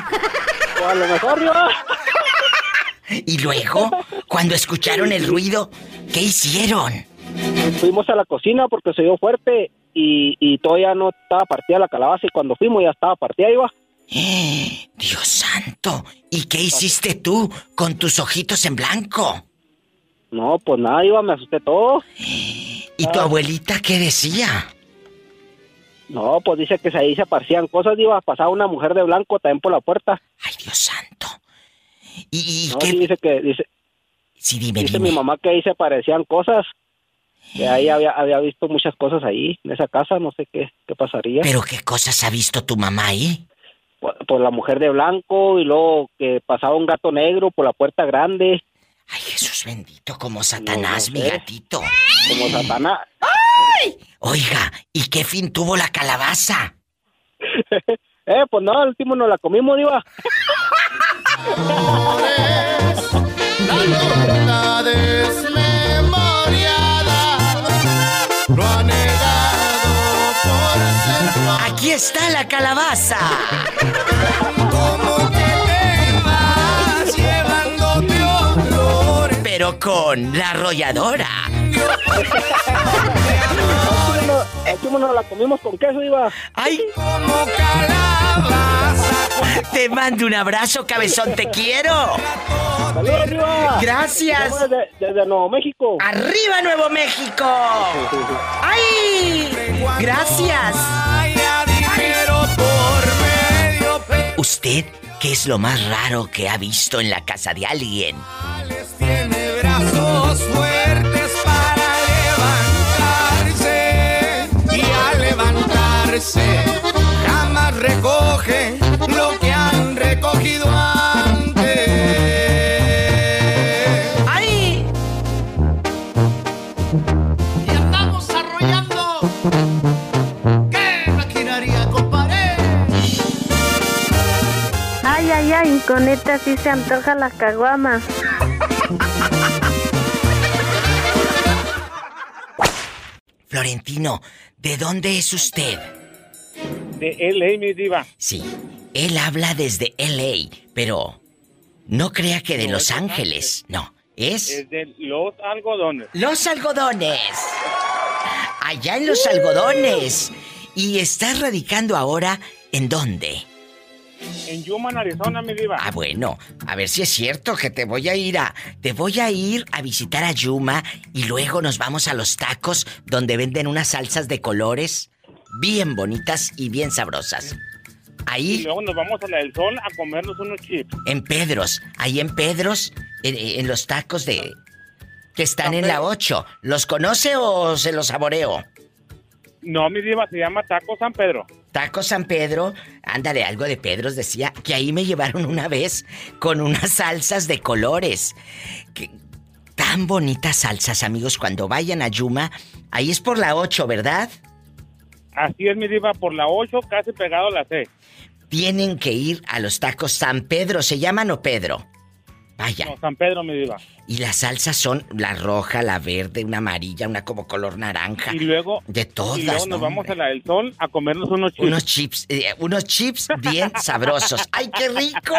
O a lo mejor yo. Y luego, cuando escucharon el ruido, ¿qué hicieron? Fuimos a la cocina porque se dio fuerte y, y todavía no estaba partida la calabaza y cuando fuimos ya estaba partida, iba. Dios santo, ¿y qué hiciste tú con tus ojitos en blanco? No, pues nada, iba, me asusté todo. ¿Y tu abuelita qué decía? No, pues dice que ahí se aparecían cosas, iba, pasaba una mujer de blanco también por la puerta. Ay, Dios santo. ¿Y, no, sí, dice que, dice, sí, dime, dice dime. mi mamá que ahí se aparecían cosas. Que ahí había, había visto muchas cosas ahí, en esa casa, no sé qué, qué pasaría. ¿Pero qué cosas ha visto tu mamá ahí? Por, por la mujer de blanco y luego que pasaba un gato negro por la puerta grande. Ay, Jesús bendito, como Satanás, mi sé. gatito. Como Satanás. ¡Ay! Oiga, ¿y qué fin tuvo la calabaza? eh, pues no, al último nos la comimos, diva. La Aquí está la calabaza. como que te vas llevándote olor. Pero con la arrolladora. Nos la comimos con queso, diva. ¡Ay! Como calabaza. Te mando un abrazo, cabezón, te quiero. Saludos, diva. Gracias. Desde, desde Nuevo México. ¡Arriba, Nuevo México! ¡Ay! Gracias. ¿Usted qué es lo más raro que ha visto en la casa de alguien? tiene brazos fuertes para levantarse y al levantarse jamás recoge Esta sí se antoja la caguama. Florentino, ¿de dónde es usted? De LA, mi diva. Sí, él habla desde LA, pero no crea que de No, Los Ángeles, no, es Es de los algodones. Los Algodones. Allá en Los Algodones. ¿Y estás radicando ahora en dónde? En Yuma, Arizona, mi diva. Ah, bueno, a ver si es cierto que te voy a ir a. Te voy a ir a visitar a Yuma y luego nos vamos a los tacos donde venden unas salsas de colores bien bonitas y bien sabrosas. Y Ahí luego nos vamos a la del sol a comernos unos chips. en Pedros, ahí en Pedros, en, en los tacos de que están en la 8. ¿Los conoce o se los saboreo? No, mi diva, se llama Taco San Pedro. Taco San Pedro, ándale, algo de Pedros decía que ahí me llevaron una vez con unas salsas de colores. Que- tan bonitas salsas, amigos, cuando vayan a Yuma. Ahí es por la 8, ¿verdad? Así es, mi diva, por la 8, casi pegado a la C. Tienen que ir a los tacos San Pedro, ¿se llaman o Pedro? Vaya. No, San Pedro, mi diva. Y las salsas son la roja, la verde, una amarilla, una como color naranja. Y luego, De todas, y luego nos ¿no? vamos a la del sol a comernos unos chips. Unos chips, eh, unos chips bien sabrosos. ¡Ay, qué rico!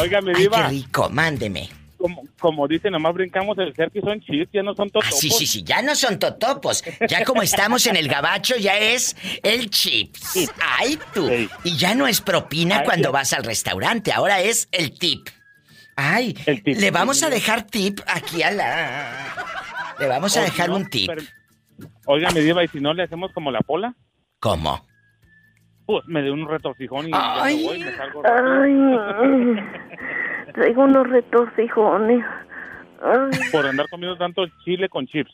Oiga, mi ¡Ay, diva. qué rico! Mándeme. Como, como dice, nomás brincamos el cerco y son chips, ya no son Ah, totopos. sí, sí, sí, ya no son totopos. Ya como estamos en el gabacho, ya es el chips. ¡Ay, tú! Y ya no es propina Ay, cuando sí. vas al restaurante, ahora es el tip. ¡Ay! Le vamos a dejar tip aquí a la... Le vamos a O dejar no, un tip. pero- Oiga, mi diva, ¿y si no le hacemos como la pola? ¿Cómo? Pues me dio un retorcijón y Ay. me voy, me salgo Ay, traigo unos retorcijones. Ay. por andar comiendo tanto chile con chips.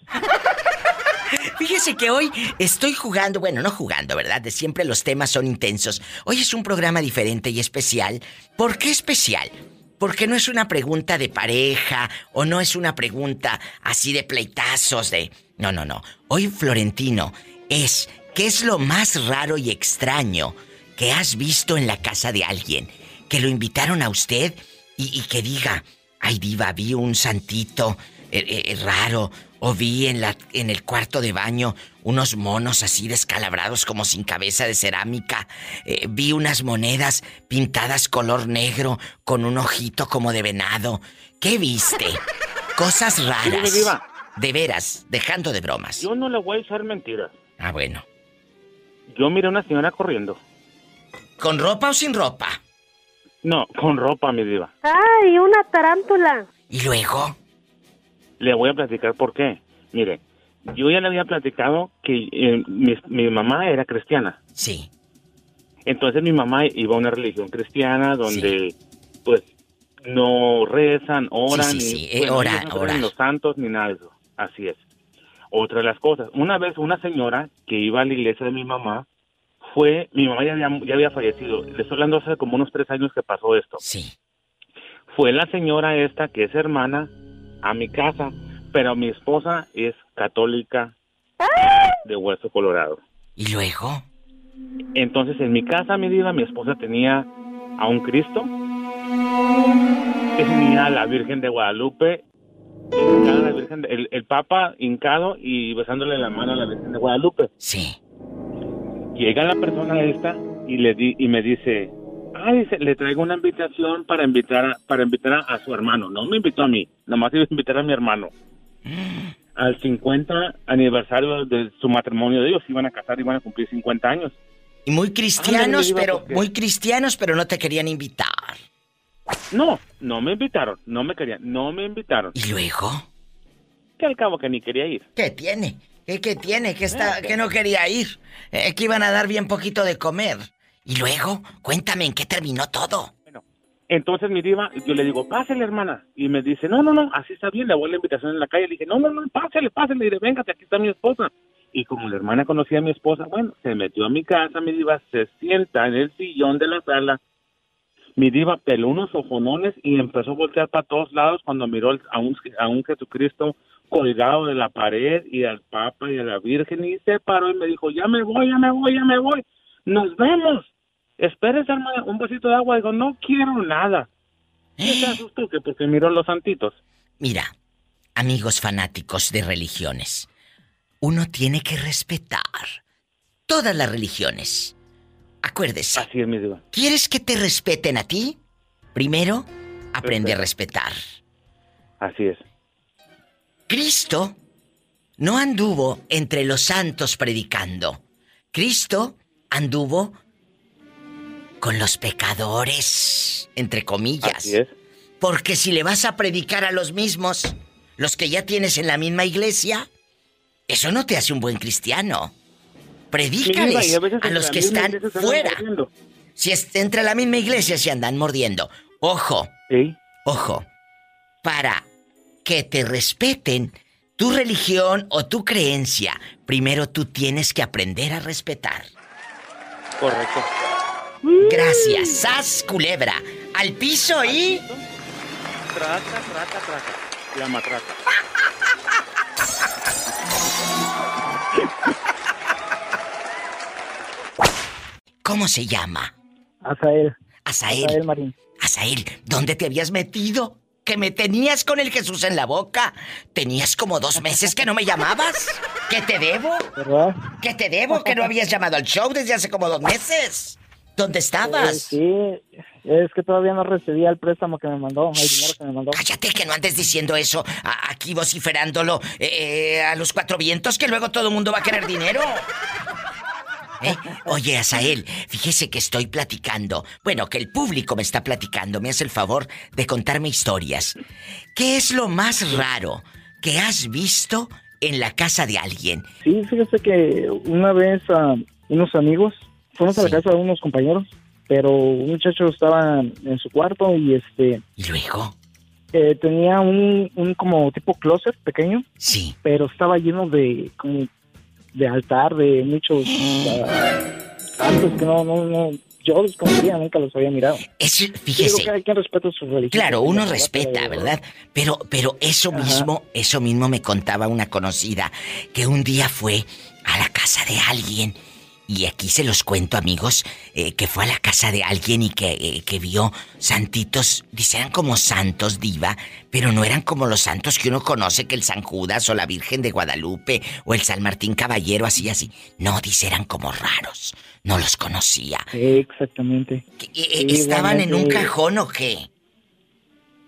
Fíjese que hoy estoy jugando, bueno, no jugando, ¿verdad? De siempre los temas son intensos. Hoy es un programa diferente y especial. ¿Por qué especial? Porque no es una pregunta de pareja o no es una pregunta así de pleitazos de... No, no, no. Hoy Florentino es ¿qué es lo más raro y extraño que has visto en la casa de alguien? Que lo invitaron a usted y, y que diga, ay diva, vi un santito eh, eh, raro o vi en, la, en el cuarto de baño unos monos así descalabrados como sin cabeza de cerámica. Eh, vi unas monedas pintadas color negro con un ojito como de venado. ¿Qué viste? Cosas raras. Diva. De veras, dejando de bromas. Yo no le voy a echar mentiras. Ah, bueno. Yo miré a una señora corriendo. ¿Con ropa o sin ropa? No, con ropa, mi diva. Ay, una tarántula. ¿Y luego? Le voy a platicar por qué. Mire, yo ya le había platicado que eh, mi, mi mamá era cristiana. Sí. Entonces mi mamá iba a una religión cristiana donde, pues, no rezan, oran, Sí, sí, ni, sí, eh, bueno, ora- ellos no creen ora. en los santos ni nada de eso. Así es. Otra de las cosas. Una vez una señora que iba a la iglesia de mi mamá fue, mi mamá ya había, ya había fallecido. Le estoy hablando hace como unos tres años que pasó esto. Sí. Fue la señora esta que es hermana a mi casa, pero mi esposa es católica de hueso colorado. ¿Y luego? Entonces en mi casa, mi diva, mi esposa tenía a un Cristo, tenía a la Virgen de Guadalupe, hincada la Virgen de- el, el Papa hincado y besándole la mano a la Virgen de Guadalupe. Sí. Llega la persona esta y le di, y me dice, ah, dice, le traigo una invitación para invitar a, para invitar a, a su hermano. No me invitó a mí, nomás iba a invitar a mi hermano. Al 50 aniversario de su matrimonio de ellos, iban a casar, iban a cumplir 50 años. Y muy cristianos, pero muy cristianos, pero no te querían invitar. No, no me invitaron, no me querían, no me invitaron. ¿Y luego? Que al cabo que ni quería ir. ¿Qué tiene? ¿Qué, qué tiene? ¿Que, está, que no quería ir? Eh, que iban a dar bien poquito de comer. ¿Y luego? Cuéntame, ¿en qué terminó todo? Entonces mi diva, yo le digo, pásale hermana. Y me dice, no, no, no, así está bien, le voy a la invitación en la calle. Le dije, no, no, no, pásale, pásale. Le dije, véngate, aquí está mi esposa. Y como la hermana conocía a mi esposa, bueno, se metió a mi casa, mi diva, se sienta en el sillón de la sala. Mi diva peló unos ojonones y empezó a voltear para todos lados cuando miró a un, a un Jesucristo colgado de la pared y al Papa y a la Virgen y se paró y me dijo, ya me voy, ya me voy, ya me voy. Nos vemos. Espérese, un vasito de agua. Digo, no quiero nada. ¿Qué se asustó? Que porque miró los santitos. Mira, amigos fanáticos de religiones, uno tiene que respetar todas las religiones. Acuérdese. Así es, mi diva. ¿Quieres que te respeten a ti? Primero, aprende a respetar. Así es. Cristo no anduvo entre los santos predicando. Cristo anduvo con los pecadores, entre comillas. Así es. Porque si le vas a predicar a los mismos, los que ya tienes en la misma iglesia, eso no te hace un buen cristiano. Predícales a los que están fuera. mordiendo. Si es entre la misma iglesia se andan mordiendo. Ojo. Ojo. Para que te respeten tu religión o tu creencia, primero tú tienes que aprender a respetar. Correcto. Gracias. Sas culebra. Al piso y. Trata, trata, trata. La matraca. ¿Cómo se llama? Azael. Azael. Azael Marín. Azael, ¿dónde te habías metido? Que me tenías con el Jesús en la boca. Tenías como dos meses que no me llamabas. ¿Que te debo? ¿Verdad? ¿Que te debo? Que no habías llamado al show desde hace como dos meses. ¿Dónde Eh, estabas? sí, es que todavía no recibía el préstamo que me mandó, el dinero que me mandó. Cállate que no andes diciendo eso a- aquí vociferándolo eh, eh, a los cuatro vientos que luego todo el mundo va a querer dinero. ¿Eh? Oye, Azael, fíjese que estoy platicando. Bueno, que el público me está platicando. Me hace el favor de contarme historias. ¿Qué es lo más raro que has visto en la casa de alguien? Sí, fíjese que una vez a unos amigos fuimos a la casa de unos compañeros, pero un muchacho estaba en su cuarto y este... ¿Y luego? Eh, tenía un, un como tipo closet pequeño. Sí. Pero estaba lleno de como de altar, de muchos santos que no, no, no, yo desconocía, nunca los había mirado. Es, Yo fíjese. creo que hay quien respeta su religión. Claro, uno respeta, ¿verdad? Pero, pero eso mismo, eso mismo me contaba una conocida que un día fue a la casa de alguien. Y aquí se los cuento, amigos, eh, que fue a la casa de alguien y que, eh, que vio santitos, dice, eran como santos, diva, pero no eran como los santos que uno conoce, que el San Judas o la Virgen de Guadalupe o el San Martín Caballero, así, así. No, dice, eran como raros, no los conocía. Sí, exactamente. Eh, eh, Sí, ¿Estaban en un cajón o qué?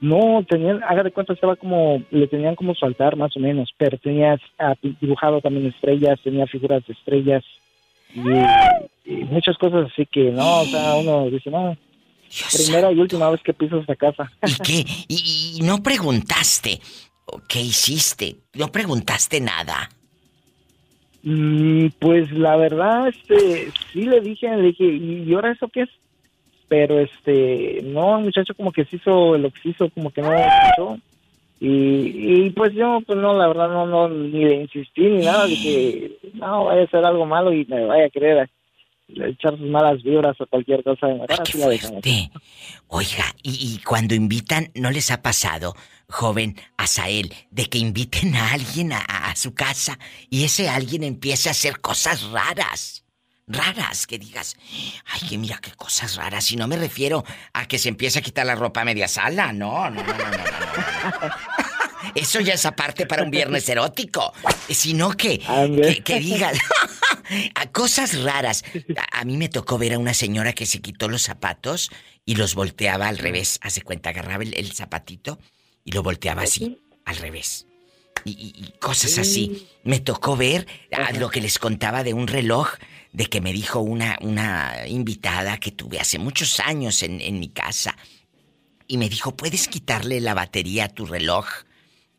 No, tenían, haga de cuenta, estaba como, le tenían como su altar más o menos, pero tenía ah, dibujado también estrellas, tenía figuras de estrellas y, y muchas cosas así que no, o sea, uno dice, no, primera y última vez que piso esta casa. ¿Y qué? ¿Y, y no preguntaste qué hiciste? ¿No preguntaste nada? Mm, pues la verdad, este, sí le dije, le dije, ¿y ahora eso qué es? Pero este, no, el muchacho como que se hizo lo que se hizo, como que no escuchó. Y, y pues yo, pues no, la verdad, no, no, ni le insistí ni nada, dije, no, vaya a hacer algo malo y me vaya a querer echar sus malas vibras o cualquier cosa. La dejamos. fuerte. Oiga, y, y cuando invitan, ¿no les ha pasado, joven Azael, de que inviten a alguien a, a su casa y ese alguien empiece a hacer cosas raras? Raras, que digas, ay, que mira qué cosas raras. Y no me refiero a que se empiece a quitar la ropa a media sala, no, no, no, no, no, no, no. Eso ya es aparte para un viernes erótico. Sino que, que, que digas a cosas raras. A, a mí me tocó ver a una señora que se quitó los zapatos y los volteaba al revés. Hace cuenta, agarraba el, el zapatito y lo volteaba así, al revés. Y, cosas así. Me tocó ver lo que les contaba de un reloj de que me dijo una, una invitada que tuve hace muchos años en, en mi casa. Y me dijo, ¿puedes quitarle la batería a tu reloj?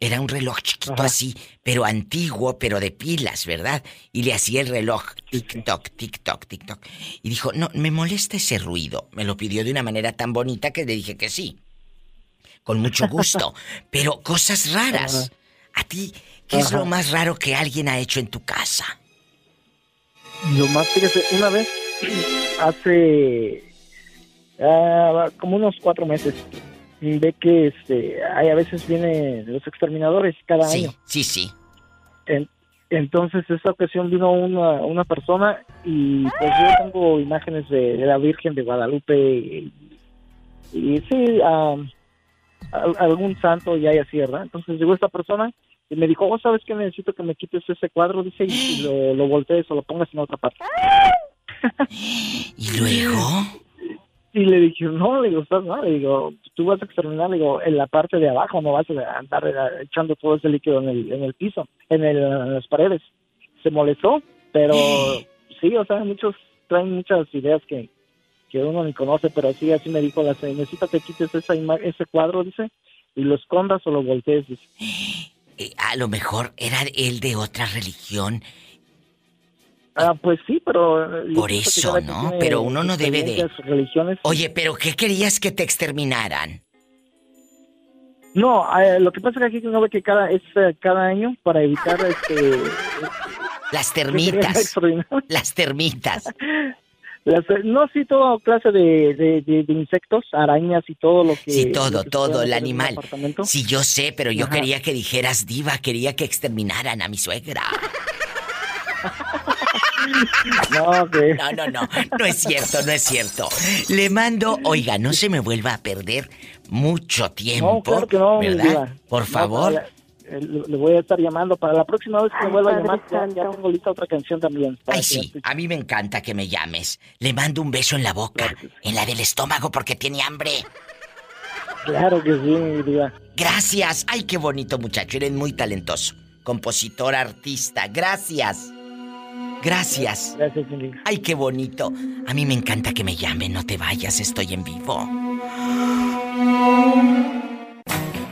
Era un reloj chiquito así, pero antiguo, pero de pilas, ¿verdad? Y le hacía el reloj, tic-toc, tic-toc, tic-toc. Y dijo, no, me molesta ese ruido. Me lo pidió de una manera tan bonita que le dije que sí. Con mucho gusto. pero cosas raras. ¿A ti qué es lo más raro que alguien ha hecho en tu casa? Lo más, fíjese, una vez, hace ah, como unos cuatro meses, ve que este, hay a veces vienen los exterminadores cada Sí, año. sí, sí. En- entonces, esta ocasión vino una, una persona y pues yo tengo imágenes de, de la Virgen de Guadalupe y, y sí, al- algún santo y hay así, ¿verdad? Entonces llegó esta persona y me dijo, oh, ¿sabes qué? Necesito que me quites ese cuadro, dice, y, lo, lo voltees o lo pongas en otra parte. ¿Y luego? Y le dije, no, le digo, estás mal, le digo, tú vas a exterminar, le digo, en la parte de abajo, no vas a andar eh, echando todo ese líquido en el, en el piso, en, el, en las paredes. Se molestó, pero sí, o sea, muchos traen muchas ideas que, que uno ni conoce, pero sí, así me dijo la necesito que quites esa ese cuadro, dice, y lo escondas o lo voltees, dice. Eh, a lo mejor era él de otra religión Ah, pues sí, pero... yo Por eso, ¿no? Pero uno no debe de... religiones. Oye, pero ¿qué querías que te exterminaran? No, eh, lo que pasa es que aquí no ve que cada es eh, cada año para evitar este Las termitas. Las termitas. Las- no sí toda clase de, de, de- de insectos, arañas y todo lo que Sí, todo, que todo, el animal. apartamento. Sí, yo sé, pero yo Ajá. quería que dijeras diva, quería que exterminaran a mi suegra. No. No, no, no, no es cierto, no es cierto. Le mando, oiga, no se me vuelva a perder mucho tiempo, No, claro que no, ¿verdad? Por favor. eh, le le voy a estar llamando para la próxima vez que me vuelva a llamar. Ya, ya tengo lista otra canción también. para Ay, sí, a mí me encanta que me llames. Le mando un beso en la boca, en la del estómago porque tiene hambre. Claro que sí, mi. Gracias. Ay, qué bonito muchacho, eres muy talentoso. Compositor, artista, gracias. Gracias. Gracias, mi. Ay, qué bonito. A mí me encanta que me llamen, no te vayas, estoy en vivo.